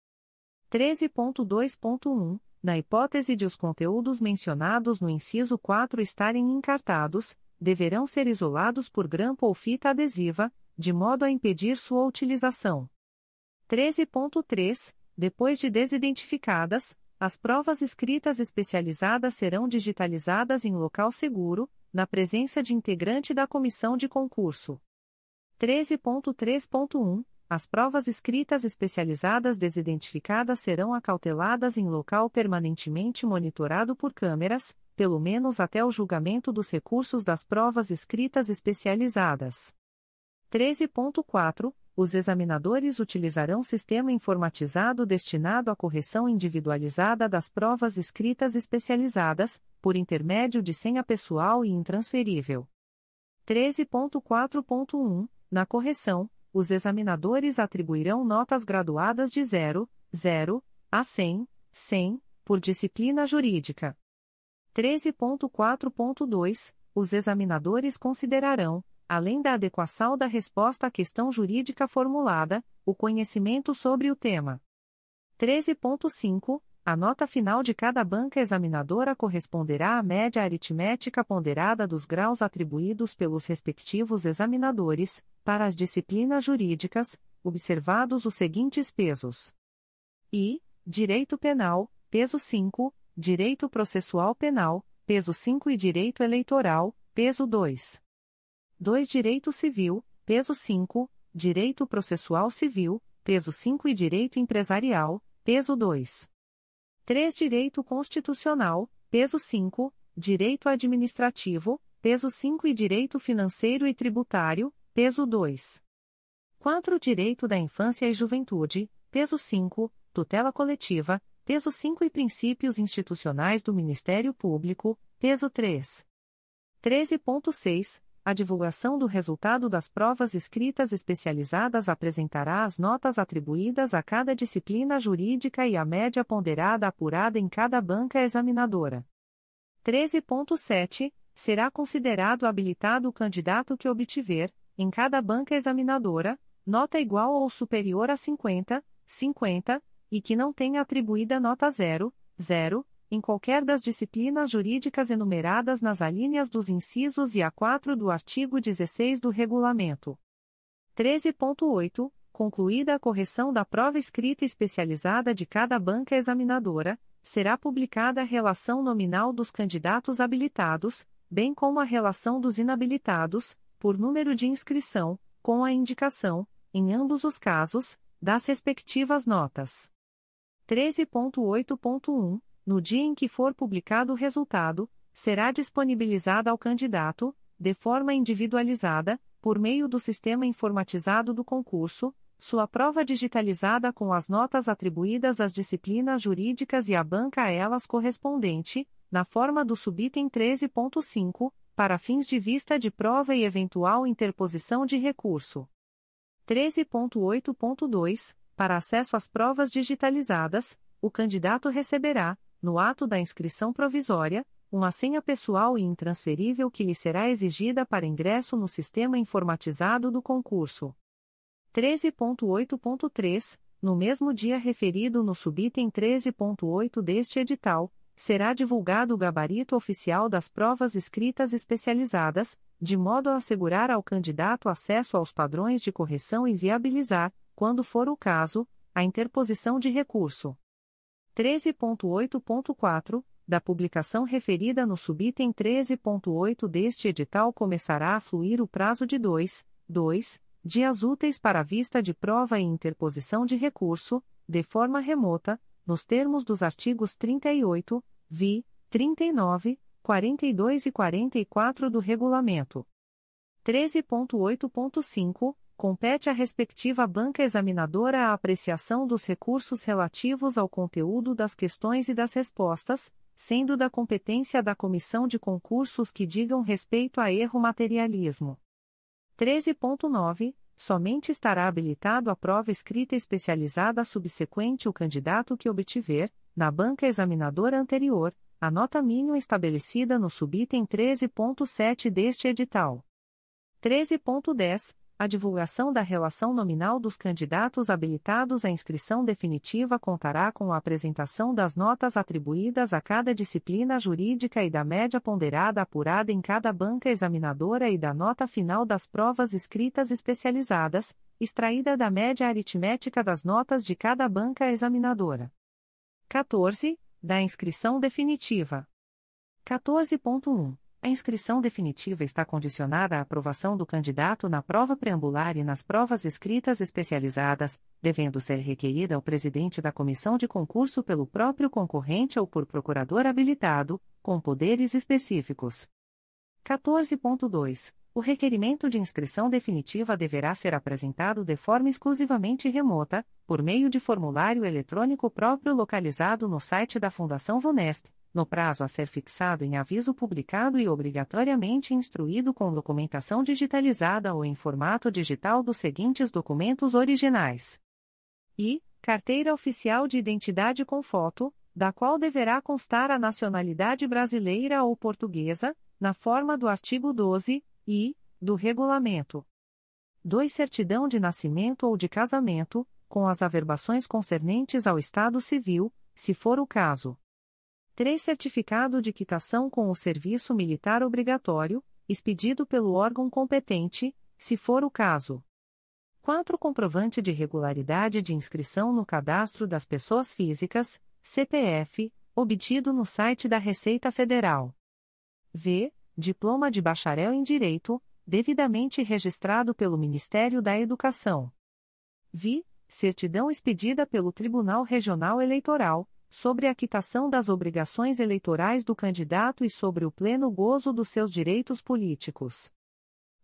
13.2.1 Na hipótese de os conteúdos mencionados no inciso 4 estarem encartados, deverão ser isolados por grampo ou fita adesiva, de modo a impedir sua utilização. 13.3 Depois de desidentificadas, as provas escritas especializadas serão digitalizadas em local seguro, na presença de integrante da comissão de concurso. 13.3.1 As provas escritas especializadas desidentificadas serão acauteladas em local permanentemente monitorado por câmeras, pelo menos até o julgamento dos recursos das provas escritas especializadas. 13.4. Os examinadores utilizarão sistema informatizado destinado à correção individualizada das provas escritas especializadas, por intermédio de senha pessoal e intransferível. 13.4.1. Na correção, os examinadores atribuirão notas graduadas de 0, 0 a 100, 100, por disciplina jurídica. 13.4.2, os examinadores considerarão, além da adequação da resposta à questão jurídica formulada, o conhecimento sobre o tema. 13.5, a nota final de cada banca examinadora corresponderá à média aritmética ponderada dos graus atribuídos pelos respectivos examinadores, para as disciplinas jurídicas, observados os seguintes pesos: I. Direito Penal, peso 5, Direito Processual Penal, peso 5 e Direito Eleitoral, peso 2. 2. Direito Civil, peso 5, Direito Processual Civil, peso 5 e Direito Empresarial, peso 2. 3. Direito Constitucional, peso 5, Direito Administrativo, peso 5 e Direito Financeiro e Tributário, peso 2. 4. Direito da Infância e Juventude, peso 5, Tutela Coletiva, Peso 5 e Princípios Institucionais do Ministério Público, peso 3. 13.6. A divulgação do resultado das provas escritas especializadas apresentará as notas atribuídas a cada disciplina jurídica e a média ponderada apurada em cada banca examinadora. 13.7. Será considerado habilitado o candidato que obtiver, em cada banca examinadora, nota igual ou superior a 50, 50 e que não tenha atribuída nota 0, 0, em qualquer das disciplinas jurídicas enumeradas nas alíneas dos incisos e a 4 do artigo 16 do Regulamento. 13.8. Concluída a correção da prova escrita especializada de cada banca examinadora, será publicada a relação nominal dos candidatos habilitados, bem como a relação dos inabilitados, por número de inscrição, com a indicação, em ambos os casos, das respectivas notas. 13.8.1, no dia em que for publicado o resultado, será disponibilizada ao candidato, de forma individualizada, por meio do sistema informatizado do concurso, sua prova digitalizada com as notas atribuídas às disciplinas jurídicas e a banca a elas correspondente, na forma do subitem 13.5, para fins de vista de prova e eventual interposição de recurso. 13.8.2 para acesso às provas digitalizadas, o candidato receberá, no ato da inscrição provisória, uma senha pessoal e intransferível que lhe será exigida para ingresso no sistema informatizado do concurso. 13.8.3 no mesmo dia referido no subitem 13.8 deste edital, será divulgado o gabarito oficial das provas escritas especializadas, de modo a assegurar ao candidato acesso aos padrões de correção e viabilizar, quando for o caso, a interposição de recurso. 13.8.4 da publicação referida no subitem 13.8 deste edital começará a fluir o prazo de 2, 2 dias úteis para a vista de prova e interposição de recurso, de forma remota, nos termos dos artigos 38, vi, 39, 42 e 44 do Regulamento. 13.8.5 Compete à respectiva banca examinadora a apreciação dos recursos relativos ao conteúdo das questões e das respostas, sendo da competência da comissão de concursos que digam respeito a erro materialismo. 13.9. Somente estará habilitado a prova escrita especializada subsequente o candidato que obtiver, na banca examinadora anterior, a nota mínima estabelecida no subitem 13.7 deste edital. 13.10 a divulgação da relação nominal dos candidatos habilitados à inscrição definitiva contará com a apresentação das notas atribuídas a cada disciplina jurídica e da média ponderada apurada em cada banca examinadora e da nota final das provas escritas especializadas, extraída da média aritmética das notas de cada banca examinadora. 14. Da inscrição definitiva. 14.1 a inscrição definitiva está condicionada à aprovação do candidato na prova preambular e nas provas escritas especializadas, devendo ser requerida ao presidente da comissão de concurso pelo próprio concorrente ou por procurador habilitado, com poderes específicos. 14.2. O requerimento de inscrição definitiva deverá ser apresentado de forma exclusivamente remota, por meio de formulário eletrônico próprio localizado no site da Fundação Vunesp no prazo a ser fixado em aviso publicado e obrigatoriamente instruído com documentação digitalizada ou em formato digital dos seguintes documentos originais: e carteira oficial de identidade com foto, da qual deverá constar a nacionalidade brasileira ou portuguesa, na forma do artigo 12 e do regulamento. 2. Certidão de nascimento ou de casamento, com as averbações concernentes ao Estado civil, se for o caso. 3. Certificado de quitação com o serviço militar obrigatório, expedido pelo órgão competente, se for o caso. 4. Comprovante de regularidade de inscrição no cadastro das pessoas físicas, CPF, obtido no site da Receita Federal. V. Diploma de bacharel em Direito, devidamente registrado pelo Ministério da Educação. Vi. Certidão expedida pelo Tribunal Regional Eleitoral sobre a quitação das obrigações eleitorais do candidato e sobre o pleno gozo dos seus direitos políticos.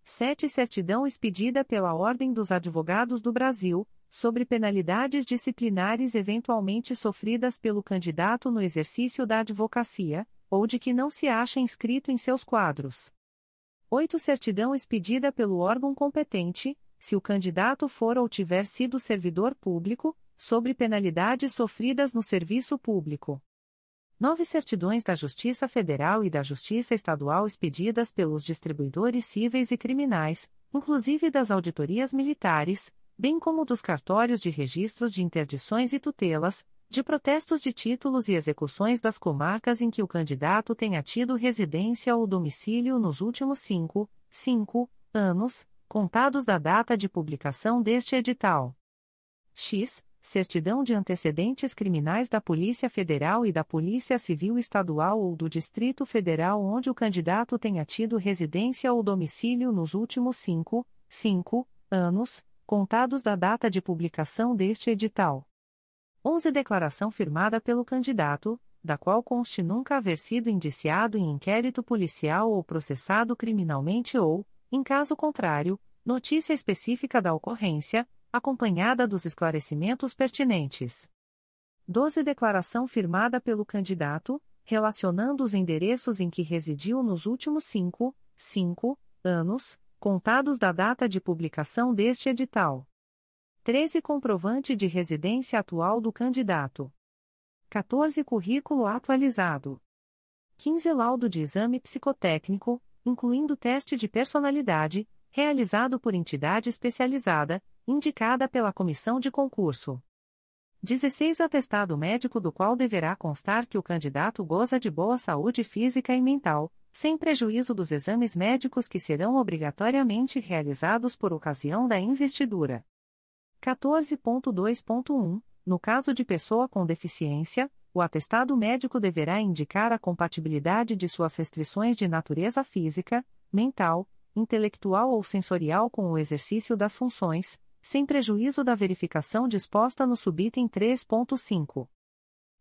7. Certidão expedida pela Ordem dos Advogados do Brasil, sobre penalidades disciplinares eventualmente sofridas pelo candidato no exercício da advocacia, ou de que não se acha inscrito em seus quadros. 8. Certidão expedida pelo órgão competente, se o candidato for ou tiver sido servidor público, sobre penalidades sofridas no serviço público. Nove certidões da Justiça Federal e da Justiça Estadual expedidas pelos distribuidores cíveis e criminais, inclusive das auditorias militares, bem como dos cartórios de registros de interdições e tutelas, de protestos de títulos e execuções das comarcas em que o candidato tenha tido residência ou domicílio nos últimos cinco, cinco anos, contados da data de publicação deste edital. X certidão de antecedentes criminais da Polícia Federal e da Polícia Civil Estadual ou do Distrito Federal onde o candidato tenha tido residência ou domicílio nos últimos cinco, cinco anos, contados da data de publicação deste edital. 11. Declaração firmada pelo candidato, da qual conste nunca haver sido indiciado em inquérito policial ou processado criminalmente ou, em caso contrário, notícia específica da ocorrência, acompanhada dos esclarecimentos pertinentes. 12. Declaração firmada pelo candidato, relacionando os endereços em que residiu nos últimos cinco, cinco anos, contados da data de publicação deste edital. 13. Comprovante de residência atual do candidato. 14. Currículo atualizado. 15. Laudo de exame psicotécnico, incluindo teste de personalidade, realizado por entidade especializada, indicada pela comissão de concurso. 16 Atestado médico do qual deverá constar que o candidato goza de boa saúde física e mental, sem prejuízo dos exames médicos que serão obrigatoriamente realizados por ocasião da investidura. 14.2.1 No caso de pessoa com deficiência, o atestado médico deverá indicar a compatibilidade de suas restrições de natureza física, mental, intelectual ou sensorial com o exercício das funções, sem prejuízo da verificação disposta no subitem 3.5.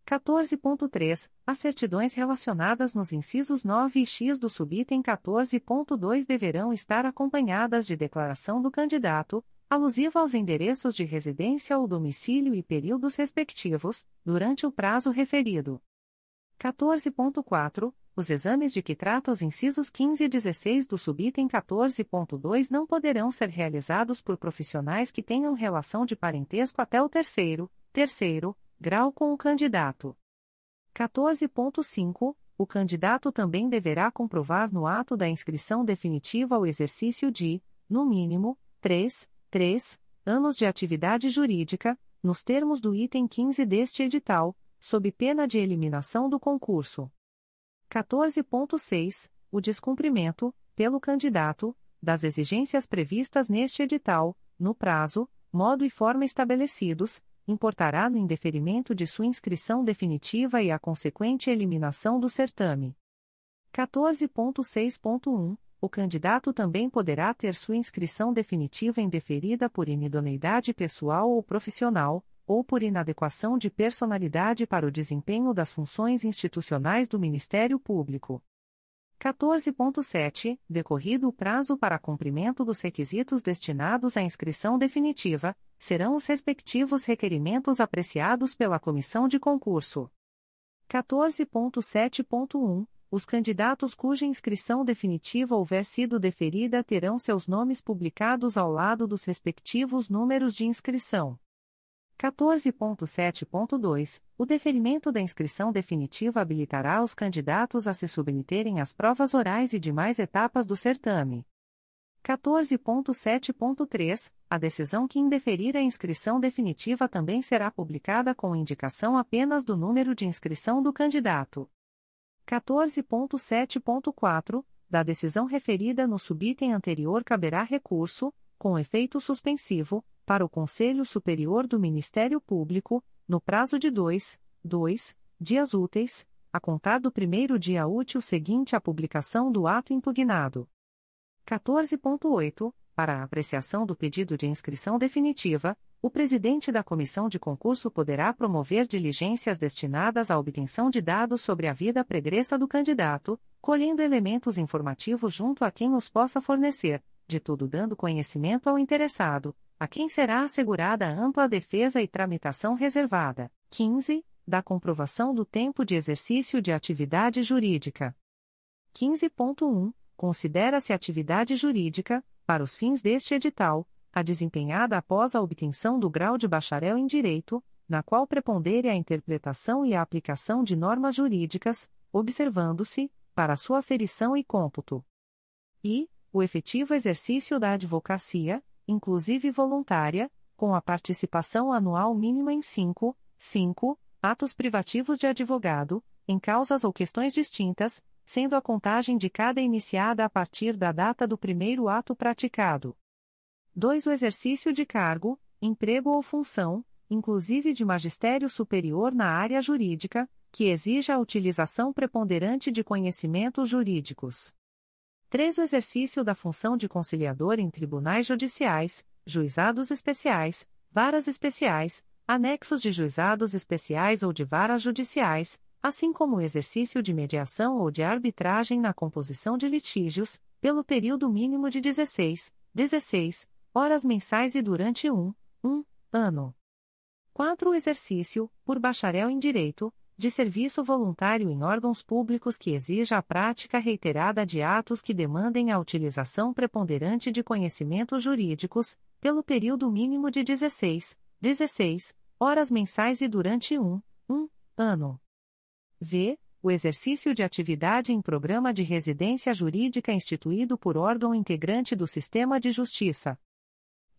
14.3. As certidões relacionadas nos incisos 9 e X do subitem 14.2 deverão estar acompanhadas de declaração do candidato, alusiva aos endereços de residência ou domicílio e períodos respectivos, durante o prazo referido. 14.4. Os exames de que trata os incisos 15 e 16 do subitem 14.2 não poderão ser realizados por profissionais que tenham relação de parentesco até o terceiro, terceiro, grau com o candidato. 14.5. O candidato também deverá comprovar no ato da inscrição definitiva o exercício de, no mínimo, 3, 3 anos de atividade jurídica, nos termos do item 15 deste edital, sob pena de eliminação do concurso. 14.6. O descumprimento, pelo candidato, das exigências previstas neste edital, no prazo, modo e forma estabelecidos, importará no indeferimento de sua inscrição definitiva e a consequente eliminação do certame. 14.6.1. O candidato também poderá ter sua inscrição definitiva indeferida por inidoneidade pessoal ou profissional, ou por inadequação de personalidade para o desempenho das funções institucionais do Ministério Público. 14.7. Decorrido o prazo para cumprimento dos requisitos destinados à inscrição definitiva, serão os respectivos requerimentos apreciados pela comissão de concurso. 14.7.1. Os candidatos cuja inscrição definitiva houver sido deferida terão seus nomes publicados ao lado dos respectivos números de inscrição. 14.7.2 O deferimento da inscrição definitiva habilitará os candidatos a se submeterem às provas orais e demais etapas do certame. 14.7.3 A decisão que indeferir a inscrição definitiva também será publicada com indicação apenas do número de inscrição do candidato. 14.7.4 Da decisão referida no subitem anterior caberá recurso, com efeito suspensivo, para o Conselho Superior do Ministério Público, no prazo de dois, dois dias úteis, a contar do primeiro dia útil seguinte à publicação do ato impugnado. 14.8. Para a apreciação do pedido de inscrição definitiva, o presidente da comissão de concurso poderá promover diligências destinadas à obtenção de dados sobre a vida pregressa do candidato, colhendo elementos informativos junto a quem os possa fornecer, de tudo dando conhecimento ao interessado, a quem será assegurada ampla defesa e tramitação reservada. 15. Da comprovação do tempo de exercício de atividade jurídica. 15.1. Considera-se atividade jurídica, para os fins deste edital, a desempenhada após a obtenção do grau de bacharel em Direito, na qual prepondere a interpretação e a aplicação de normas jurídicas, observando-se, para sua aferição e cômputo. E, o efetivo exercício da advocacia, inclusive voluntária, com a participação anual mínima em 5, 5 atos privativos de advogado, em causas ou questões distintas, sendo a contagem de cada iniciada a partir da data do primeiro ato praticado. 2. O exercício de cargo, emprego ou função, inclusive de magistério superior na área jurídica, que exija a utilização preponderante de conhecimentos jurídicos. 3. O exercício da função de conciliador em tribunais judiciais, juizados especiais, varas especiais, anexos de juizados especiais ou de varas judiciais, assim como o exercício de mediação ou de arbitragem na composição de litígios, pelo período mínimo de 16, 16 horas mensais e durante um, um ano. 4. O exercício, por bacharel em direito, de serviço voluntário em órgãos públicos que exija a prática reiterada de atos que demandem a utilização preponderante de conhecimentos jurídicos, pelo período mínimo de 16, 16 horas mensais e durante um, um ano. V. O exercício de atividade em programa de residência jurídica instituído por órgão integrante do Sistema de Justiça.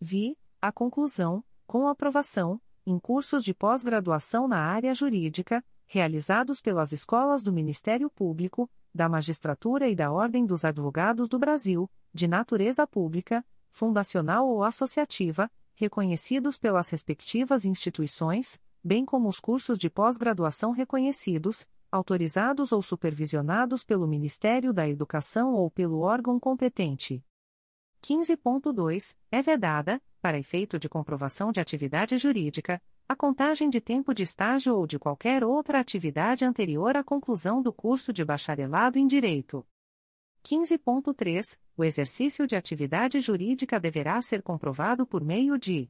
Vi. A conclusão, com aprovação, em cursos de pós-graduação na área jurídica, realizados pelas escolas do Ministério Público, da Magistratura e da Ordem dos Advogados do Brasil, de natureza pública, fundacional ou associativa, reconhecidos pelas respectivas instituições, bem como os cursos de pós-graduação reconhecidos, autorizados ou supervisionados pelo Ministério da Educação ou pelo órgão competente. 15.2. É vedada, para efeito de comprovação de atividade jurídica, a contagem de tempo de estágio ou de qualquer outra atividade anterior à conclusão do curso de bacharelado em Direito. 15.3. O exercício de atividade jurídica deverá ser comprovado por meio de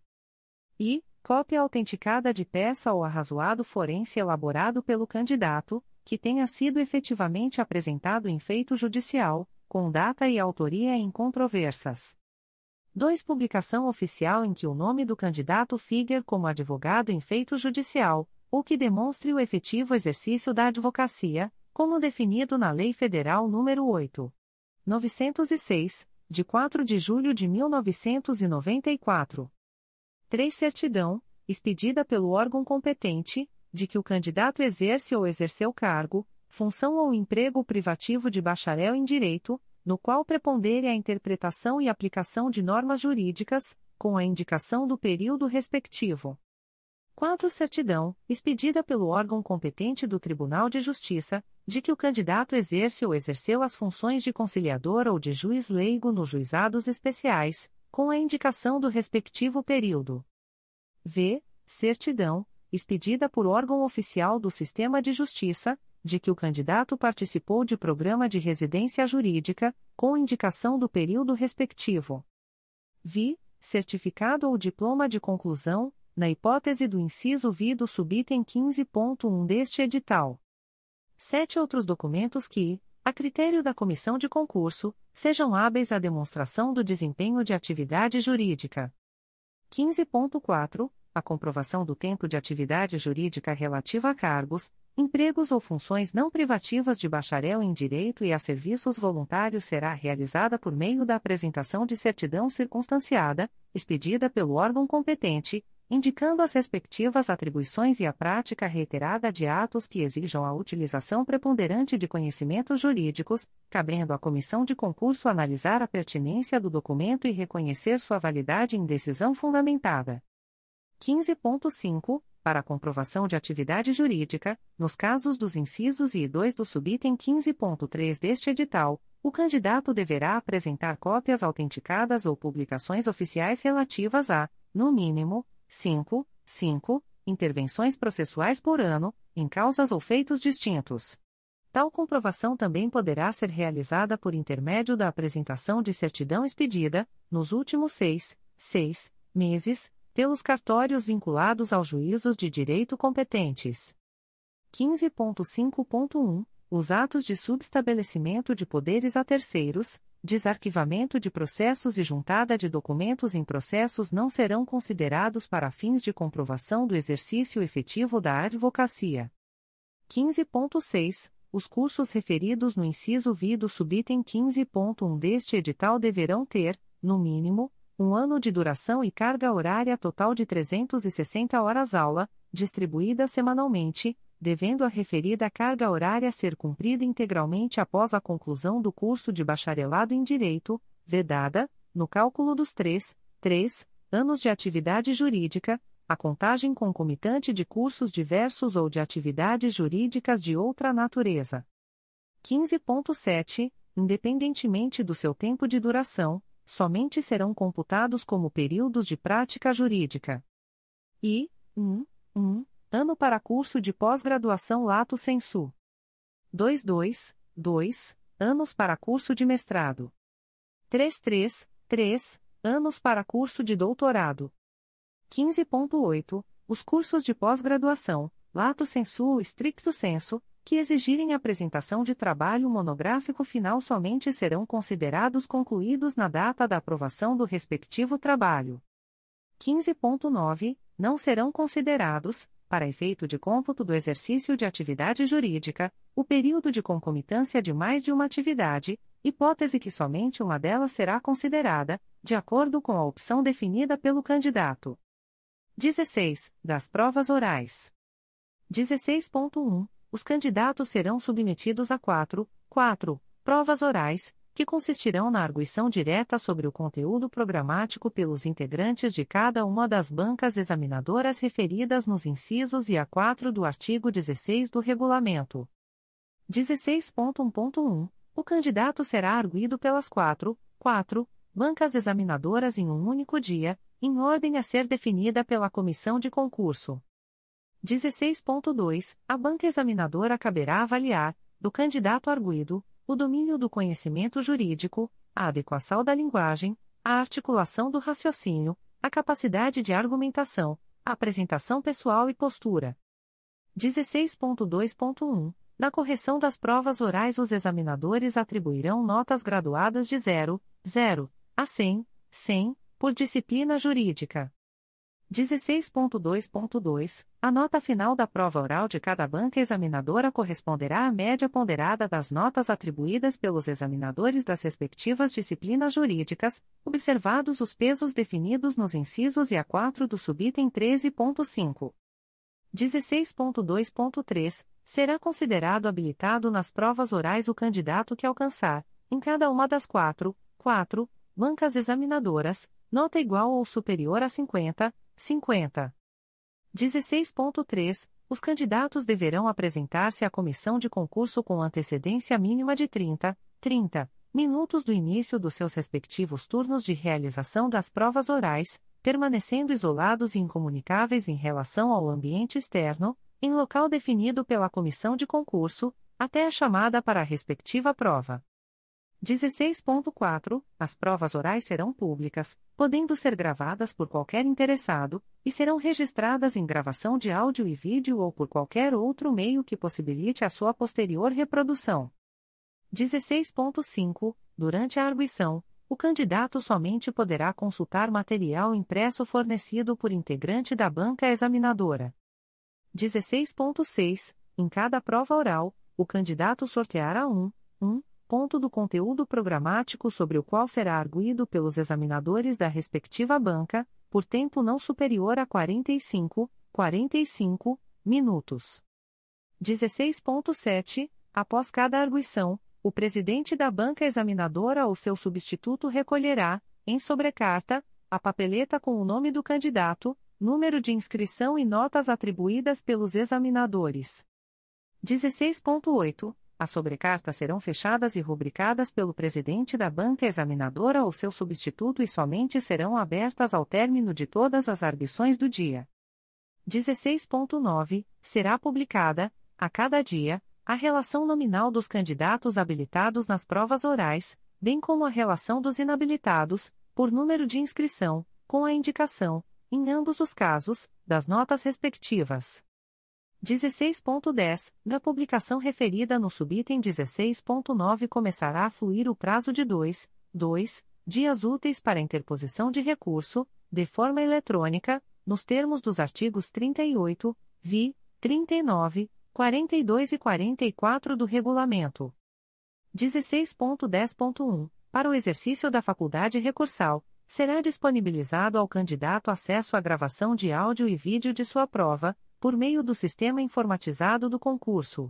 i. Cópia autenticada de peça ou arrazoado forense elaborado pelo candidato, que tenha sido efetivamente apresentado em feito judicial, com data e autoria incontroversas. 2. Publicação oficial em que o nome do candidato figure como advogado em feito judicial, ou que demonstre o efetivo exercício da advocacia, como definido na Lei Federal nº 8. 906, de 4 de julho de 1994. 3. Certidão, expedida pelo órgão competente, de que o candidato exerce ou exerceu cargo, função ou emprego privativo de bacharel em direito, no qual prepondere a interpretação e aplicação de normas jurídicas, com a indicação do período respectivo. 4. Certidão, expedida pelo órgão competente do Tribunal de Justiça, de que o candidato exerce ou exerceu as funções de conciliador ou de juiz leigo nos juizados especiais, com a indicação do respectivo período. V. Certidão, expedida por órgão oficial do Sistema de Justiça, de que o candidato participou de programa de residência jurídica, com indicação do período respectivo. Vi, certificado ou diploma de conclusão, na hipótese do inciso vi do subitem 15.1 deste edital. Sete outros documentos que, a critério da comissão de concurso, sejam hábeis à demonstração do desempenho de atividade jurídica. 15.4 a comprovação do tempo de atividade jurídica relativa a cargos, empregos ou funções não privativas de bacharel em direito e a serviços voluntários será realizada por meio da apresentação de certidão circunstanciada, expedida pelo órgão competente, indicando as respectivas atribuições e a prática reiterada de atos que exijam a utilização preponderante de conhecimentos jurídicos, cabendo à comissão de concurso analisar a pertinência do documento e reconhecer sua validade em decisão fundamentada. 15.5, para a comprovação de atividade jurídica, nos casos dos incisos I e 2 do subitem 15.3 deste edital, o candidato deverá apresentar cópias autenticadas ou publicações oficiais relativas a, no mínimo, 5, 5 intervenções processuais por ano, em causas ou feitos distintos. Tal comprovação também poderá ser realizada por intermédio da apresentação de certidão expedida, nos últimos seis, seis meses, pelos cartórios vinculados aos juízos de direito competentes. 15.5.1 Os atos de subestabelecimento de poderes a terceiros, desarquivamento de processos e juntada de documentos em processos não serão considerados para fins de comprovação do exercício efetivo da advocacia. 15.6 Os cursos referidos no inciso V do subitem 15.1 deste edital deverão ter, no mínimo, um ano de duração e carga horária total de 360 horas-aula, distribuída semanalmente, devendo a referida carga horária ser cumprida integralmente após a conclusão do curso de bacharelado em Direito, vedada, no cálculo dos três, três anos de atividade jurídica, a contagem concomitante de cursos diversos ou de atividades jurídicas de outra natureza. 15.7. Independentemente do seu tempo de duração, somente serão computados como períodos de prática jurídica. E, 1, 1, ano para curso de pós-graduação lato sensu. 22, 2, anos para curso de mestrado. 33, 3, anos para curso de doutorado. 15.8, os cursos de pós-graduação, lato sensu stricto sensu, que exigirem apresentação de trabalho monográfico final somente serão considerados concluídos na data da aprovação do respectivo trabalho. 15.9. Não serão considerados, para efeito de cômputo do exercício de atividade jurídica, o período de concomitância de mais de uma atividade, hipótese que somente uma delas será considerada, de acordo com a opção definida pelo candidato. 16. Das provas orais. 16.1. Os candidatos serão submetidos a 4, 4 provas orais, que consistirão na arguição direta sobre o conteúdo programático pelos integrantes de cada uma das bancas examinadoras referidas nos incisos e a 4 do artigo 16 do regulamento. 16.1.1. O candidato será arguído pelas 4, 4 bancas examinadoras em um único dia, em ordem a ser definida pela comissão de concurso. 16.2. A banca examinadora caberá avaliar, do candidato arguído, o domínio do conhecimento jurídico, a adequação da linguagem, a articulação do raciocínio, a capacidade de argumentação, a apresentação pessoal e postura. 16.2.1. Na correção das provas orais, os examinadores atribuirão notas graduadas de 0, 0 a 100, 100, por disciplina jurídica. 16.2.2 A nota final da prova oral de cada banca examinadora corresponderá à média ponderada das notas atribuídas pelos examinadores das respectivas disciplinas jurídicas, observados os pesos definidos nos incisos e a 4 do subitem 13.5. 16.2.3 Será considerado habilitado nas provas orais o candidato que alcançar, em cada uma das quatro, quatro bancas examinadoras, nota igual ou superior a 50, 50. 16.3. Os candidatos deverão apresentar-se à comissão de concurso com antecedência mínima de 30, 30 minutos do início dos seus respectivos turnos de realização das provas orais, permanecendo isolados e incomunicáveis em relação ao ambiente externo, em local definido pela comissão de concurso, até a chamada para a respectiva prova. 16.4. As provas orais serão públicas, podendo ser gravadas por qualquer interessado, e serão registradas em gravação de áudio e vídeo ou por qualquer outro meio que possibilite a sua posterior reprodução. 16.5. Durante a arguição, o candidato somente poderá consultar material impresso fornecido por integrante da banca examinadora. 16.6. Em cada prova oral, o candidato sorteará um, um ponto do conteúdo programático sobre o qual será arguído pelos examinadores da respectiva banca, por tempo não superior a 45, 45 minutos. 16.7. Após cada arguição, o presidente da banca examinadora ou seu substituto recolherá, em sobrecarta, a papeleta com o nome do candidato, número de inscrição e notas atribuídas pelos examinadores. 16.8. As sobrecartas serão fechadas e rubricadas pelo presidente da banca examinadora ou seu substituto e somente serão abertas ao término de todas as arguições do dia. 16.9. Será publicada, a cada dia, a relação nominal dos candidatos habilitados nas provas orais, bem como a relação dos inabilitados, por número de inscrição, com a indicação, em ambos os casos, das notas respectivas. 16.10, da publicação referida no subitem 16.9 começará a fluir o prazo de 2, 2 dias úteis para interposição de recurso, de forma eletrônica, nos termos dos artigos 38, vi, 39, 42 e 44 do regulamento. 16.10.1, para o exercício da faculdade recursal, será disponibilizado ao candidato acesso à gravação de áudio e vídeo de sua prova, por meio do sistema informatizado do concurso.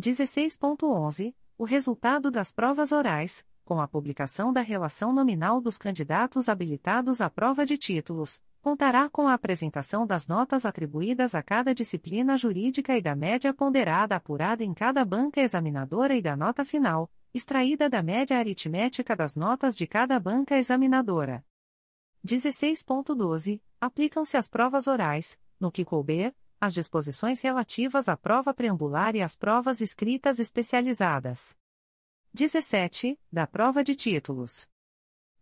16.11. O resultado das provas orais, com a publicação da relação nominal dos candidatos habilitados à prova de títulos, contará com a apresentação das notas atribuídas a cada disciplina jurídica e da média ponderada apurada em cada banca examinadora e da nota final, extraída da média aritmética das notas de cada banca examinadora. 16.12. Aplicam-se as provas orais, no que couber, as disposições relativas à prova preambular e às provas escritas especializadas. 17. Da prova de títulos.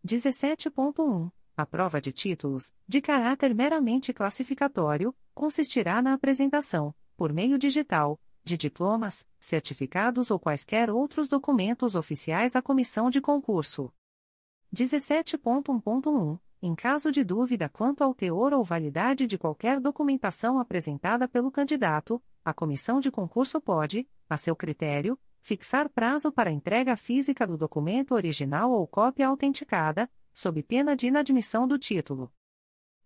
17.1. A prova de títulos, de caráter meramente classificatório, consistirá na apresentação, por meio digital, de diplomas, certificados ou quaisquer outros documentos oficiais à comissão de concurso. 17.1.1 em caso de dúvida quanto ao teor ou validade de qualquer documentação apresentada pelo candidato, a comissão de concurso pode, a seu critério, fixar prazo para entrega física do documento original ou cópia autenticada, sob pena de inadmissão do título.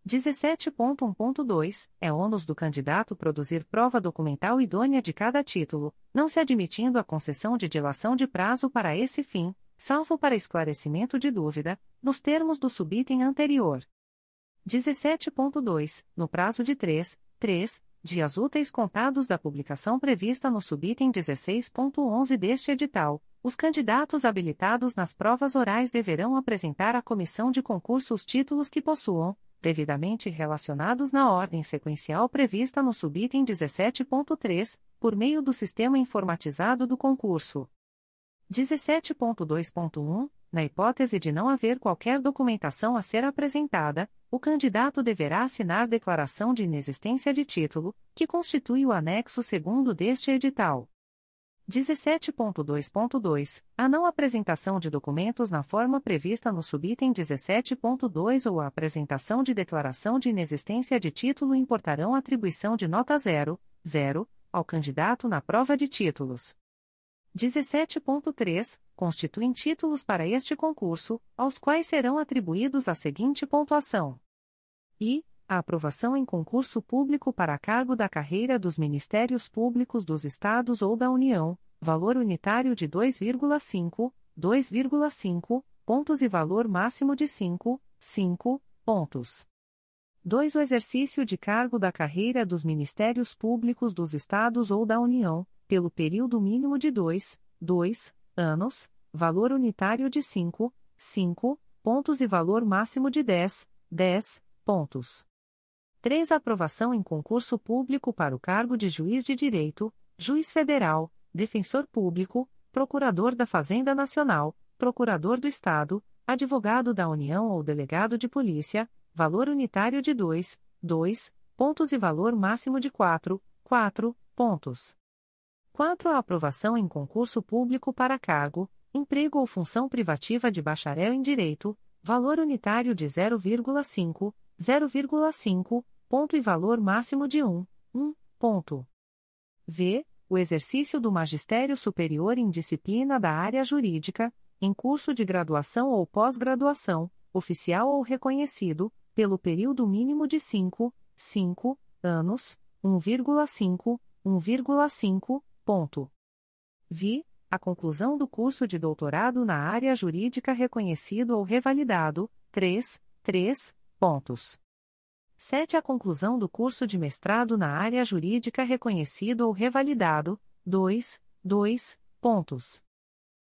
17.1.2 É ônus do candidato produzir prova documental idônea de cada título, não se admitindo a concessão de dilação de prazo para esse fim, salvo para esclarecimento de dúvida, nos termos do subitem anterior. 17.2 No prazo de 3, 3 dias úteis contados da publicação prevista no subitem 16.11 deste edital, os candidatos habilitados nas provas orais deverão apresentar à comissão de concurso os títulos que possuam, devidamente relacionados na ordem sequencial prevista no subitem 17.3, por meio do sistema informatizado do concurso. 17.2.1 Na hipótese de não haver qualquer documentação a ser apresentada, o candidato deverá assinar declaração de inexistência de título, que constitui o anexo segundo deste edital. 17.2.2 A não apresentação de documentos na forma prevista no subitem 17.2 ou a apresentação de declaração de inexistência de título importarão atribuição de nota 0, 0, ao candidato na prova de títulos. 17.3 Constituem títulos para este concurso, aos quais serão atribuídos a seguinte pontuação. I. A aprovação em concurso público para cargo da carreira dos Ministérios Públicos dos Estados ou da União, valor unitário de 2,5, 2,5 pontos e valor máximo de 5, 5 pontos. 2. O exercício de cargo da carreira dos Ministérios Públicos dos Estados ou da União, pelo período mínimo de 2, 2 anos, valor unitário de 5, 5 pontos e valor máximo de 10, 10 pontos. 3. Aprovação em concurso público para o cargo de juiz de direito, juiz federal, defensor público, procurador da Fazenda Nacional, procurador do Estado, advogado da União ou delegado de polícia, valor unitário de 2, 2 pontos e valor máximo de 4, 4 pontos. 4. A aprovação em concurso público para cargo, emprego ou função privativa de bacharel em direito, valor unitário de 0,5, 0,5, ponto e valor máximo de 1, 1, ponto. V. O exercício do magistério superior em disciplina da área jurídica, em curso de graduação ou pós-graduação, oficial ou reconhecido, pelo período mínimo de 5, 5 anos, 1,5, 1,5, ponto. Vi. A conclusão do curso de doutorado na área jurídica reconhecido ou revalidado, 3, 3, Pontos. 7. A conclusão do curso de mestrado na área jurídica reconhecido ou revalidado. 2, 2 pontos.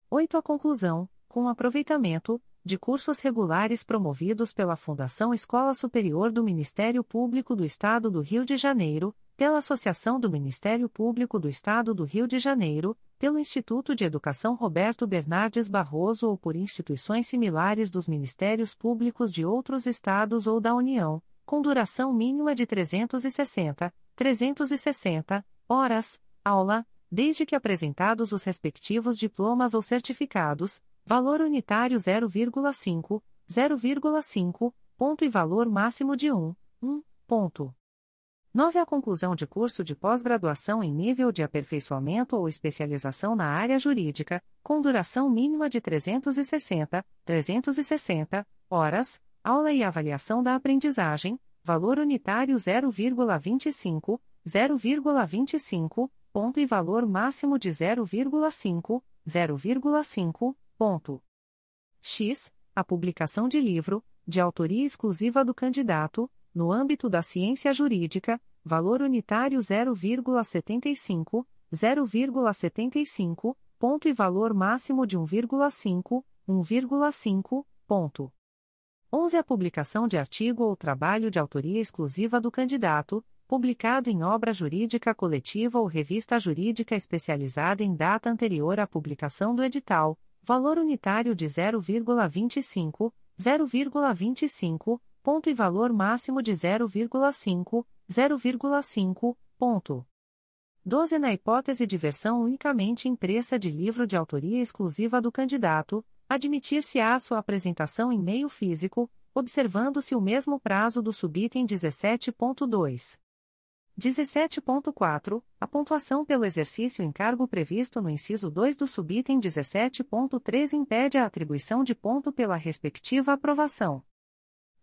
8. A conclusão, com aproveitamento, de cursos regulares promovidos pela Fundação Escola Superior do Ministério Público do Estado do Rio de Janeiro, pela Associação do Ministério Público do Estado do Rio de Janeiro, pelo Instituto de Educação Roberto Bernardes Barroso ou por instituições similares dos Ministérios Públicos de outros estados ou da União, com duração mínima de 360, 360 horas, aula, desde que apresentados os respectivos diplomas ou certificados, valor unitário 0,5, 0,5, ponto e valor máximo de 1, 1, ponto. 9. A conclusão de curso de pós-graduação em nível de aperfeiçoamento ou especialização na área jurídica, com duração mínima de 360, 360 horas, aula e avaliação da aprendizagem, valor unitário 0,25, 0,25, ponto e valor máximo de 0,5, 0,5, ponto. X. A publicação de livro, de autoria exclusiva do candidato, no âmbito da ciência jurídica, valor unitário 0,75, 0,75, ponto e valor máximo de 1,5, 1,5, ponto. 11. A publicação de artigo ou trabalho de autoria exclusiva do candidato, publicado em obra jurídica coletiva ou revista jurídica especializada em data anterior à publicação do edital, valor unitário de 0,25, 0,25, ponto e valor máximo de 0,5, 0,5, ponto. 12. Na hipótese de versão unicamente impressa de livro de autoria exclusiva do candidato, admitir-se-á sua apresentação em meio físico, observando-se o mesmo prazo do subitem 17.2. 17.4. A pontuação pelo exercício em cargo previsto no inciso 2 do subitem 17.3 impede a atribuição de ponto pela respectiva aprovação.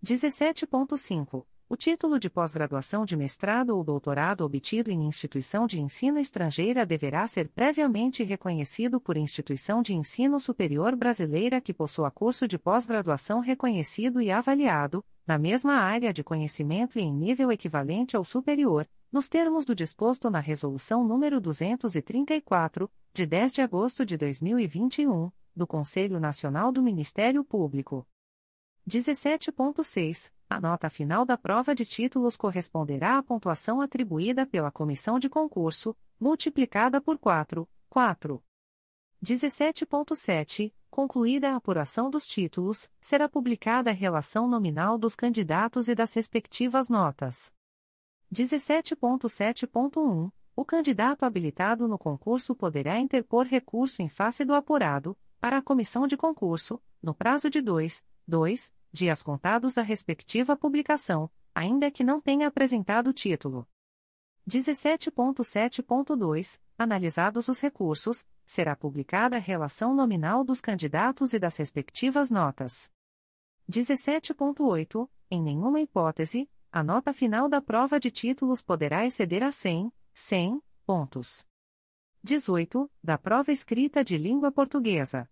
17.5. O título de pós-graduação de mestrado ou doutorado obtido em instituição de ensino estrangeira deverá ser previamente reconhecido por instituição de ensino superior brasileira que possua curso de pós-graduação reconhecido e avaliado, na mesma área de conhecimento e em nível equivalente ao superior, nos termos do disposto na Resolução nº 234, de 10 de agosto de 2021, do Conselho Nacional do Ministério Público. 17.6. A nota final da prova de títulos corresponderá à pontuação atribuída pela comissão de concurso, multiplicada por 4, 4. 17.7. Concluída a apuração dos títulos, será publicada a relação nominal dos candidatos e das respectivas notas. 17.7.1. O candidato habilitado no concurso poderá interpor recurso em face do apurado, para a comissão de concurso, no prazo de 2, 2 dias contados da respectiva publicação, ainda que não tenha apresentado o título. 17.7.2 Analisados os recursos, será publicada a relação nominal dos candidatos e das respectivas notas. 17.8 Em nenhuma hipótese, a nota final da prova de títulos poderá exceder a 100, 100 pontos. 18. Da prova escrita de língua portuguesa.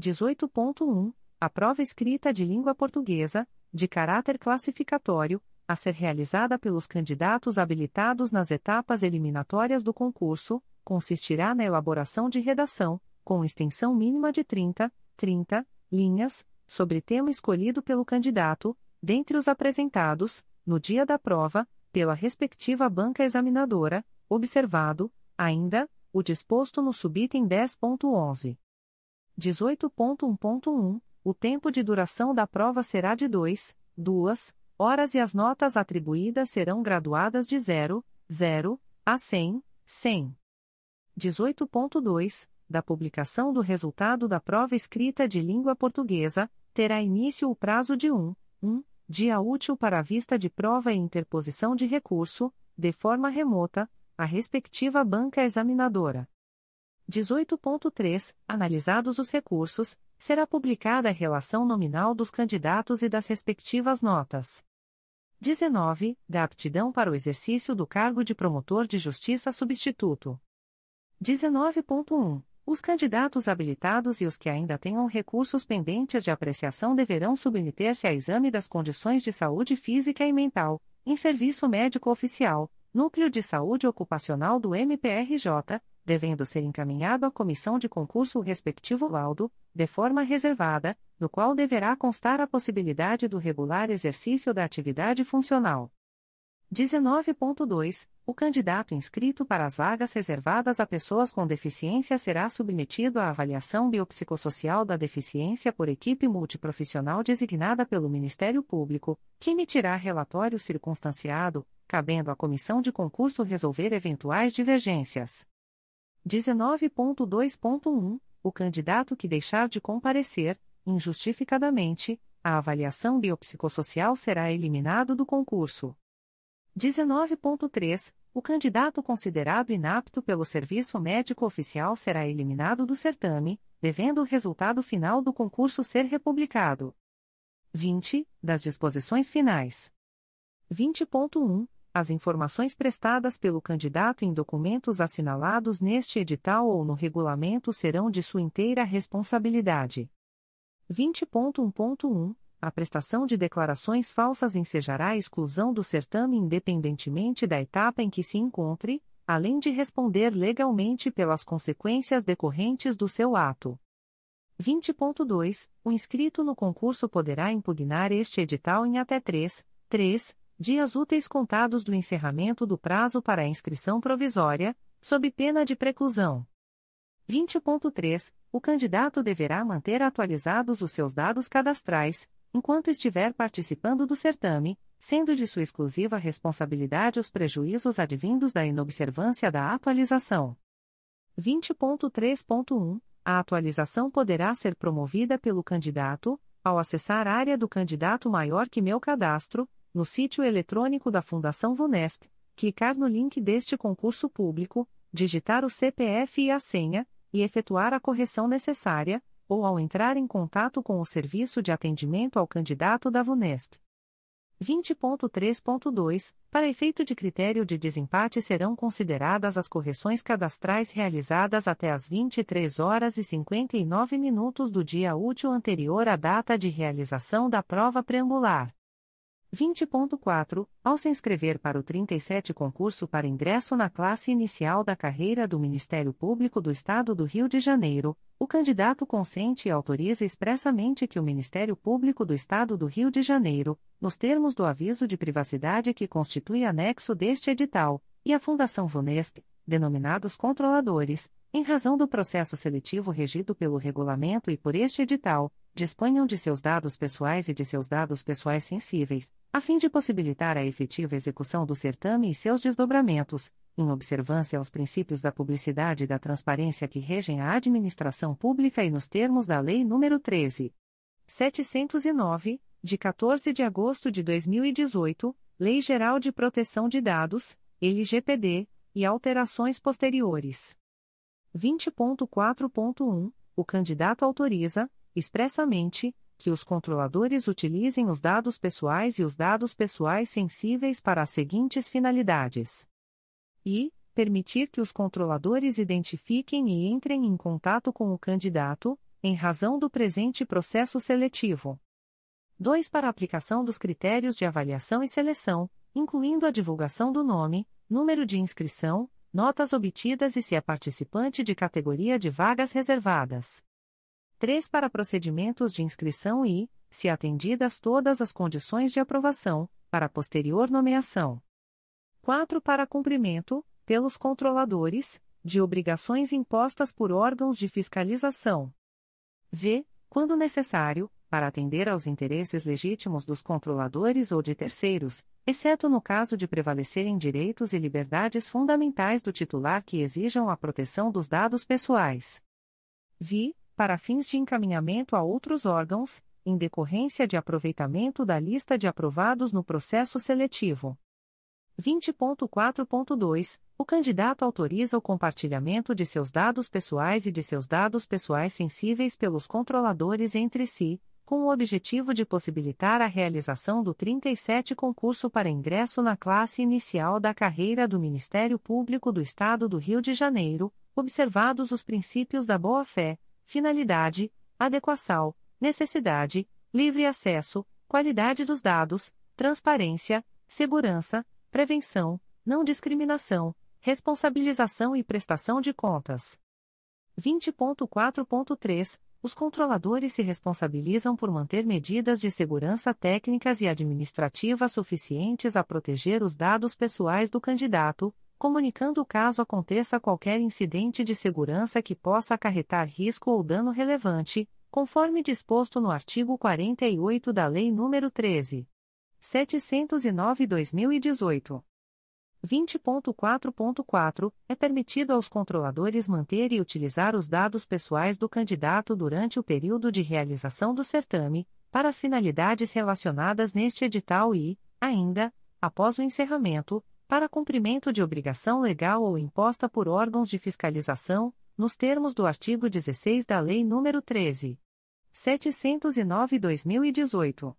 18.1 a prova escrita de língua portuguesa, de caráter classificatório, a ser realizada pelos candidatos habilitados nas etapas eliminatórias do concurso, consistirá na elaboração de redação, com extensão mínima de 30, 30 linhas, sobre tema escolhido pelo candidato, dentre os apresentados, no dia da prova, pela respectiva banca examinadora, observado, ainda, o disposto no subitem 10.11. 18.1.1 o tempo de duração da prova será de 2, 2 horas e as notas atribuídas serão graduadas de 0, 0 a 100, 100. 18.2 Da publicação do resultado da prova escrita de língua portuguesa, terá início o prazo de 1, 1 dia útil para a vista de prova e interposição de recurso, de forma remota, à respectiva banca examinadora. 18.3 Analisados os recursos, será publicada a relação nominal dos candidatos e das respectivas notas. 19. Da aptidão para o exercício do cargo de promotor de justiça substituto. 19.1. Os candidatos habilitados e os que ainda tenham recursos pendentes de apreciação deverão submeter-se a exame das condições de saúde física e mental, em serviço médico oficial, Núcleo de Saúde Ocupacional do MPRJ, devendo ser encaminhado à comissão de concurso o respectivo laudo, de forma reservada, no qual deverá constar a possibilidade do regular exercício da atividade funcional. 19.2. O candidato inscrito para as vagas reservadas a pessoas com deficiência será submetido à avaliação biopsicossocial da deficiência por equipe multiprofissional designada pelo Ministério Público, que emitirá relatório circunstanciado, cabendo à comissão de concurso resolver eventuais divergências. 19.2.1 O candidato que deixar de comparecer, injustificadamente, a avaliação biopsicossocial será eliminado do concurso. 19.3 O candidato considerado inapto pelo serviço médico oficial será eliminado do certame, devendo o resultado final do concurso ser republicado. 20. Das disposições finais. 20.1 as informações prestadas pelo candidato em documentos assinalados neste edital ou no regulamento serão de sua inteira responsabilidade. 20.1.1 A prestação de declarações falsas ensejará a exclusão do certame independentemente da etapa em que se encontre, além de responder legalmente pelas consequências decorrentes do seu ato. 20.2 O inscrito no concurso poderá impugnar este edital em até 3, 3 dias úteis contados do encerramento do prazo para inscrição provisória, sob pena de preclusão. 20.3. O candidato deverá manter atualizados os seus dados cadastrais, enquanto estiver participando do certame, sendo de sua exclusiva responsabilidade os prejuízos advindos da inobservância da atualização. 20.3.1. A atualização poderá ser promovida pelo candidato, ao acessar a área do candidato maior que meu cadastro, no sítio eletrônico da Fundação VUNESP, clicar no link deste concurso público, digitar o CPF e a senha, e efetuar a correção necessária, ou ao entrar em contato com o serviço de atendimento ao candidato da VUNESP. 20.3.2 Para efeito de critério de desempate serão consideradas as correções cadastrais realizadas até às 23 horas e 59 minutos do dia útil anterior à data de realização da prova preambular. 20.4 Ao se inscrever para o 37 concurso para ingresso na classe inicial da carreira do Ministério Público do Estado do Rio de Janeiro, o candidato consente e autoriza expressamente que o Ministério Público do Estado do Rio de Janeiro, nos termos do aviso de privacidade que constitui anexo deste edital, e a Fundação Vunesp, denominados controladores, em razão do processo seletivo regido pelo regulamento e por este edital, disponham de seus dados pessoais e de seus dados pessoais sensíveis, a fim de possibilitar a efetiva execução do certame e seus desdobramentos, em observância aos princípios da publicidade e da transparência que regem a administração pública e nos termos da Lei nº 13. 709, de 14 de agosto de 2018, Lei Geral de Proteção de Dados, LGPD, e alterações posteriores. 20.4.1 O candidato autoriza, expressamente, que os controladores utilizem os dados pessoais e os dados pessoais sensíveis para as seguintes finalidades: e permitir que os controladores identifiquem e entrem em contato com o candidato, em razão do presente processo seletivo. 2. Para aplicação dos critérios de avaliação e seleção, incluindo a divulgação do nome, número de inscrição, notas obtidas e se é participante de categoria de vagas reservadas. 3 para procedimentos de inscrição e, se atendidas todas as condições de aprovação, para posterior nomeação. 4 para cumprimento, pelos controladores, de obrigações impostas por órgãos de fiscalização. V, quando necessário, para atender aos interesses legítimos dos controladores ou de terceiros, exceto no caso de prevalecerem direitos e liberdades fundamentais do titular que exijam a proteção dos dados pessoais. Vi, para fins de encaminhamento a outros órgãos, em decorrência de aproveitamento da lista de aprovados no processo seletivo. 20.4.2 O candidato autoriza o compartilhamento de seus dados pessoais e de seus dados pessoais sensíveis pelos controladores entre si, com o objetivo de possibilitar a realização do 37 concurso para ingresso na classe inicial da carreira do Ministério Público do Estado do Rio de Janeiro, observados os princípios da boa-fé, finalidade, adequação, necessidade, livre acesso, qualidade dos dados, transparência, segurança, prevenção, não discriminação, responsabilização e prestação de contas. 20.4.3 Os controladores se responsabilizam por manter medidas de segurança técnicas e administrativas suficientes a proteger os dados pessoais do candidato, comunicando caso aconteça qualquer incidente de segurança que possa acarretar risco ou dano relevante, conforme disposto no artigo 48 da Lei nº 13. 709/2018. 20.4.4 É permitido aos controladores manter e utilizar os dados pessoais do candidato durante o período de realização do certame, para as finalidades relacionadas neste edital e, ainda, após o encerramento, para cumprimento de obrigação legal ou imposta por órgãos de fiscalização, nos termos do artigo 16 da Lei nº 13. 709/2018.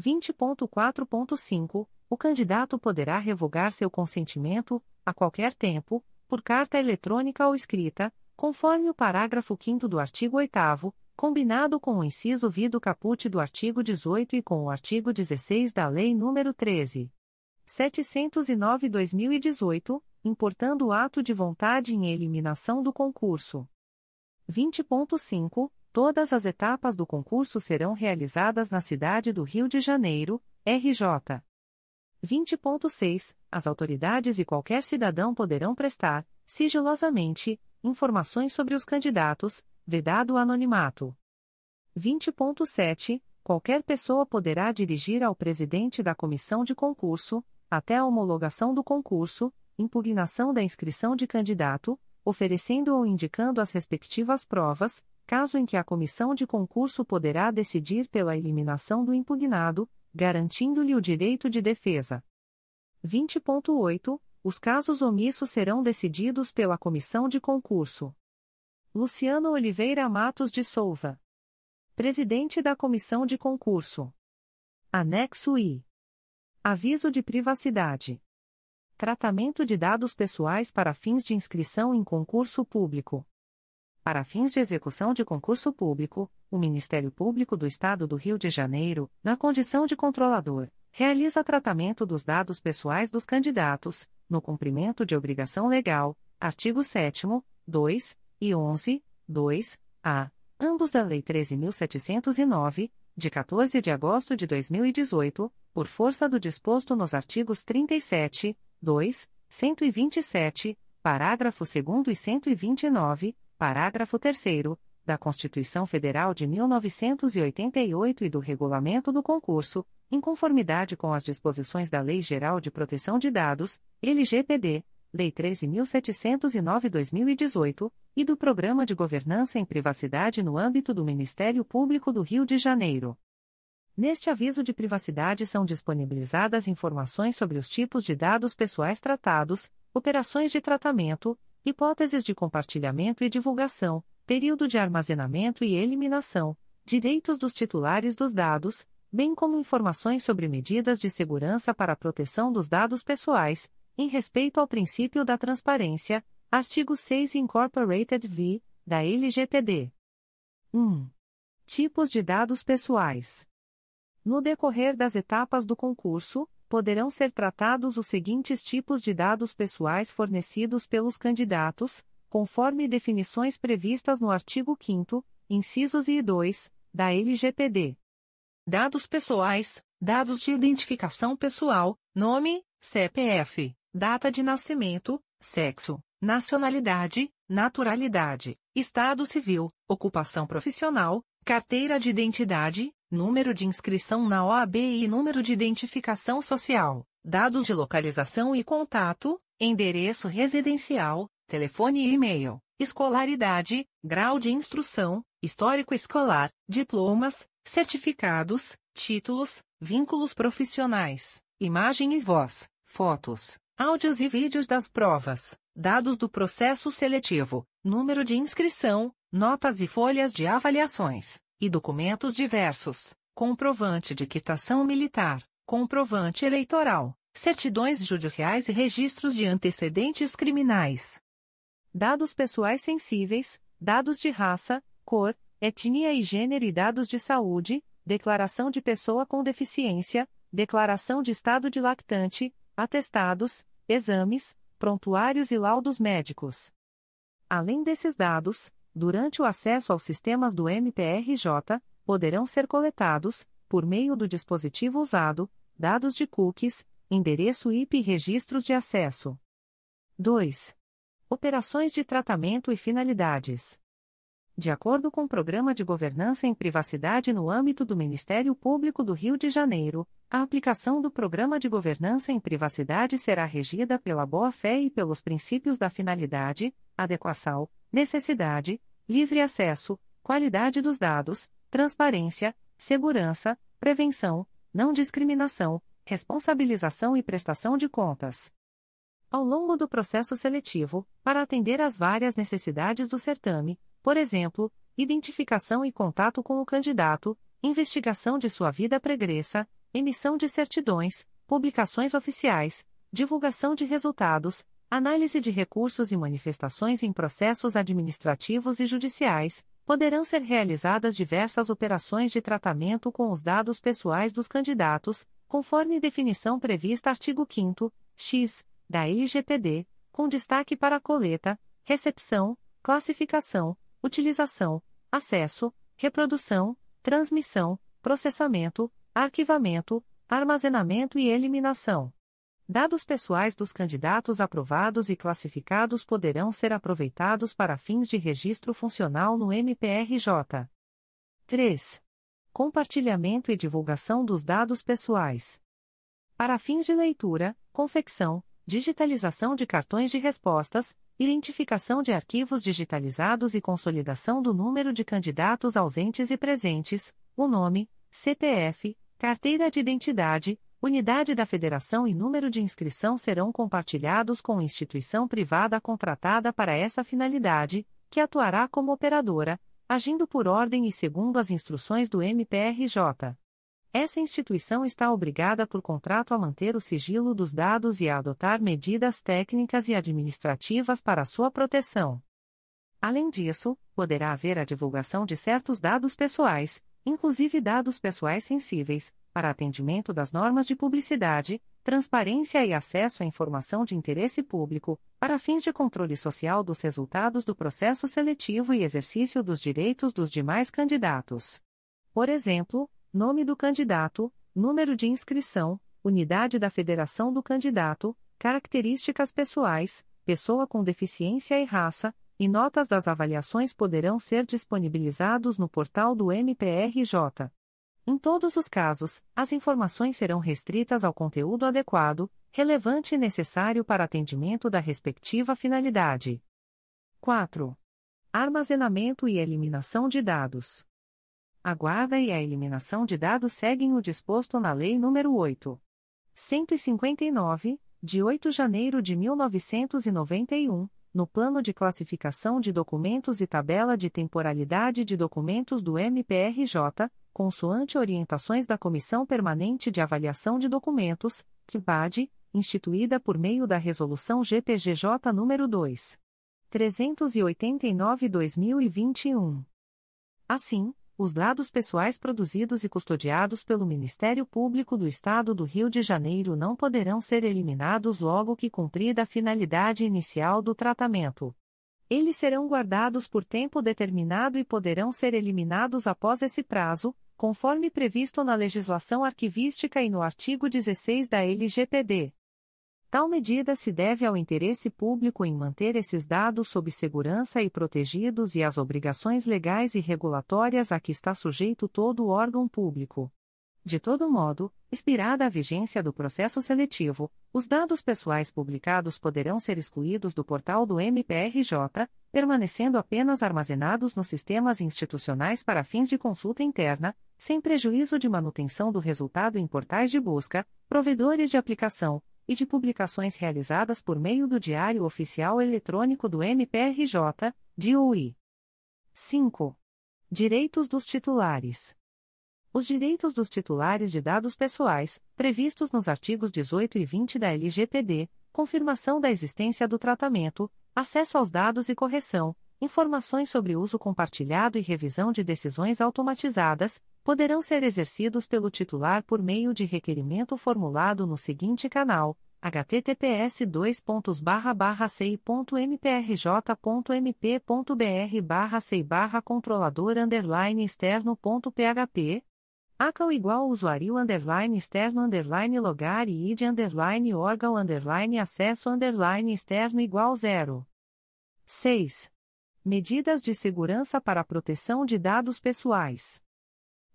20.4.5 O candidato poderá revogar seu consentimento, a qualquer tempo, por carta eletrônica ou escrita, conforme o parágrafo 5 do artigo 8 combinado com o inciso V do caput do artigo 18 e com o artigo 16 da Lei nº 13. 709-2018, importando o ato de vontade em eliminação do concurso. 20.5. Todas as etapas do concurso serão realizadas na cidade do Rio de Janeiro, RJ. 20.6. As autoridades e qualquer cidadão poderão prestar, sigilosamente, informações sobre os candidatos, vedado o anonimato. 20.7. Qualquer pessoa poderá dirigir ao presidente da comissão de concurso, até a homologação do concurso, impugnação da inscrição de candidato, oferecendo ou indicando as respectivas provas, caso em que a comissão de concurso poderá decidir pela eliminação do impugnado, garantindo-lhe o direito de defesa. 20.8. Os casos omissos serão decididos pela comissão de concurso. Luciano Oliveira Matos de Souza. Presidente da Comissão de Concurso. Anexo I. Aviso de privacidade. Tratamento de dados pessoais para fins de inscrição em concurso público. Para fins de execução de concurso público, o Ministério Público do Estado do Rio de Janeiro, na condição de controlador, realiza tratamento dos dados pessoais dos candidatos, no cumprimento de obrigação legal, artigo 7 2 e 11, 2, a, ambos da Lei 13.709, de 14 de agosto de 2018, por força do disposto nos artigos 37, 2, 127, parágrafo 2 e 129, parágrafo 3 da Constituição Federal de 1988 e do Regulamento do Concurso, em conformidade com as disposições da Lei Geral de Proteção de Dados, LGPD, Lei 13.709-2018, e do Programa de Governança em Privacidade no âmbito do Ministério Público do Rio de Janeiro. Neste aviso de privacidade são disponibilizadas informações sobre os tipos de dados pessoais tratados, operações de tratamento, hipóteses de compartilhamento e divulgação, período de armazenamento e eliminação, direitos dos titulares dos dados, bem como informações sobre medidas de segurança para a proteção dos dados pessoais, em respeito ao princípio da transparência, artigo 6 Incorporated v. da LGPD. 1. Tipos de dados pessoais. No decorrer das etapas do concurso, poderão ser tratados os seguintes tipos de dados pessoais fornecidos pelos candidatos, conforme definições previstas no artigo 5 incisos I e 2, da LGPD. Dados pessoais, dados de identificação pessoal, nome, CPF, data de nascimento, sexo, nacionalidade, naturalidade, estado civil, ocupação profissional, carteira de identidade, número de inscrição na OAB e número de identificação social, dados de localização e contato, endereço residencial, telefone e e-mail, escolaridade, grau de instrução, histórico escolar, diplomas, certificados, títulos, vínculos profissionais, imagem e voz, fotos, áudios e vídeos das provas, dados do processo seletivo, número de inscrição, notas e folhas de avaliações, e documentos diversos, comprovante de quitação militar, comprovante eleitoral, certidões judiciais e registros de antecedentes criminais. Dados pessoais sensíveis, dados de raça, cor, etnia e gênero e dados de saúde, declaração de pessoa com deficiência, declaração de estado de lactante, atestados, exames, prontuários e laudos médicos. Além desses dados, durante o acesso aos sistemas do MPRJ, poderão ser coletados, por meio do dispositivo usado, dados de cookies, endereço IP e registros de acesso. 2. Operações de tratamento e finalidades. De acordo com o Programa de Governança em Privacidade no âmbito do Ministério Público do Rio de Janeiro, a aplicação do Programa de Governança em Privacidade será regida pela boa-fé e pelos princípios da finalidade, adequação, necessidade, livre acesso, qualidade dos dados, transparência, segurança, prevenção, não discriminação, responsabilização e prestação de contas. Ao longo do processo seletivo, para atender às várias necessidades do certame, por exemplo, identificação e contato com o candidato, investigação de sua vida pregressa, emissão de certidões, publicações oficiais, divulgação de resultados, análise de recursos e manifestações em processos administrativos e judiciais, poderão ser realizadas diversas operações de tratamento com os dados pessoais dos candidatos, conforme definição prevista artigo 5 X, da LGPD, com destaque para a coleta, recepção, classificação, utilização, acesso, reprodução, transmissão, processamento, arquivamento, armazenamento e eliminação. Dados pessoais dos candidatos aprovados e classificados poderão ser aproveitados para fins de registro funcional no MPRJ. 3. Compartilhamento e divulgação dos dados pessoais. Para fins de leitura, confecção, digitalização de cartões de respostas, identificação de arquivos digitalizados e consolidação do número de candidatos ausentes e presentes, o nome, CPF, carteira de identidade, unidade da federação e número de inscrição serão compartilhados com instituição privada contratada para essa finalidade, que atuará como operadora, agindo por ordem e segundo as instruções do MPRJ. Essa instituição está obrigada por contrato a manter o sigilo dos dados e a adotar medidas técnicas e administrativas para sua proteção. Além disso, poderá haver a divulgação de certos dados pessoais, inclusive dados pessoais sensíveis, para atendimento das normas de publicidade, transparência e acesso à informação de interesse público, para fins de controle social dos resultados do processo seletivo e exercício dos direitos dos demais candidatos. Por exemplo, nome do candidato, número de inscrição, unidade da federação do candidato, características pessoais, pessoa com deficiência e raça, e notas das avaliações poderão ser disponibilizados no portal do MPRJ. Em todos os casos, as informações serão restritas ao conteúdo adequado, relevante e necessário para atendimento da respectiva finalidade. 4. Armazenamento e eliminação de dados. A guarda e a eliminação de dados seguem o disposto na Lei nº 8. 159, de 8 de janeiro de 1991, no Plano de Classificação de Documentos e Tabela de Temporalidade de Documentos do MPRJ, consoante orientações da Comissão Permanente de Avaliação de Documentos, CPAD, instituída por meio da Resolução GPGJ nº 2. 389-2021. Assim, os dados pessoais produzidos e custodiados pelo Ministério Público do Estado do Rio de Janeiro não poderão ser eliminados logo que cumprida a finalidade inicial do tratamento. Eles serão guardados por tempo determinado e poderão ser eliminados após esse prazo, conforme previsto na legislação arquivística e no artigo 16 da LGPD. Tal medida se deve ao interesse público em manter esses dados sob segurança e protegidos e às obrigações legais e regulatórias a que está sujeito todo o órgão público. De todo modo, expirada a vigência do processo seletivo, os dados pessoais publicados poderão ser excluídos do portal do MPRJ, permanecendo apenas armazenados nos sistemas institucionais para fins de consulta interna, sem prejuízo de manutenção do resultado em portais de busca, provedores de aplicação, e de publicações realizadas por meio do Diário Oficial Eletrônico do MPRJ, DOI. 5. Direitos dos titulares. Os direitos dos titulares de dados pessoais, previstos nos artigos 18 e 20 da LGPD, confirmação da existência do tratamento, acesso aos dados e correção, informações sobre uso compartilhado e revisão de decisões automatizadas, poderão ser exercidos pelo titular por meio de requerimento formulado no seguinte canal: https cimpr.mprj.mp.br sei controlador externo.php ACAL igual usuário underline externo underline logar e id underline órgão underline acesso underline externo igual zero. 6. Medidas de segurança para a proteção de dados pessoais.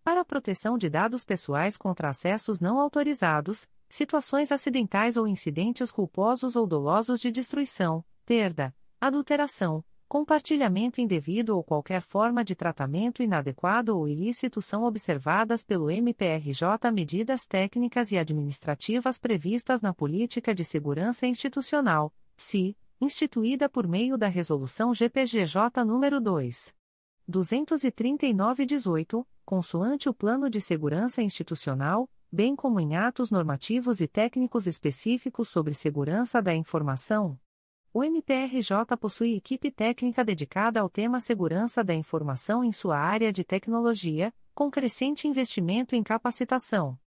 Para a proteção de dados pessoais contra acessos não autorizados, situações acidentais ou incidentes culposos ou dolosos de destruição, perda, adulteração, compartilhamento indevido ou qualquer forma de tratamento inadequado ou ilícito são observadas pelo MPRJ medidas técnicas e administrativas previstas na Política de Segurança Institucional, PSI, instituída por meio da Resolução GPGJ nº 2. 239-18, consoante o Plano de Segurança Institucional, bem como em atos normativos e técnicos específicos sobre segurança da informação. O MPRJ possui equipe técnica dedicada ao tema segurança da informação em sua área de tecnologia, com crescente investimento em capacitação.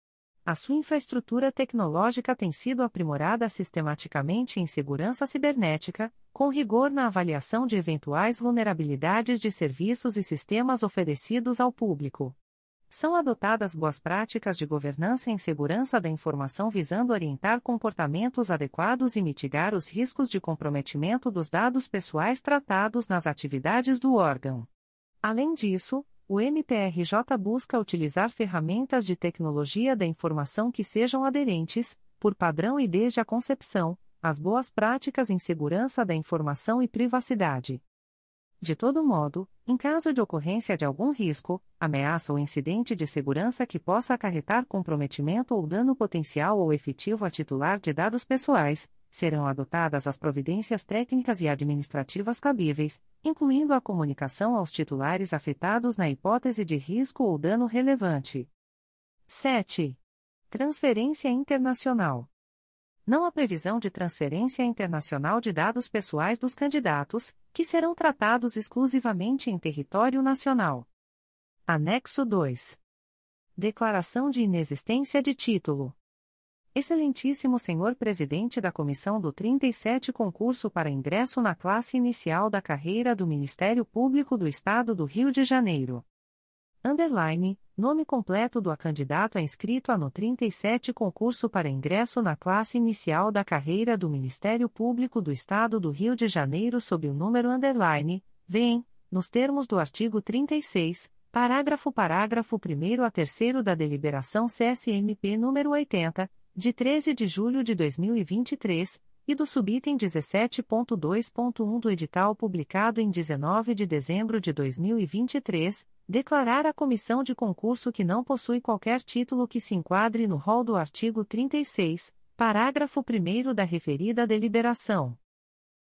A sua infraestrutura tecnológica tem sido aprimorada sistematicamente em segurança cibernética, com rigor na avaliação de eventuais vulnerabilidades de serviços e sistemas oferecidos ao público. São adotadas boas práticas de governança em segurança da informação visando orientar comportamentos adequados e mitigar os riscos de comprometimento dos dados pessoais tratados nas atividades do órgão. Além disso, o MPRJ busca utilizar ferramentas de tecnologia da informação que sejam aderentes, por padrão e desde a concepção, às boas práticas em segurança da informação e privacidade. De todo modo, em caso de ocorrência de algum risco, ameaça ou incidente de segurança que possa acarretar comprometimento ou dano potencial ou efetivo a titular de dados pessoais, serão adotadas as providências técnicas e administrativas cabíveis, incluindo a comunicação aos titulares afetados na hipótese de risco ou dano relevante. 7. Transferência internacional. Não há previsão de transferência internacional de dados pessoais dos candidatos, que serão tratados exclusivamente em território nacional. Anexo 2. Declaração de inexistência de título. Excelentíssimo Senhor Presidente da Comissão do 37 Concurso para Ingresso na Classe Inicial da Carreira do Ministério Público do Estado do Rio de Janeiro. Underline, nome completo do candidato a inscrito a no 37 Concurso para Ingresso na Classe Inicial da Carreira do Ministério Público do Estado do Rio de Janeiro sob o número underline, vem, nos termos do artigo 36, parágrafo parágrafo 1 a 3 da deliberação CSMP número 80, de 13 de julho de 2023, e do subitem 17.2.1 do edital publicado em 19 de dezembro de 2023, declarar a comissão de concurso que não possui qualquer título que se enquadre no rol do artigo 36, parágrafo 1 da referida deliberação.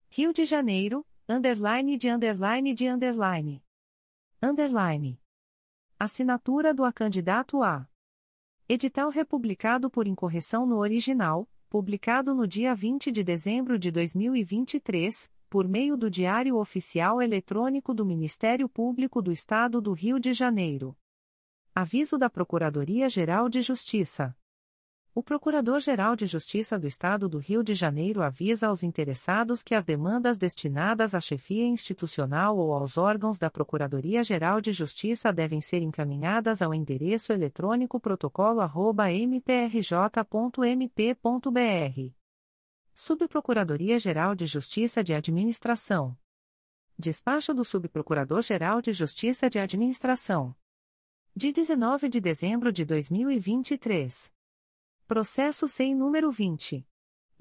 Rio de Janeiro, underline de underline de underline. Underline. Assinatura do candidato A. Edital republicado por incorreção no original, publicado no dia 20 de dezembro de 2023, por meio do Diário Oficial Eletrônico do Ministério Público do Estado do Rio de Janeiro. Aviso da Procuradoria-Geral de Justiça. O Procurador-Geral de Justiça do Estado do Rio de Janeiro avisa aos interessados que as demandas destinadas à chefia institucional ou aos órgãos da Procuradoria-Geral de Justiça devem ser encaminhadas ao endereço eletrônico protocolo@mprj.mp.br. Subprocuradoria-Geral de Justiça de Administração. Despacho do Subprocurador-Geral de Justiça de Administração. De 19 de dezembro de 2023. Processo sem número 20.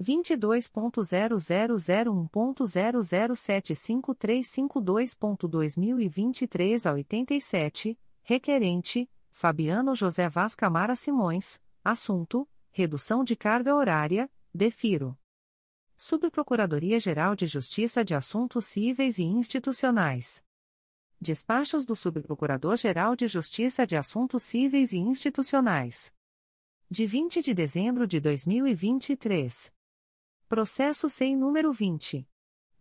22.0001.0075352.2023 a 87, requerente, Fabiano José Vaz Camara Simões, assunto, redução de carga horária, defiro. Subprocuradoria-Geral de Justiça de Assuntos Cíveis e Institucionais. Despachos do Subprocurador-Geral de Justiça de Assuntos Cíveis e Institucionais de 20 de dezembro de 2023. Processo sem número 20.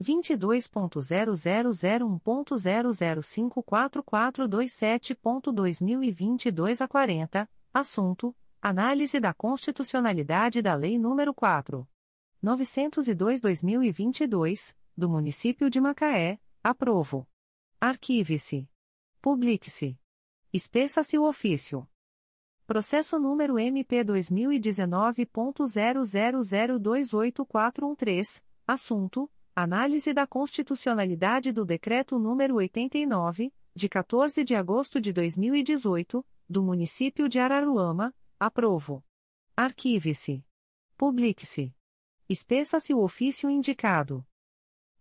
22.0001.0054427.2022 a 40, assunto: Análise da constitucionalidade da Lei nº 4. 902-2022, do Município de Macaé, aprovo. Arquive-se. Publique-se. Espeça-se o ofício. Processo número MP 2019.00028413, assunto: Análise da constitucionalidade do Decreto número 89, de 14 de agosto de 2018, do Município de Araruama, aprovo. Arquive-se. Publique-se. Espeça-se o ofício indicado.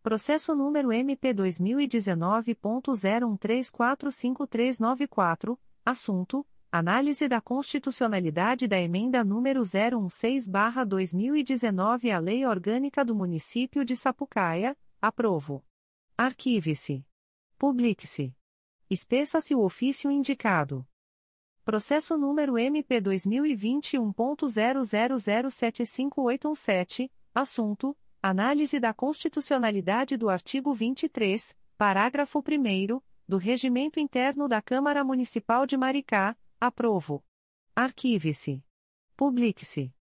Processo número MP 2019.01345394, assunto: Análise da constitucionalidade da emenda número 016/2019 à Lei Orgânica do Município de Sapucaia, aprovo. Arquive-se. Publique-se. Espeça-se o ofício indicado. Processo número MP 2021.00075817, assunto: Análise da constitucionalidade do artigo 23, parágrafo 1 do Regimento Interno da Câmara Municipal de Maricá Aprovo. Arquive-se. Publique-se.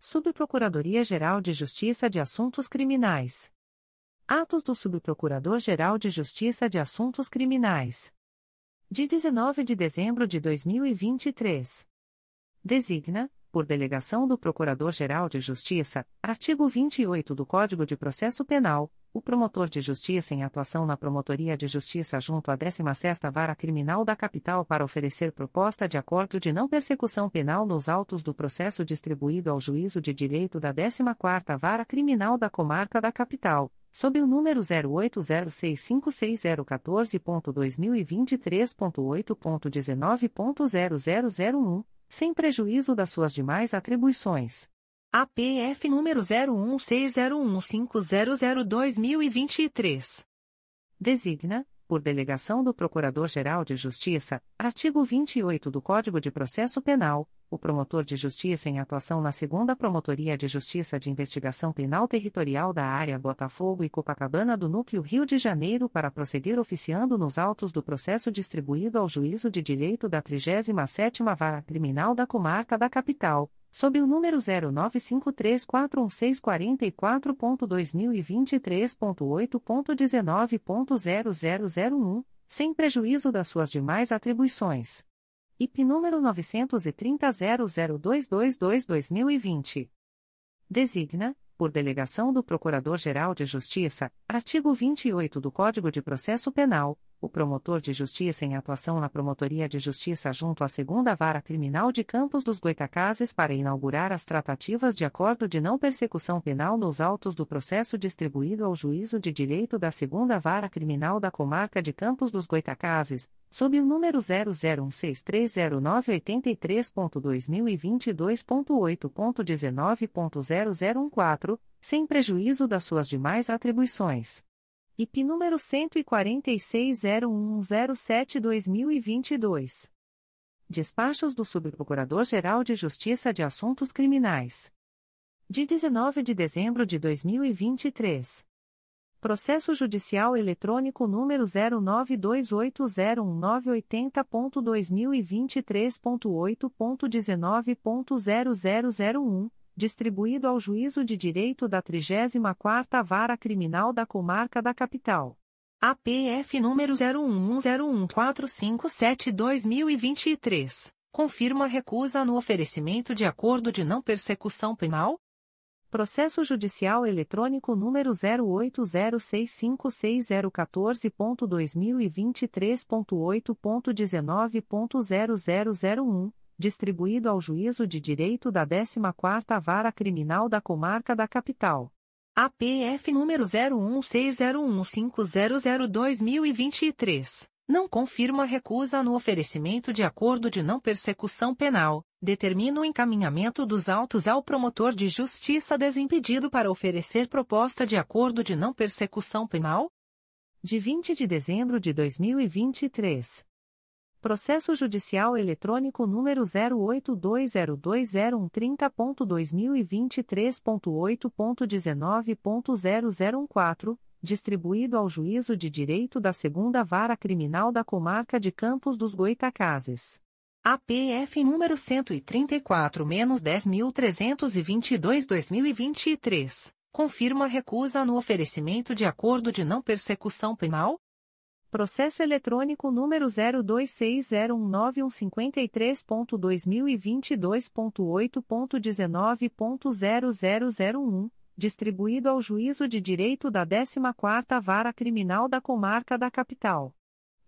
Subprocuradoria-Geral de Justiça de Assuntos Criminais. Atos do Subprocurador-Geral de Justiça de Assuntos Criminais. De 19 de dezembro de 2023. Designa, por delegação do Procurador-Geral de Justiça, artigo 28 do Código de Processo Penal, o promotor de justiça em atuação na Promotoria de Justiça junto à 16ª Vara Criminal da Capital para oferecer proposta de acordo de não persecução penal nos autos do processo distribuído ao Juízo de Direito da 14ª Vara Criminal da Comarca da Capital, sob o número 080656014.2023.8.19.0001, sem prejuízo das suas demais atribuições. APF número 016015002023. Designa, por delegação do Procurador-Geral de Justiça, artigo 28 do Código de Processo Penal, o promotor de justiça em atuação na Segunda Promotoria de Justiça de Investigação Penal Territorial da Área Botafogo e Copacabana do Núcleo Rio de Janeiro para prosseguir oficiando nos autos do processo distribuído ao Juízo de Direito da 37ª Vara Criminal da Comarca da Capital, sob o número 095341644.2023.8.19.0001, sem prejuízo das suas demais atribuições. IP número 930.00222-2020. Designa, por delegação do Procurador-Geral de Justiça, artigo 28 do Código de Processo Penal, o promotor de justiça em atuação na Promotoria de Justiça junto à Segunda Vara Criminal de Campos dos Goitacazes para inaugurar as tratativas de acordo de não persecução penal nos autos do processo distribuído ao Juízo de Direito da Segunda Vara Criminal da Comarca de Campos dos Goitacazes, sob o número 001630983.2022.8.19.0014, sem prejuízo das suas demais atribuições. IP número 14601107-2022. Despachos do Subprocurador-Geral de Justiça de Assuntos Criminais. De 19 de dezembro de 2023. Processo Judicial Eletrônico número 092801980.2023.8.19.0001 distribuído ao Juízo de Direito da 34ª Vara Criminal da Comarca da Capital. APF número 01101457-2023, confirma recusa no oferecimento de acordo de não persecução penal? Processo Judicial Eletrônico número 080656014.2023.8.19.0001 distribuído ao Juízo de Direito da 14ª Vara Criminal da Comarca da Capital. APF número 01601500-2023, não confirma recusa no oferecimento de acordo de não persecução penal, determina o encaminhamento dos autos ao promotor de justiça desimpedido para oferecer proposta de acordo de não persecução penal? De 20 de dezembro de 2023. Processo Judicial Eletrônico número 082020130.2023.8.19.0014, distribuído ao Juízo de Direito da Segunda Vara Criminal da Comarca de Campos dos Goitacazes. APF número 134-10322-2023, confirma recusa no oferecimento de acordo de não persecução penal? Processo eletrônico número 026019153.2022.8.19.0001, distribuído ao Juízo de Direito da 14ª Vara Criminal da Comarca da Capital.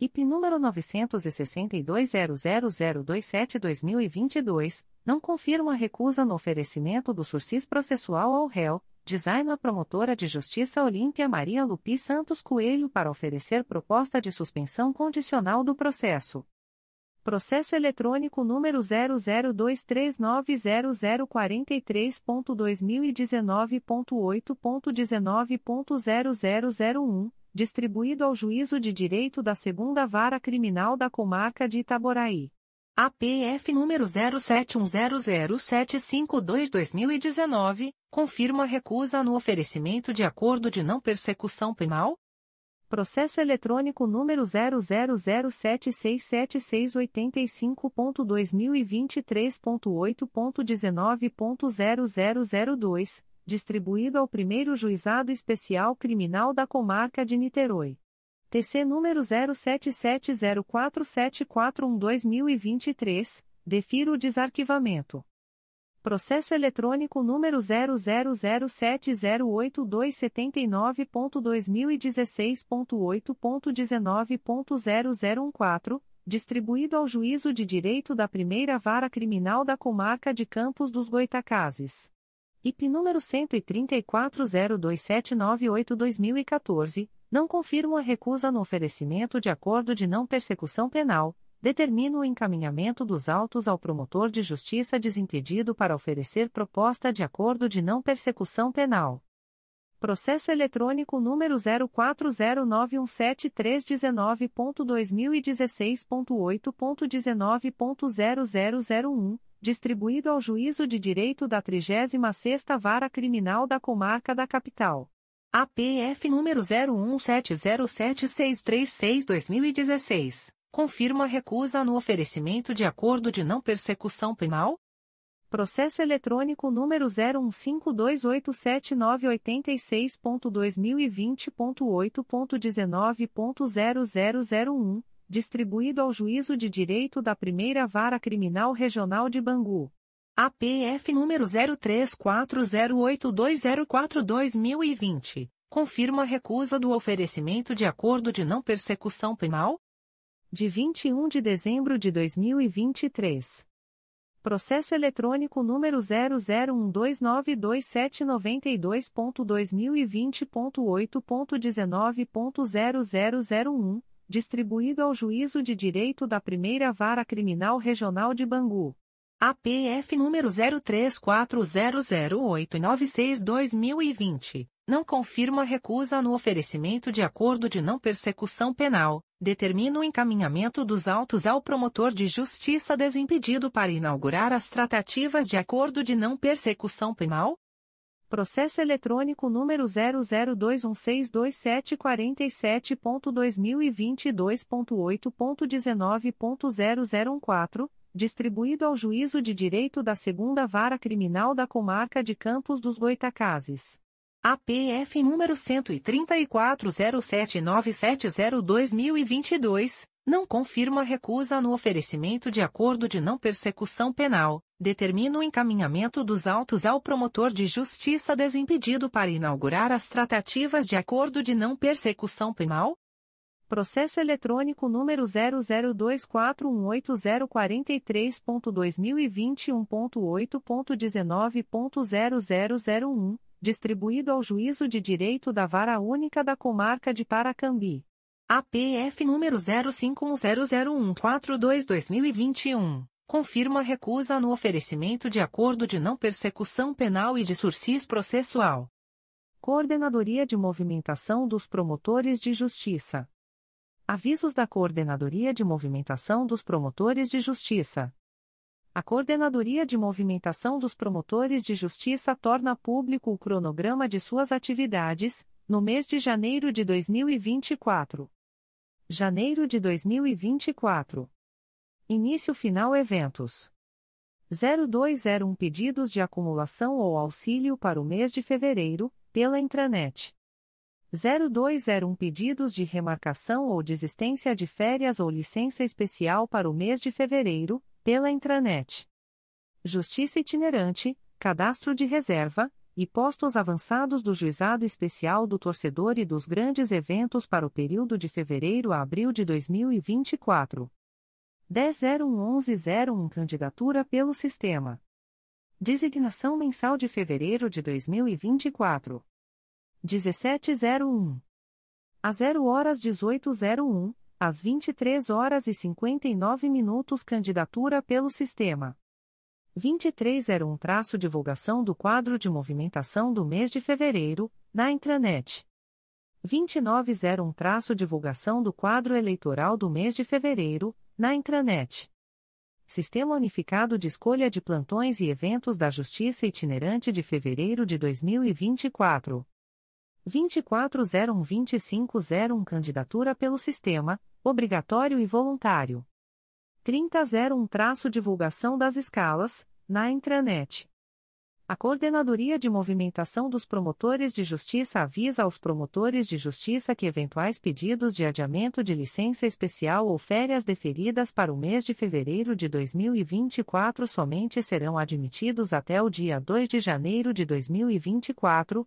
IP número 9620027-2022, não confirma a recusa no oferecimento do sursis processual ao réu, Design a promotora de justiça Olímpia Maria Lupi Santos Coelho para oferecer proposta de suspensão condicional do processo. Processo eletrônico número 002390043.2019.8.19.0001, distribuído ao Juízo de Direito da Segunda Vara Criminal da Comarca de Itaboraí. APF número 07100752-2019, confirma recusa no oferecimento de acordo de não persecução penal? Processo eletrônico número 000766765.2023.8.19.0002, distribuído ao primeiro Juizado Especial Criminal da Comarca de Niterói. TC número 07704741-2023, defiro o desarquivamento. Processo eletrônico número 000708279.2016.8.19.0014, distribuído ao Juízo de Direito da Primeira Vara Criminal da Comarca de Campos dos Goitacazes. IP número 13402798-2014 não confirmo a recusa no oferecimento de acordo de não persecução penal, determino o encaminhamento dos autos ao promotor de justiça desimpedido para oferecer proposta de acordo de não persecução penal. Processo eletrônico número 0409171319.2016.8.19.0001, distribuído ao Juízo de Direito da 36ª Vara Criminal da Comarca da Capital. APF número 01707636-2016, confirma recusa no oferecimento de acordo de não persecução penal? Processo eletrônico número 0152879986.2020.8.19.0001, distribuído ao Juízo de Direito da Primeira Vara Criminal Regional de Bangu. APF número 03408204-2020, confirma recusa do oferecimento de acordo de não persecução penal? De 21 de dezembro de 2023. Processo eletrônico número 001292792.2020.8.19.0001, distribuído ao Juízo de Direito da Primeira Vara Criminal Regional de Bangu. APF número 03400896-2020, não confirma recusa no oferecimento de acordo de não persecução penal, determina o encaminhamento dos autos ao promotor de justiça desimpedido para inaugurar as tratativas de acordo de não persecução penal? Processo eletrônico número 002162747.2022.8.19.0014 distribuído ao Juízo de Direito da Segunda Vara Criminal da Comarca de Campos dos Goitacazes. APF número 13407970-2022, não confirma recusa no oferecimento de acordo de não persecução penal, determina o encaminhamento dos autos ao promotor de justiça desimpedido para inaugurar as tratativas de acordo de não persecução penal, Processo eletrônico número 002418043.2021.8.19.0001, distribuído ao Juízo de Direito da Vara Única da Comarca de Paracambi. APF número 05100142-2021. Confirma recusa no oferecimento de acordo de não persecução penal e de sursis processual. Coordenadoria de Movimentação dos Promotores de Justiça. Avisos da Coordenadoria de Movimentação dos Promotores de Justiça. A Coordenadoria de Movimentação dos Promotores de Justiça torna público o cronograma de suas atividades, no mês de janeiro de 2024. Janeiro de 2024. Início final eventos. 0201 Pedidos de acumulação ou auxílio para o mês de fevereiro, pela intranet. 0201 Pedidos de remarcação ou desistência de férias ou licença especial para o mês de fevereiro, pela intranet. Justiça itinerante, cadastro de reserva, e postos avançados do Juizado Especial do Torcedor e dos grandes eventos para o período de fevereiro a abril de 2024. 10.01.11.01 Candidatura pelo Sistema. Designação mensal de fevereiro de 2024. 1701. A 0 horas 1801, às 23 horas e 59 minutos Candidatura pelo Sistema. 2301 Traço Divulgação do quadro de movimentação do mês de fevereiro, na intranet. 2901 Traço Divulgação do quadro eleitoral do mês de fevereiro, na intranet. Sistema Unificado de Escolha de Plantões e Eventos da Justiça Itinerante de fevereiro de 2024. 2401-2501 Candidatura pelo Sistema, obrigatório e voluntário. 3001 Traço Divulgação das escalas, na intranet. A Coordenadoria de Movimentação dos Promotores de Justiça avisa aos promotores de justiça que eventuais pedidos de adiamento de licença especial ou férias deferidas para o mês de fevereiro de 2024 somente serão admitidos até o dia 2 de janeiro de 2024,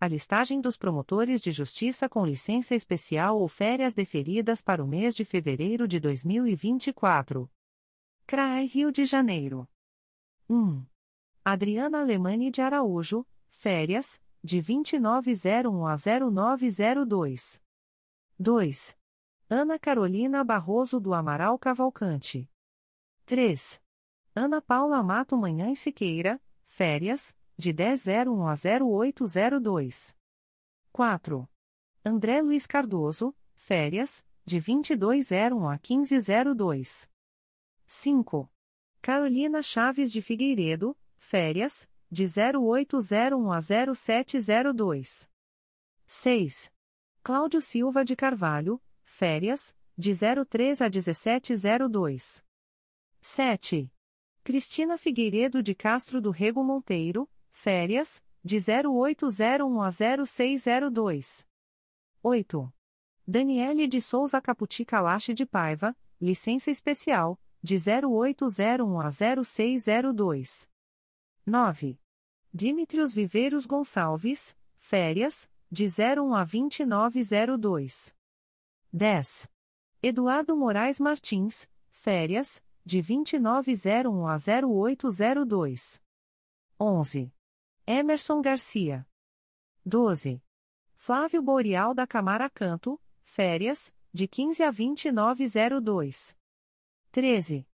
a listagem dos promotores de justiça com licença especial ou férias deferidas para o mês de fevereiro de 2024. CRAE Rio de Janeiro. 1. Adriana Alemani de Araújo, férias, de 2901 a 0902. 2. Ana Carolina Barroso do Amaral Cavalcante. 3. Ana Paula Mato Manhã Siqueira, férias, de 1001 a 0802. 4. André Luiz Cardoso, férias, de 2201 a 1502. 5. Carolina Chaves de Figueiredo, férias, de 0801 a 0702. 6. Cláudio Silva de Carvalho, férias, de 03 a 1702. 7. Cristina Figueiredo de Castro do Rego Monteiro, férias, de 0801 a 0602. 8. Daniele de Souza Caputi Calache de Paiva, licença especial, de 0801 a 0602. 9. Dimitrios Viveiros Gonçalves, férias, de 01 a 2902. 10. Eduardo Moraes Martins, férias, de 2901 a 0802. 11. Emerson Garcia. 12. Flávio Boreal da Camara Canto, férias, de 15 a 2902. 13.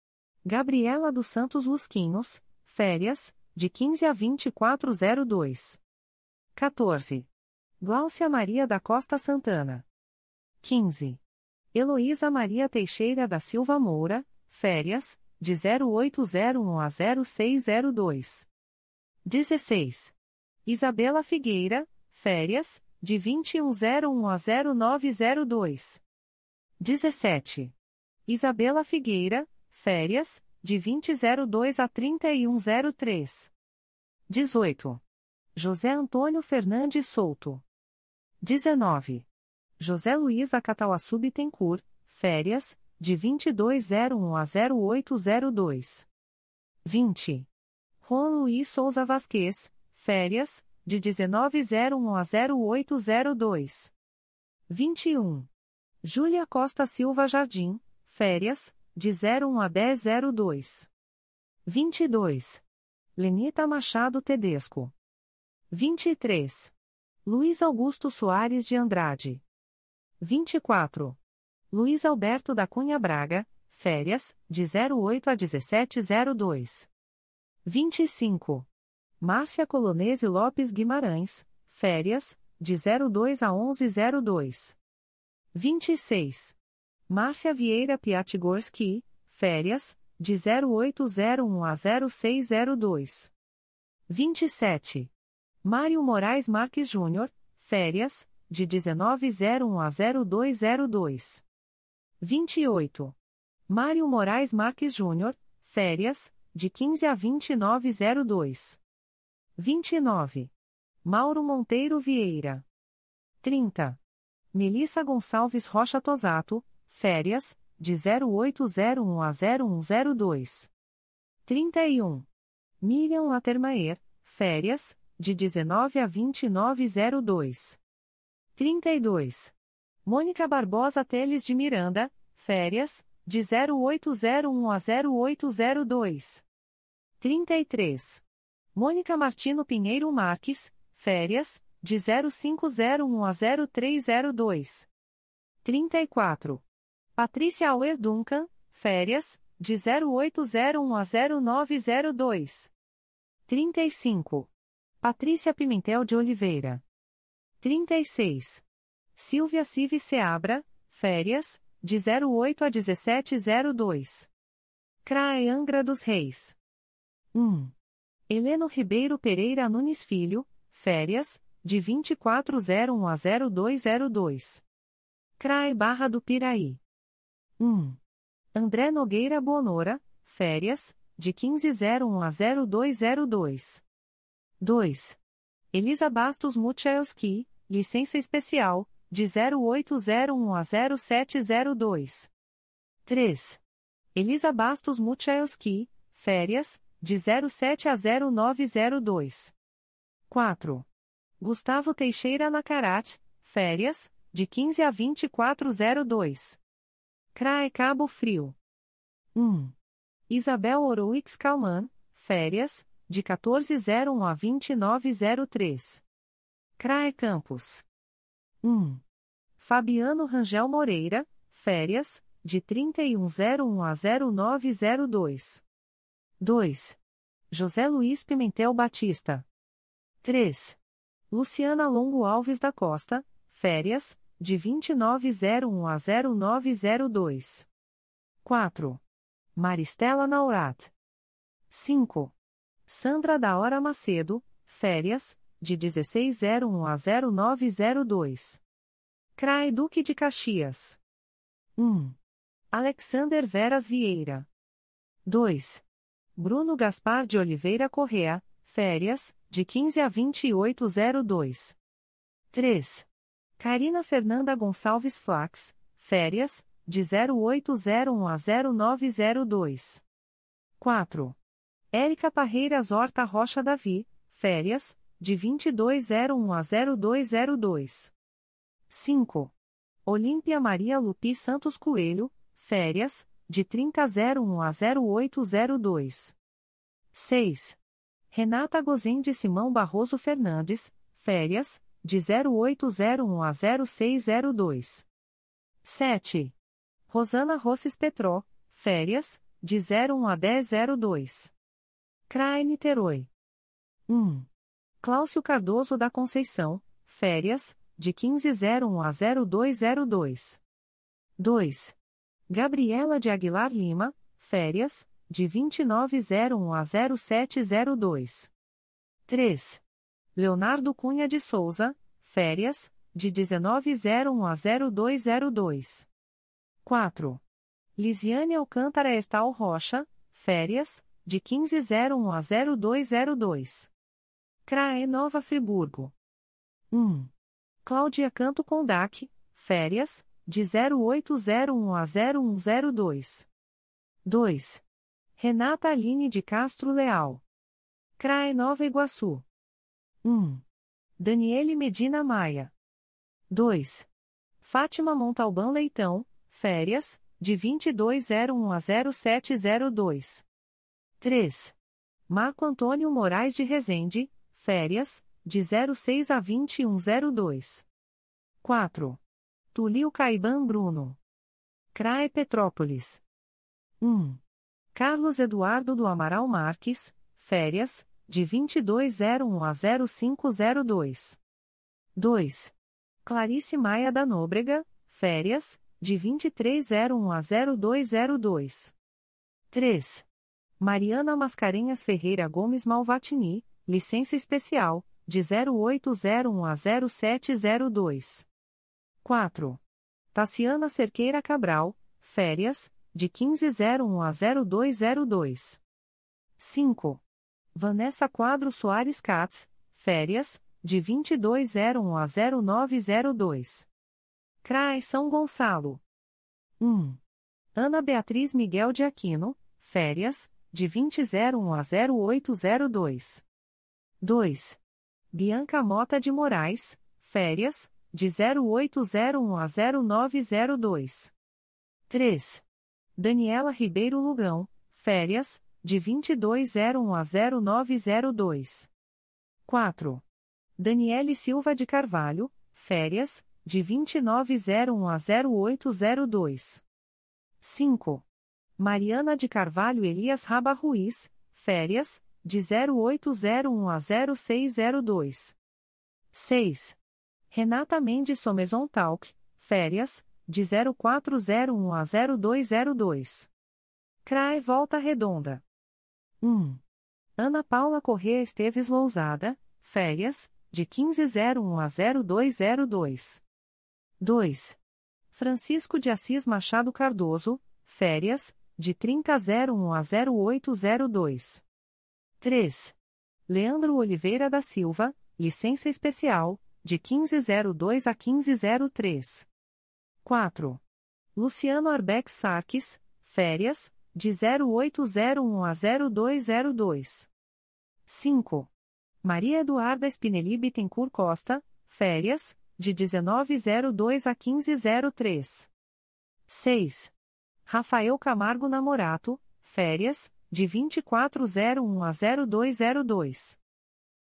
Gabriela dos Santos Lusquinhos, férias, de 15 a 2402. 14. Gláucia Maria da Costa Santana. 15. Heloísa Maria Teixeira da Silva Moura, férias, de 0801 a 0602. 16. Isabela Figueira, férias, de 2101 a 0902. 17. Isabela Figueira, férias, de 2002 a 3103. 18. José Antônio Fernandes Souto. 19. José Luiz Acatauaçu Bittencourt, férias, de 2201 a 0802. 20. Juan Luiz Souza Vasquez, férias, de 1901 a 0802. 21. Júlia Costa Silva Jardim, férias, de 01 a 1002. 22. Lenita Machado Tedesco. 23. Luiz Augusto Soares de Andrade. 24. Luiz Alberto da Cunha Braga, férias, de 08 a 1702. 25. Márcia Colonese Lopes Guimarães, férias, de 02 a 1102. 26. Márcia Vieira Piatigorski, férias, de 0801 a 0602. 27. Mário Moraes Marques Júnior, férias, de 1901 a 0202. 28. Mário Moraes Marques Júnior, férias, de 15 a 2902. 29. Mauro Monteiro Vieira. 30. Melissa Gonçalves Rocha Tosato, férias, de 0801 a 0102. 31. Miriam Latermaer, férias, de 19 a 2902. 32. Mônica Barbosa Teles de Miranda, férias, de 0801 a 0802. 33. Mônica Martino Pinheiro Marques, férias, de 0501 a 0302. 34. Patrícia Auer Duncan, férias, de 0801 a 0902. 35. Patrícia Pimentel de Oliveira. 36. Silvia Cive Seabra, férias, de 08 a 1702. CRAE Angra dos Reis. 1. Heleno Ribeiro Pereira Nunes Filho, férias, de 2401 a 0202. CRAE Barra do Piraí. 1. André Nogueira Bonora, férias, de 1501 a 0202. 2. Elisa Bastos Muchelski, licença especial, de 0801 a 0702. 3. Elisa Bastos Muchelski, férias, de 07 a 0902. 4. Gustavo Teixeira Nacarat, férias, de 15 a 2402. CRAE Cabo Frio. 1. Isabel Oroix Calman, férias, de 1401 a 2903. CRAE Campos. 1. Fabiano Rangel Moreira, férias, de 3101 a 0902. 2. José Luiz Pimentel Batista. 3. Luciana Longo Alves da Costa, férias, de 2901 a 0902. 4. Maristela Naurat. 5. Sandra da Hora Macedo, férias, de 1601 a 0902. CRAE Duque de Caxias. 1. Alexander Veras Vieira. 2. Bruno Gaspar de Oliveira Correa, férias, de 15 a 2802. 3. Carina Fernanda Gonçalves Flax, férias, de 0801 a 0902. 4. Érica Parreiras Horta Rocha Davi, férias, de 2201 a 0202. 5. Olímpia Maria Lupi Santos Coelho, férias, de 3001 a 0802. 6. Renata Gozin de Simão Barroso Fernandes, férias, de 0801 a 0602. 7. Rosana Rosses Petró, férias, de 01 a 1002. CRAE Niterói. 1. Cláudio Cardoso da Conceição, férias, de 1501 a 0202. 2. Gabriela de Aguilar Lima, férias, de 2901 a 0702. 3. Leonardo Cunha de Souza, férias, de 1901 a 0202. 4. Lisiane Alcântara Ertal Rocha, férias, de 1501 a 0202. CRAE Nova Friburgo. 1. Cláudia Canto Condac, férias, de 0801 a 0102. 2. Renata Aline de Castro Leal. CRAE Nova Iguaçu. 1. Daniele Medina Maia. 2. Fátima Montalbán Leitão, férias, de 2201 a 0702. 3. Marco Antônio Moraes de Rezende, férias, de 06 a 2102. 4. Tulio Caiban Bruno. CRAE Petrópolis. 1. Carlos Eduardo do Amaral Marques, férias, de 2201 a 0502. 2. Clarice Maia da Nóbrega, férias, de 2301 a 0202. 3. Mariana Mascarenhas Ferreira Gomes Malvatini, licença especial, de 0801 a 0702. 4. Taciana Cerqueira Cabral, férias, de 1501 a 0202. 5. Vanessa Quadro Soares Katz, férias, de 2201 a 0902. CRAE São Gonçalo. 1. Ana Beatriz Miguel de Aquino, férias, de 2001 a 0802. 2. Bianca Mota de Moraes, férias, de 0801 a 0902. 3. Daniela Ribeiro Lugão, férias, de 2201 a 0902. 4. Daniele Silva de Carvalho, férias, de 2901 a 0802. 5. Mariana de Carvalho Elias Raba Ruiz, férias, de 0801 a 0602. 6. Renata Mendes Somezon Talk, férias, de 0401 a 0202. CRAE Volta Redonda. 1. Ana Paula Corrêa Esteves Lousada, férias, de 1501 a 0202. 2. Francisco de Assis Machado Cardoso, férias, de 3001 a 0802. 3. Leandro Oliveira da Silva, licença especial, de 1502 a 1503. 4. Luciano Arbex Sarques, férias, de 0801 a 0202. 5. Maria Eduarda Spinelli Bittencourt Costa, férias, de 1902 a 1503. 6. Rafael Camargo Namorato, férias, de 2401 a 0202.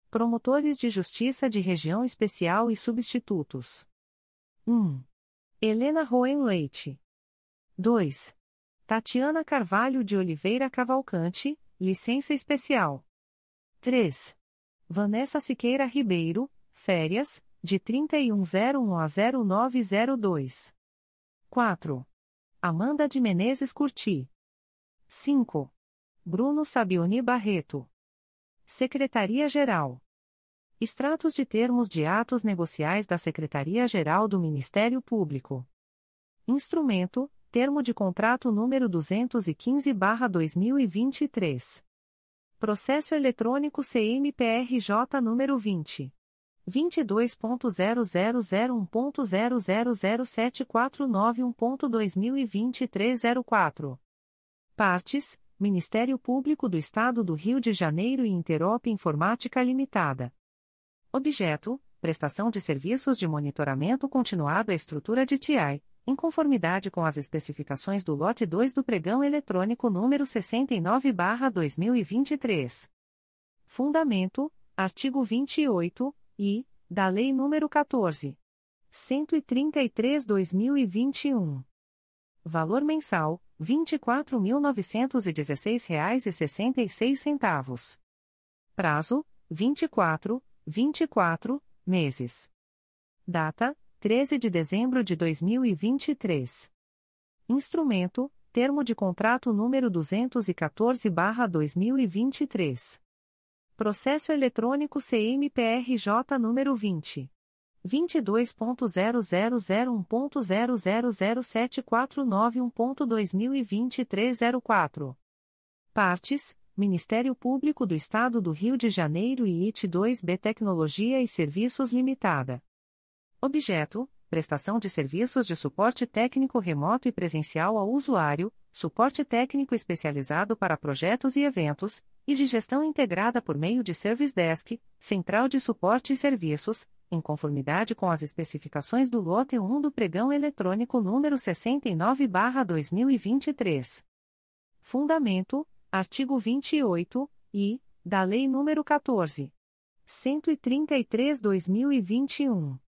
Promotores de Justiça de Região Especial e Substitutos. 1. Helena Roen Leite. 2. Tatiana Carvalho de Oliveira Cavalcante, licença especial. 3. Vanessa Siqueira Ribeiro, férias, de 3101 a 0902. 4. Amanda de Menezes Curti. 5. Bruno Sabioni Barreto. Secretaria-Geral. Extratos de termos de atos negociais da Secretaria-Geral do Ministério Público. Instrumento: Termo de contrato número 215/2023. Processo eletrônico CMPRJ número 20 22.0001.0007491.2023 04. Partes: Ministério Público do Estado do Rio de Janeiro e Interop Informática Limitada. Objeto: prestação de serviços de monitoramento continuado à estrutura de TI, em conformidade com as especificações do lote 2 do pregão eletrônico número 69/2023. Fundamento: artigo 28 e da Lei nº 14. 133/2021. Valor mensal: 24.916,66. Prazo: 24, 24 meses. Data: 13 de dezembro de 2023. Instrumento: Termo de contrato número 214/2023. Processo eletrônico CMPRJ número 20 22.0001.0007491.2023 04. Partes: Ministério Público do Estado do Rio de Janeiro e IT2B Tecnologia e Serviços Limitada. Objeto: prestação de serviços de suporte técnico remoto e presencial ao usuário, suporte técnico especializado para projetos e eventos, e de gestão integrada por meio de Service Desk, Central de Suporte e Serviços, em conformidade com as especificações do lote 1 do pregão eletrônico número 69/2023. Fundamento: artigo 28 e da Lei nº 14. 133/2021.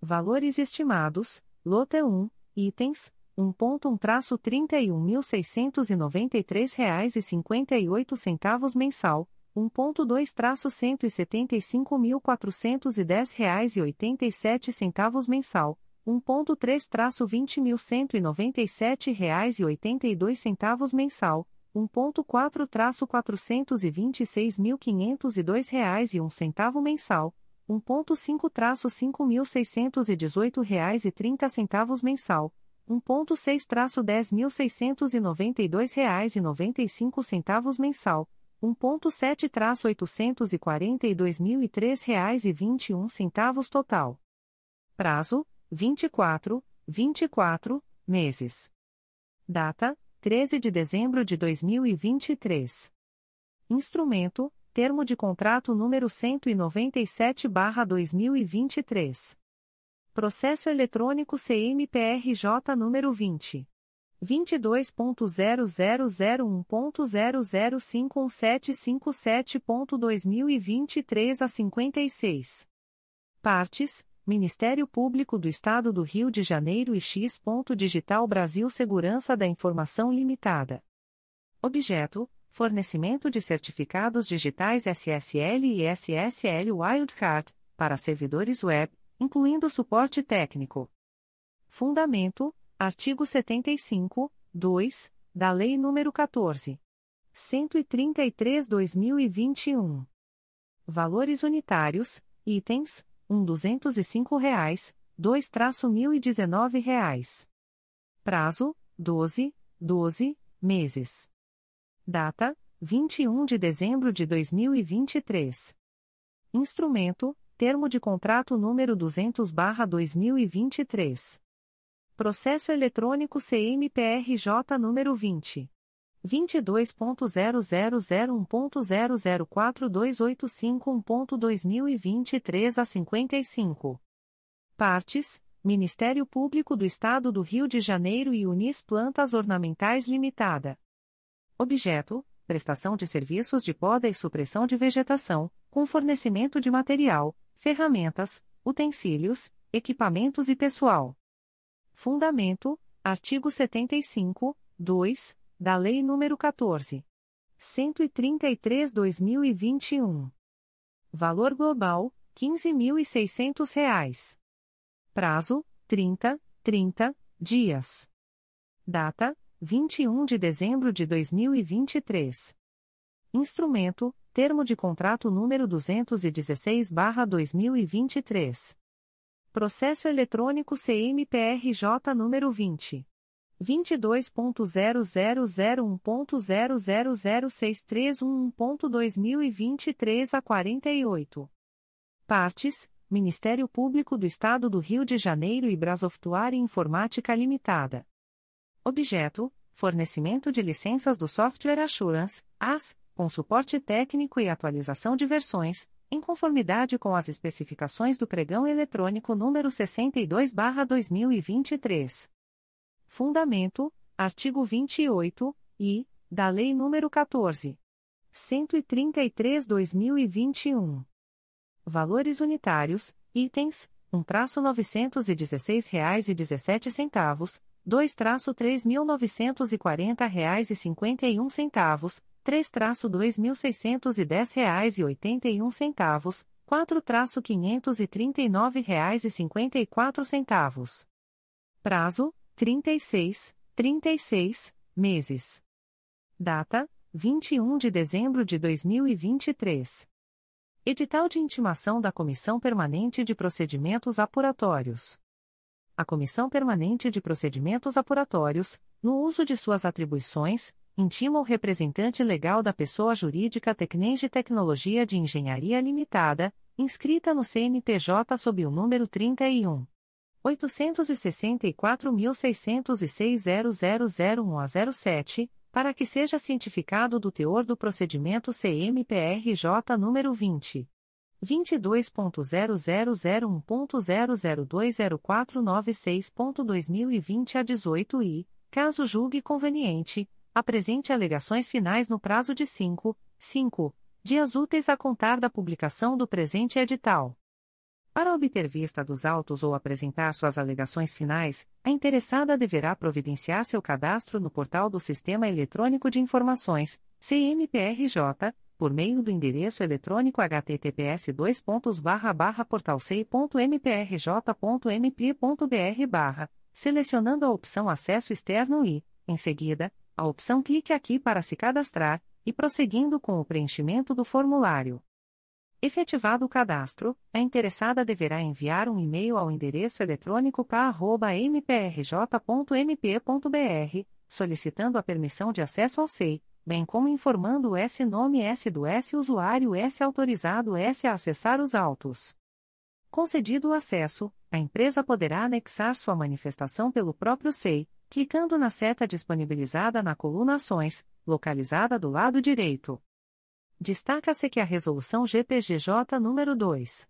Valores estimados: lote 1, itens 1.1-31.693 reais 58 centavos mensal, 1.2-175.410 reais e 87 centavos mensal, 1.3-20.197 reais e 82 centavos mensal, 1.4-426.502 reais e 1 centavo mensal, 1.5-5.618 reais e 30 centavos mensal, 1.6-10.692 reais e 95 centavos mensal, 1.7-842.003 reais e 21 centavos total. Prazo: 24, 24 meses. Data: 13 de dezembro de 2023. Instrumento: Termo de contrato número 197/2023. Processo eletrônico CMPRJ número 20 22.0001.0051757.2023 a 56. Partes: Ministério Público do Estado do Rio de Janeiro e X. Digital Brasil Segurança da Informação Limitada. Objeto: Fornecimento de certificados digitais SSL e SSL Wildcard para servidores web, incluindo suporte técnico. Fundamento: Artigo 75, 2, da Lei nº 14. 133/2021. Valores unitários: itens: um 205 reais, 2-1019 reais. Prazo: 12, 12 meses. Data: 21 de dezembro de 2023. Instrumento: Termo de contrato número 200/2023. Processo eletrônico CMPRJ número 20 22.0001.0042851.2023 a 55. Partes: Ministério Público do Estado do Rio de Janeiro e Unis Plantas Ornamentais Limitada. Objeto: prestação de serviços de poda e supressão de vegetação, com fornecimento de material, ferramentas, utensílios, equipamentos e pessoal. Fundamento: artigo 75, 2 da Lei nº 14. 133/2021. Valor global: R$ 15.600. Prazo: 30, 30 dias. Data: 21 de dezembro de 2023. Instrumento: Termo de contrato número 216/2023. Processo eletrônico CMPRJ número 20 22.0001.0006311.2023 a 48. Partes: Ministério Público do Estado do Rio de Janeiro e Brasoftuária Informática Limitada. Objeto: fornecimento de licenças do Software Assurance, AS, com suporte técnico e atualização de versões, em conformidade com as especificações do pregão eletrônico número 62/2023. Fundamento: artigo 28 e da Lei nº 14. 133/2021. Valores unitários: itens: um traço dezessete centavos, dois traço três mil novecentos e quarenta reais e cinquenta e um centavos, três traço dois mil seiscentos e dez reais e oitenta e um centavos. Prazo: trinta e seis, trinta e seis meses. Data: vinte e um de dezembro de dois mil e vinte e três. Edital de intimação da Comissão Permanente de Procedimentos Apuratórios. A Comissão Permanente de Procedimentos Apuratórios, no uso de suas atribuições, intima o representante legal da pessoa jurídica Tecnenge Tecnologia de Engenharia Limitada, inscrita no CNPJ sob o número 31. 864.606.00001 a 07, para que seja cientificado do teor do procedimento CMPRJ número 20. 22.0001.0020496.2020 a 18 e, caso julgue conveniente, apresente alegações finais no prazo de 5, 5 dias úteis a contar da publicação do presente edital. Para obter vista dos autos ou apresentar suas alegações finais, a interessada deverá providenciar seu cadastro no portal do Sistema Eletrônico de Informações, CMPRJ, por meio do endereço eletrônico https portalcei.mprj.mp.br selecionando a opção Acesso Externo e, em seguida, a opção Clique aqui para se cadastrar, e prosseguindo com o preenchimento do formulário. Efetivado o cadastro, a interessada deverá enviar um e-mail ao endereço eletrônico pa.mprj.mp.br, solicitando a permissão de acesso ao SEI, bem como informando o S-nome S do S-usuário S autorizado S a acessar os autos. Concedido o acesso, a empresa poderá anexar sua manifestação pelo próprio SEI, clicando na seta disponibilizada na coluna Ações, localizada do lado direito. Destaca-se que a Resolução GPGJ nº 2.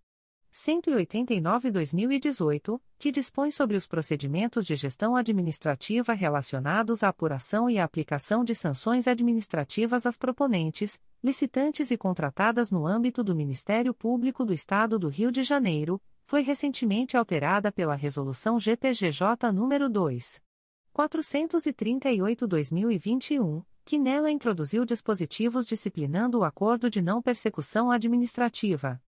189-2018, que dispõe sobre os procedimentos de gestão administrativa relacionados à apuração e aplicação de sanções administrativas às proponentes, licitantes e contratadas no âmbito do Ministério Público do Estado do Rio de Janeiro, foi recentemente alterada pela Resolução GPGJ nº 2. 438-2021 que nela introduziu dispositivos disciplinando o acordo de não persecução administrativa.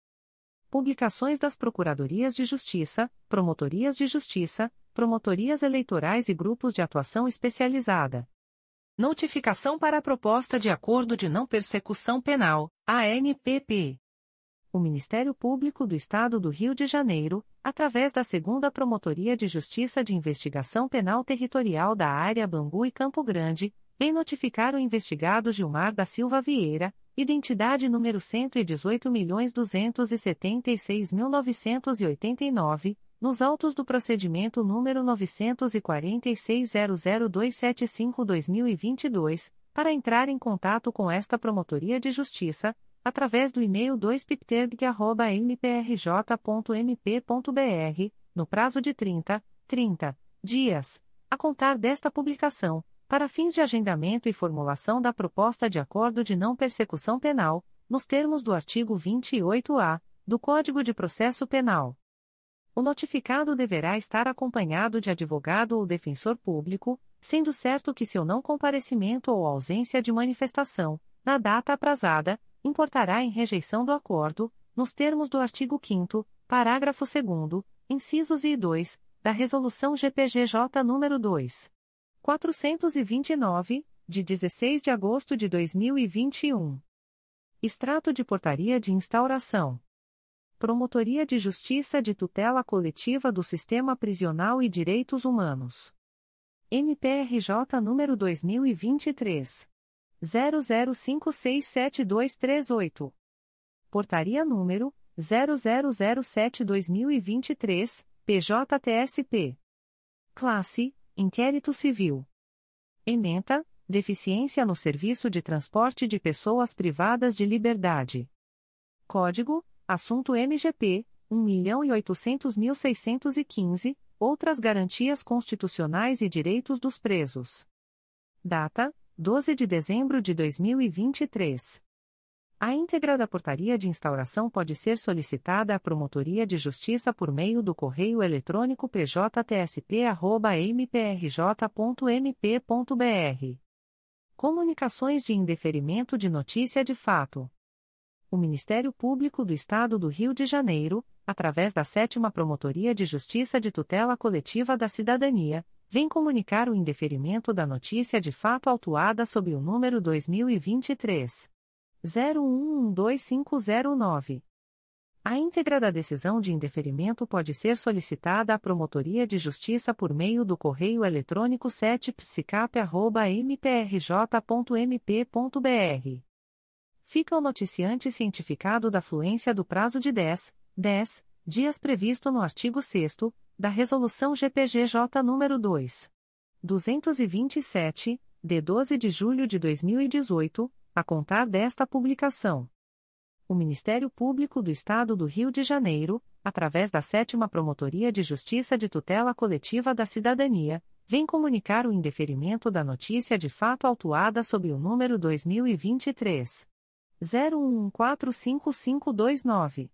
Publicações das Procuradorias de Justiça, Promotorias de Justiça, Promotorias Eleitorais e Grupos de Atuação Especializada. Notificação para a Proposta de Acordo de Não Persecução Penal, ANPP. O Ministério Público do Estado do Rio de Janeiro, através da Segunda Promotoria de Justiça de Investigação Penal Territorial da Área Bangu e Campo Grande, vem notificar o investigado Gilmar da Silva Vieira, identidade número 118.276.989, nos autos do procedimento número 946.00275-2022, para entrar em contato com esta Promotoria de Justiça, através do e-mail 2pipterg.mprj.mp.br, no prazo de 30, 30 dias, a contar desta publicação, para fins de agendamento e formulação da proposta de acordo de não persecução penal, nos termos do artigo 28-A do Código de Processo Penal. O notificado deverá estar acompanhado de advogado ou defensor público, sendo certo que seu não comparecimento ou ausência de manifestação, na data aprazada, importará em rejeição do acordo, nos termos do artigo 5 parágrafo 2 incisos e 2, da Resolução GPGJ nº 2. 429, de 16 de agosto de 2021. Extrato de Portaria de Instauração. Promotoria de Justiça de Tutela Coletiva do Sistema Prisional e Direitos Humanos. MPRJ número 2023 00567238. Portaria número 0007/2023, PJTSP. Classe: Inquérito Civil. Ementa: Deficiência no serviço de transporte de pessoas privadas de liberdade. Código: Assunto MGP, 1.800.615, outras garantias constitucionais e direitos dos presos. Data: 12 de dezembro de 2023. A íntegra da portaria de instauração pode ser solicitada à Promotoria de Justiça por meio do correio eletrônico pjtsp.mprj.mp.br. Comunicações de indeferimento de notícia de fato o Ministério Público do Estado do Rio de Janeiro, através da Sétima Promotoria de Justiça de Tutela Coletiva da Cidadania, vem comunicar o indeferimento da notícia de fato autuada sob o número 2023 01125009. A íntegra da decisão de indeferimento pode ser solicitada à Promotoria de Justiça por meio do correio eletrônico 7psicap.mprj.mp.br fica o noticiante cientificado da fluência do prazo de 10, 10 dias previsto no artigo 6 da Resolução GPGJ nº 2. 227, de 12 de julho de 2018, a contar desta publicação. O Ministério Público do Estado do Rio de Janeiro, através da Sétima Promotoria de Justiça de Tutela Coletiva da Cidadania, vem comunicar o indeferimento da notícia de fato autuada sob o número 2023 01145529.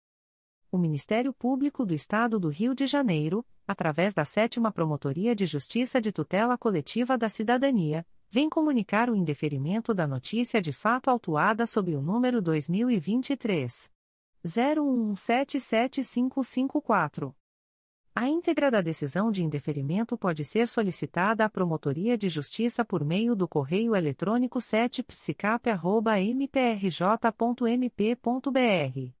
O Ministério Público do Estado do Rio de Janeiro, através da Sétima Promotoria de Justiça de Tutela Coletiva da Cidadania, vem comunicar o indeferimento da notícia de fato autuada sob o número 2023 01177554. A íntegra da decisão de indeferimento pode ser solicitada à Promotoria de Justiça por meio do correio eletrônico 7psicap.mprj.mp.br.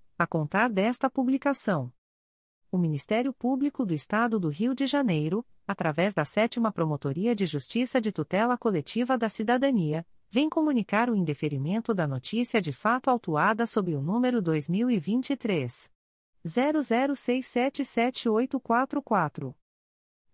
a contar desta publicação. O Ministério Público do Estado do Rio de Janeiro, através da Sétima Promotoria de Justiça de Tutela Coletiva da Cidadania, vem comunicar o indeferimento da notícia de fato autuada sob o número 2023 00677844.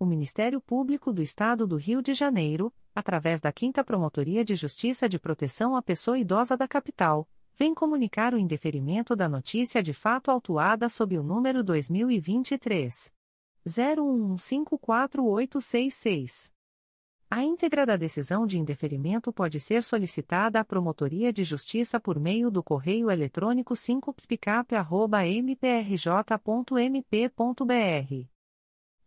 O Ministério Público do Estado do Rio de Janeiro, através da 5 Promotoria de Justiça de Proteção à Pessoa Idosa da Capital, vem comunicar o indeferimento da notícia de fato autuada sob o número 2023 01154866. A íntegra da decisão de indeferimento pode ser solicitada à Promotoria de Justiça por meio do correio eletrônico 5picap.mprj.mp.br.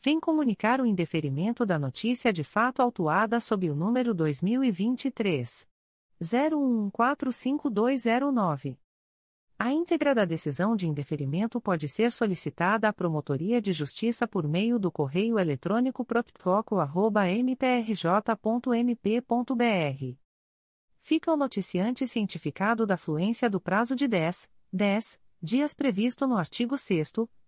vem comunicar o indeferimento da notícia de fato autuada sob o número 2023 01145209. A íntegra da decisão de indeferimento pode ser solicitada à Promotoria de Justiça por meio do correio eletrônico propcoco.mprj.mp.br fica o noticiante cientificado da fluência do prazo de 10, 10 dias previsto no artigo 6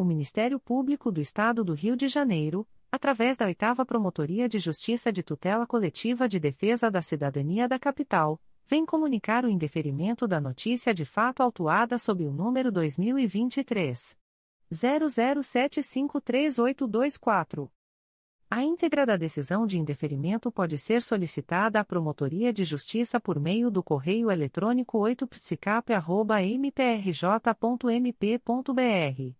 O Ministério Público do Estado do Rio de Janeiro, através da 8 Promotoria de Justiça de Tutela Coletiva de Defesa da Cidadania da Capital, vem comunicar o indeferimento da notícia de fato autuada sob o número 2023 00753824. A íntegra da decisão de indeferimento pode ser solicitada à Promotoria de Justiça por meio do correio eletrônico 8psicap.mprj.mp.br.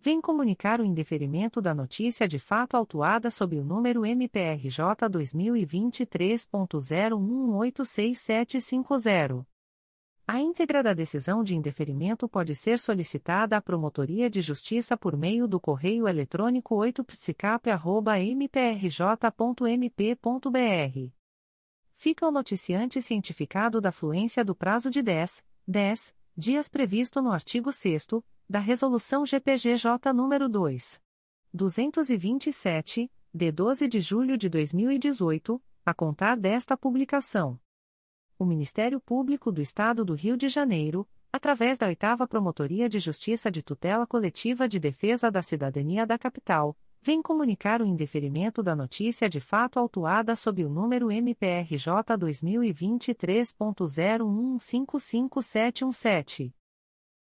vem comunicar o indeferimento da notícia de fato autuada sob o número MPRJ 2023.0186750. A íntegra da decisão de indeferimento pode ser solicitada à Promotoria de Justiça por meio do correio eletrônico 8psicap.mprj.mp.br fica o noticiante cientificado da fluência do prazo de 10, 10 dias previsto no artigo 6 da Resolução GPGJ nº 2. 227, de 12 de julho de 2018, a contar desta publicação. O Ministério Público do Estado do Rio de Janeiro, através da 8 Promotoria de Justiça de Tutela Coletiva de Defesa da Cidadania da Capital, vem comunicar o indeferimento da notícia de fato autuada sob o número MPRJ 2023.0155717.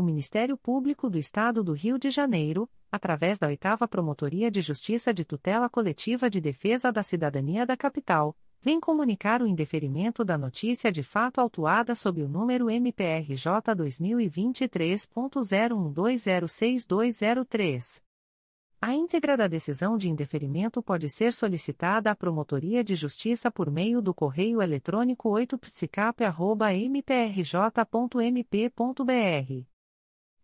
O Ministério Público do Estado do Rio de Janeiro, através da 8 Promotoria de Justiça de Tutela Coletiva de Defesa da Cidadania da Capital, vem comunicar o indeferimento da notícia de fato autuada sob o número MPRJ 2023.01206203. A íntegra da decisão de indeferimento pode ser solicitada à Promotoria de Justiça por meio do correio eletrônico 8psicap.mprj.mp.br.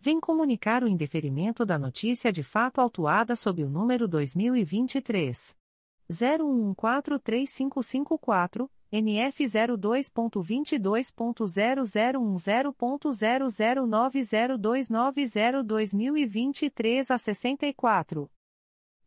vem comunicar o indeferimento da notícia de fato autuada sob o número 2023 01143554 NF 02.22.0010.0090290-2023 a 64.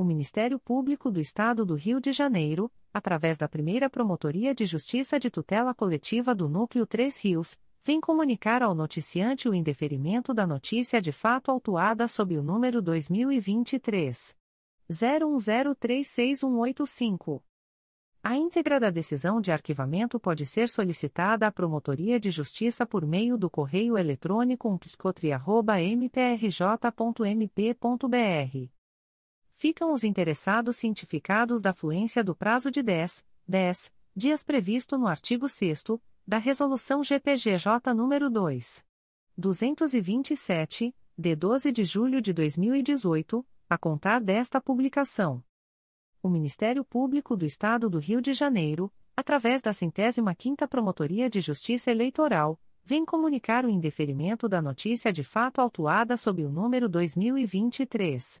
O Ministério Público do Estado do Rio de Janeiro, através da primeira Promotoria de Justiça de Tutela Coletiva do Núcleo 3 Rios, vem comunicar ao noticiante o indeferimento da notícia de fato autuada sob o número 2023. 01036185. A íntegra da decisão de arquivamento pode ser solicitada à Promotoria de Justiça por meio do correio eletrônico umpscotri.mprj.mp.br. Ficam os interessados cientificados da fluência do prazo de 10, 10 dias previsto no artigo 6 da Resolução GPGJ nº 2. 227, de 12 de julho de 2018, a contar desta publicação. O Ministério Público do Estado do Rio de Janeiro, através da centésima quinta Promotoria de Justiça Eleitoral, vem comunicar o indeferimento da notícia de fato autuada sob o número 2023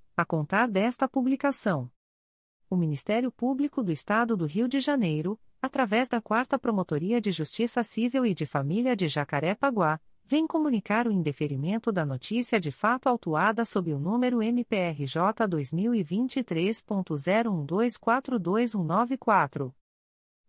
a contar desta publicação. O Ministério Público do Estado do Rio de Janeiro, através da 4 Promotoria de Justiça Civil e de Família de Jacaré-Paguá, vem comunicar o indeferimento da notícia de fato autuada sob o número MPRJ 2023.01242194.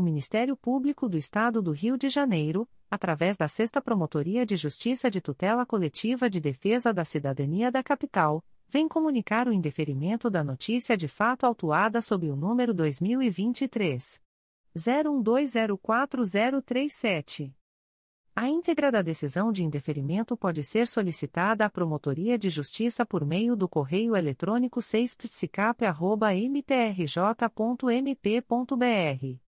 O Ministério Público do Estado do Rio de Janeiro, através da Sexta Promotoria de Justiça de Tutela Coletiva de Defesa da Cidadania da Capital, vem comunicar o indeferimento da notícia de fato autuada sob o número 2023 01204037. A íntegra da decisão de indeferimento pode ser solicitada à Promotoria de Justiça por meio do correio eletrônico 6psicap.mprj.mp.br.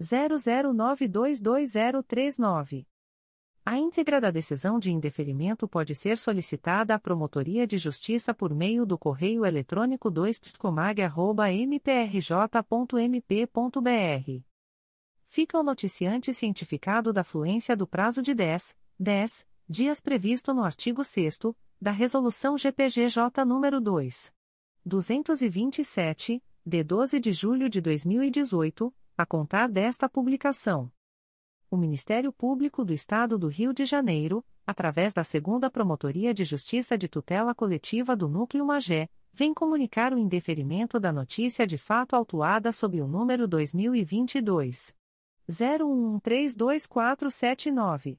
00922039. A íntegra da decisão de indeferimento pode ser solicitada à Promotoria de Justiça por meio do correio eletrônico 2pscomag.mprj.mp.br. Fica o noticiante cientificado da fluência do prazo de 10, 10 dias previsto no artigo 6 da Resolução GPGJ nº 2. 227, de 12 de julho de 2018, a contar desta publicação. O Ministério Público do Estado do Rio de Janeiro, através da Segunda Promotoria de Justiça de Tutela Coletiva do Núcleo Magé, vem comunicar o indeferimento da notícia de fato autuada sob o número 2022 01132479.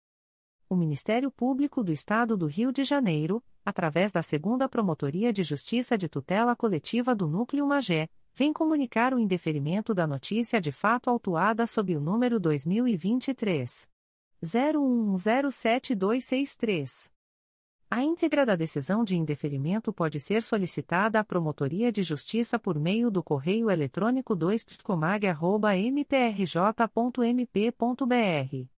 o Ministério Público do Estado do Rio de Janeiro, através da Segunda Promotoria de Justiça de Tutela Coletiva do Núcleo Magé, vem comunicar o indeferimento da notícia de fato autuada sob o número 2023 01107263. A íntegra da decisão de indeferimento pode ser solicitada à Promotoria de Justiça por meio do correio eletrônico 2pscomag.mprj.mp.br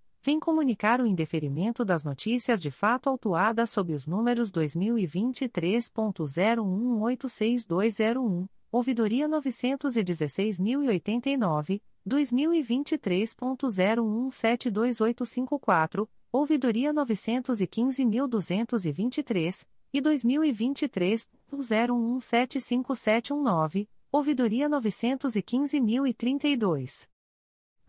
vem comunicar o indeferimento das notícias de fato autuadas sob os números 2023.0186201, ouvidoria 916.089, 2023.0172854, ouvidoria 915.223 e 2023.0175719, ouvidoria 915.032.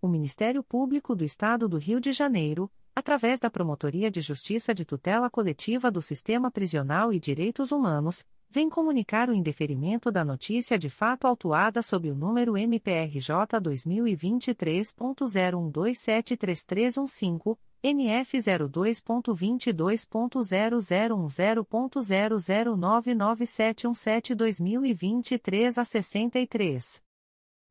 o Ministério Público do Estado do Rio de Janeiro, através da Promotoria de Justiça de Tutela Coletiva do Sistema Prisional e Direitos Humanos, vem comunicar o indeferimento da notícia de fato autuada sob o número MPRJ 2023.01273315, NF 02.22.0010.0099717-2023 a 63.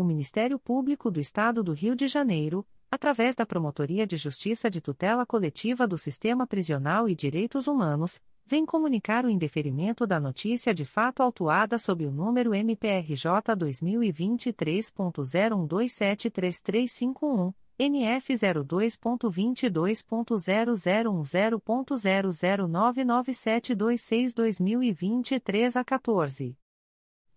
o Ministério Público do Estado do Rio de Janeiro, através da Promotoria de Justiça de Tutela Coletiva do Sistema Prisional e Direitos Humanos, vem comunicar o indeferimento da notícia de fato autuada sob o número MPRJ 2023.01273351. NF 02.22.0010.0099726 2023 a 14.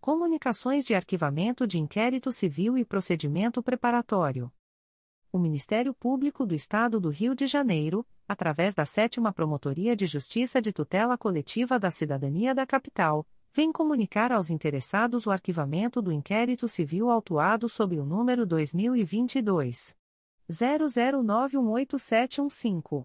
Comunicações de arquivamento de inquérito civil e procedimento preparatório. O Ministério Público do Estado do Rio de Janeiro, através da Sétima Promotoria de Justiça de Tutela Coletiva da Cidadania da Capital, vem comunicar aos interessados o arquivamento do inquérito civil autuado sob o número 2022 00918715.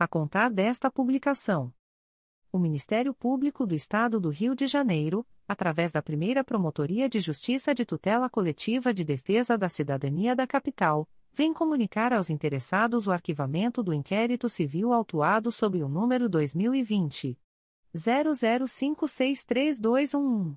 a contar desta publicação. O Ministério Público do Estado do Rio de Janeiro, através da primeira Promotoria de Justiça de Tutela Coletiva de Defesa da Cidadania da Capital, vem comunicar aos interessados o arquivamento do inquérito civil autuado sob o número 2020 00563211.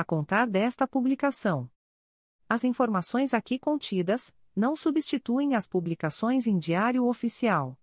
a contar desta publicação. As informações aqui contidas não substituem as publicações em Diário Oficial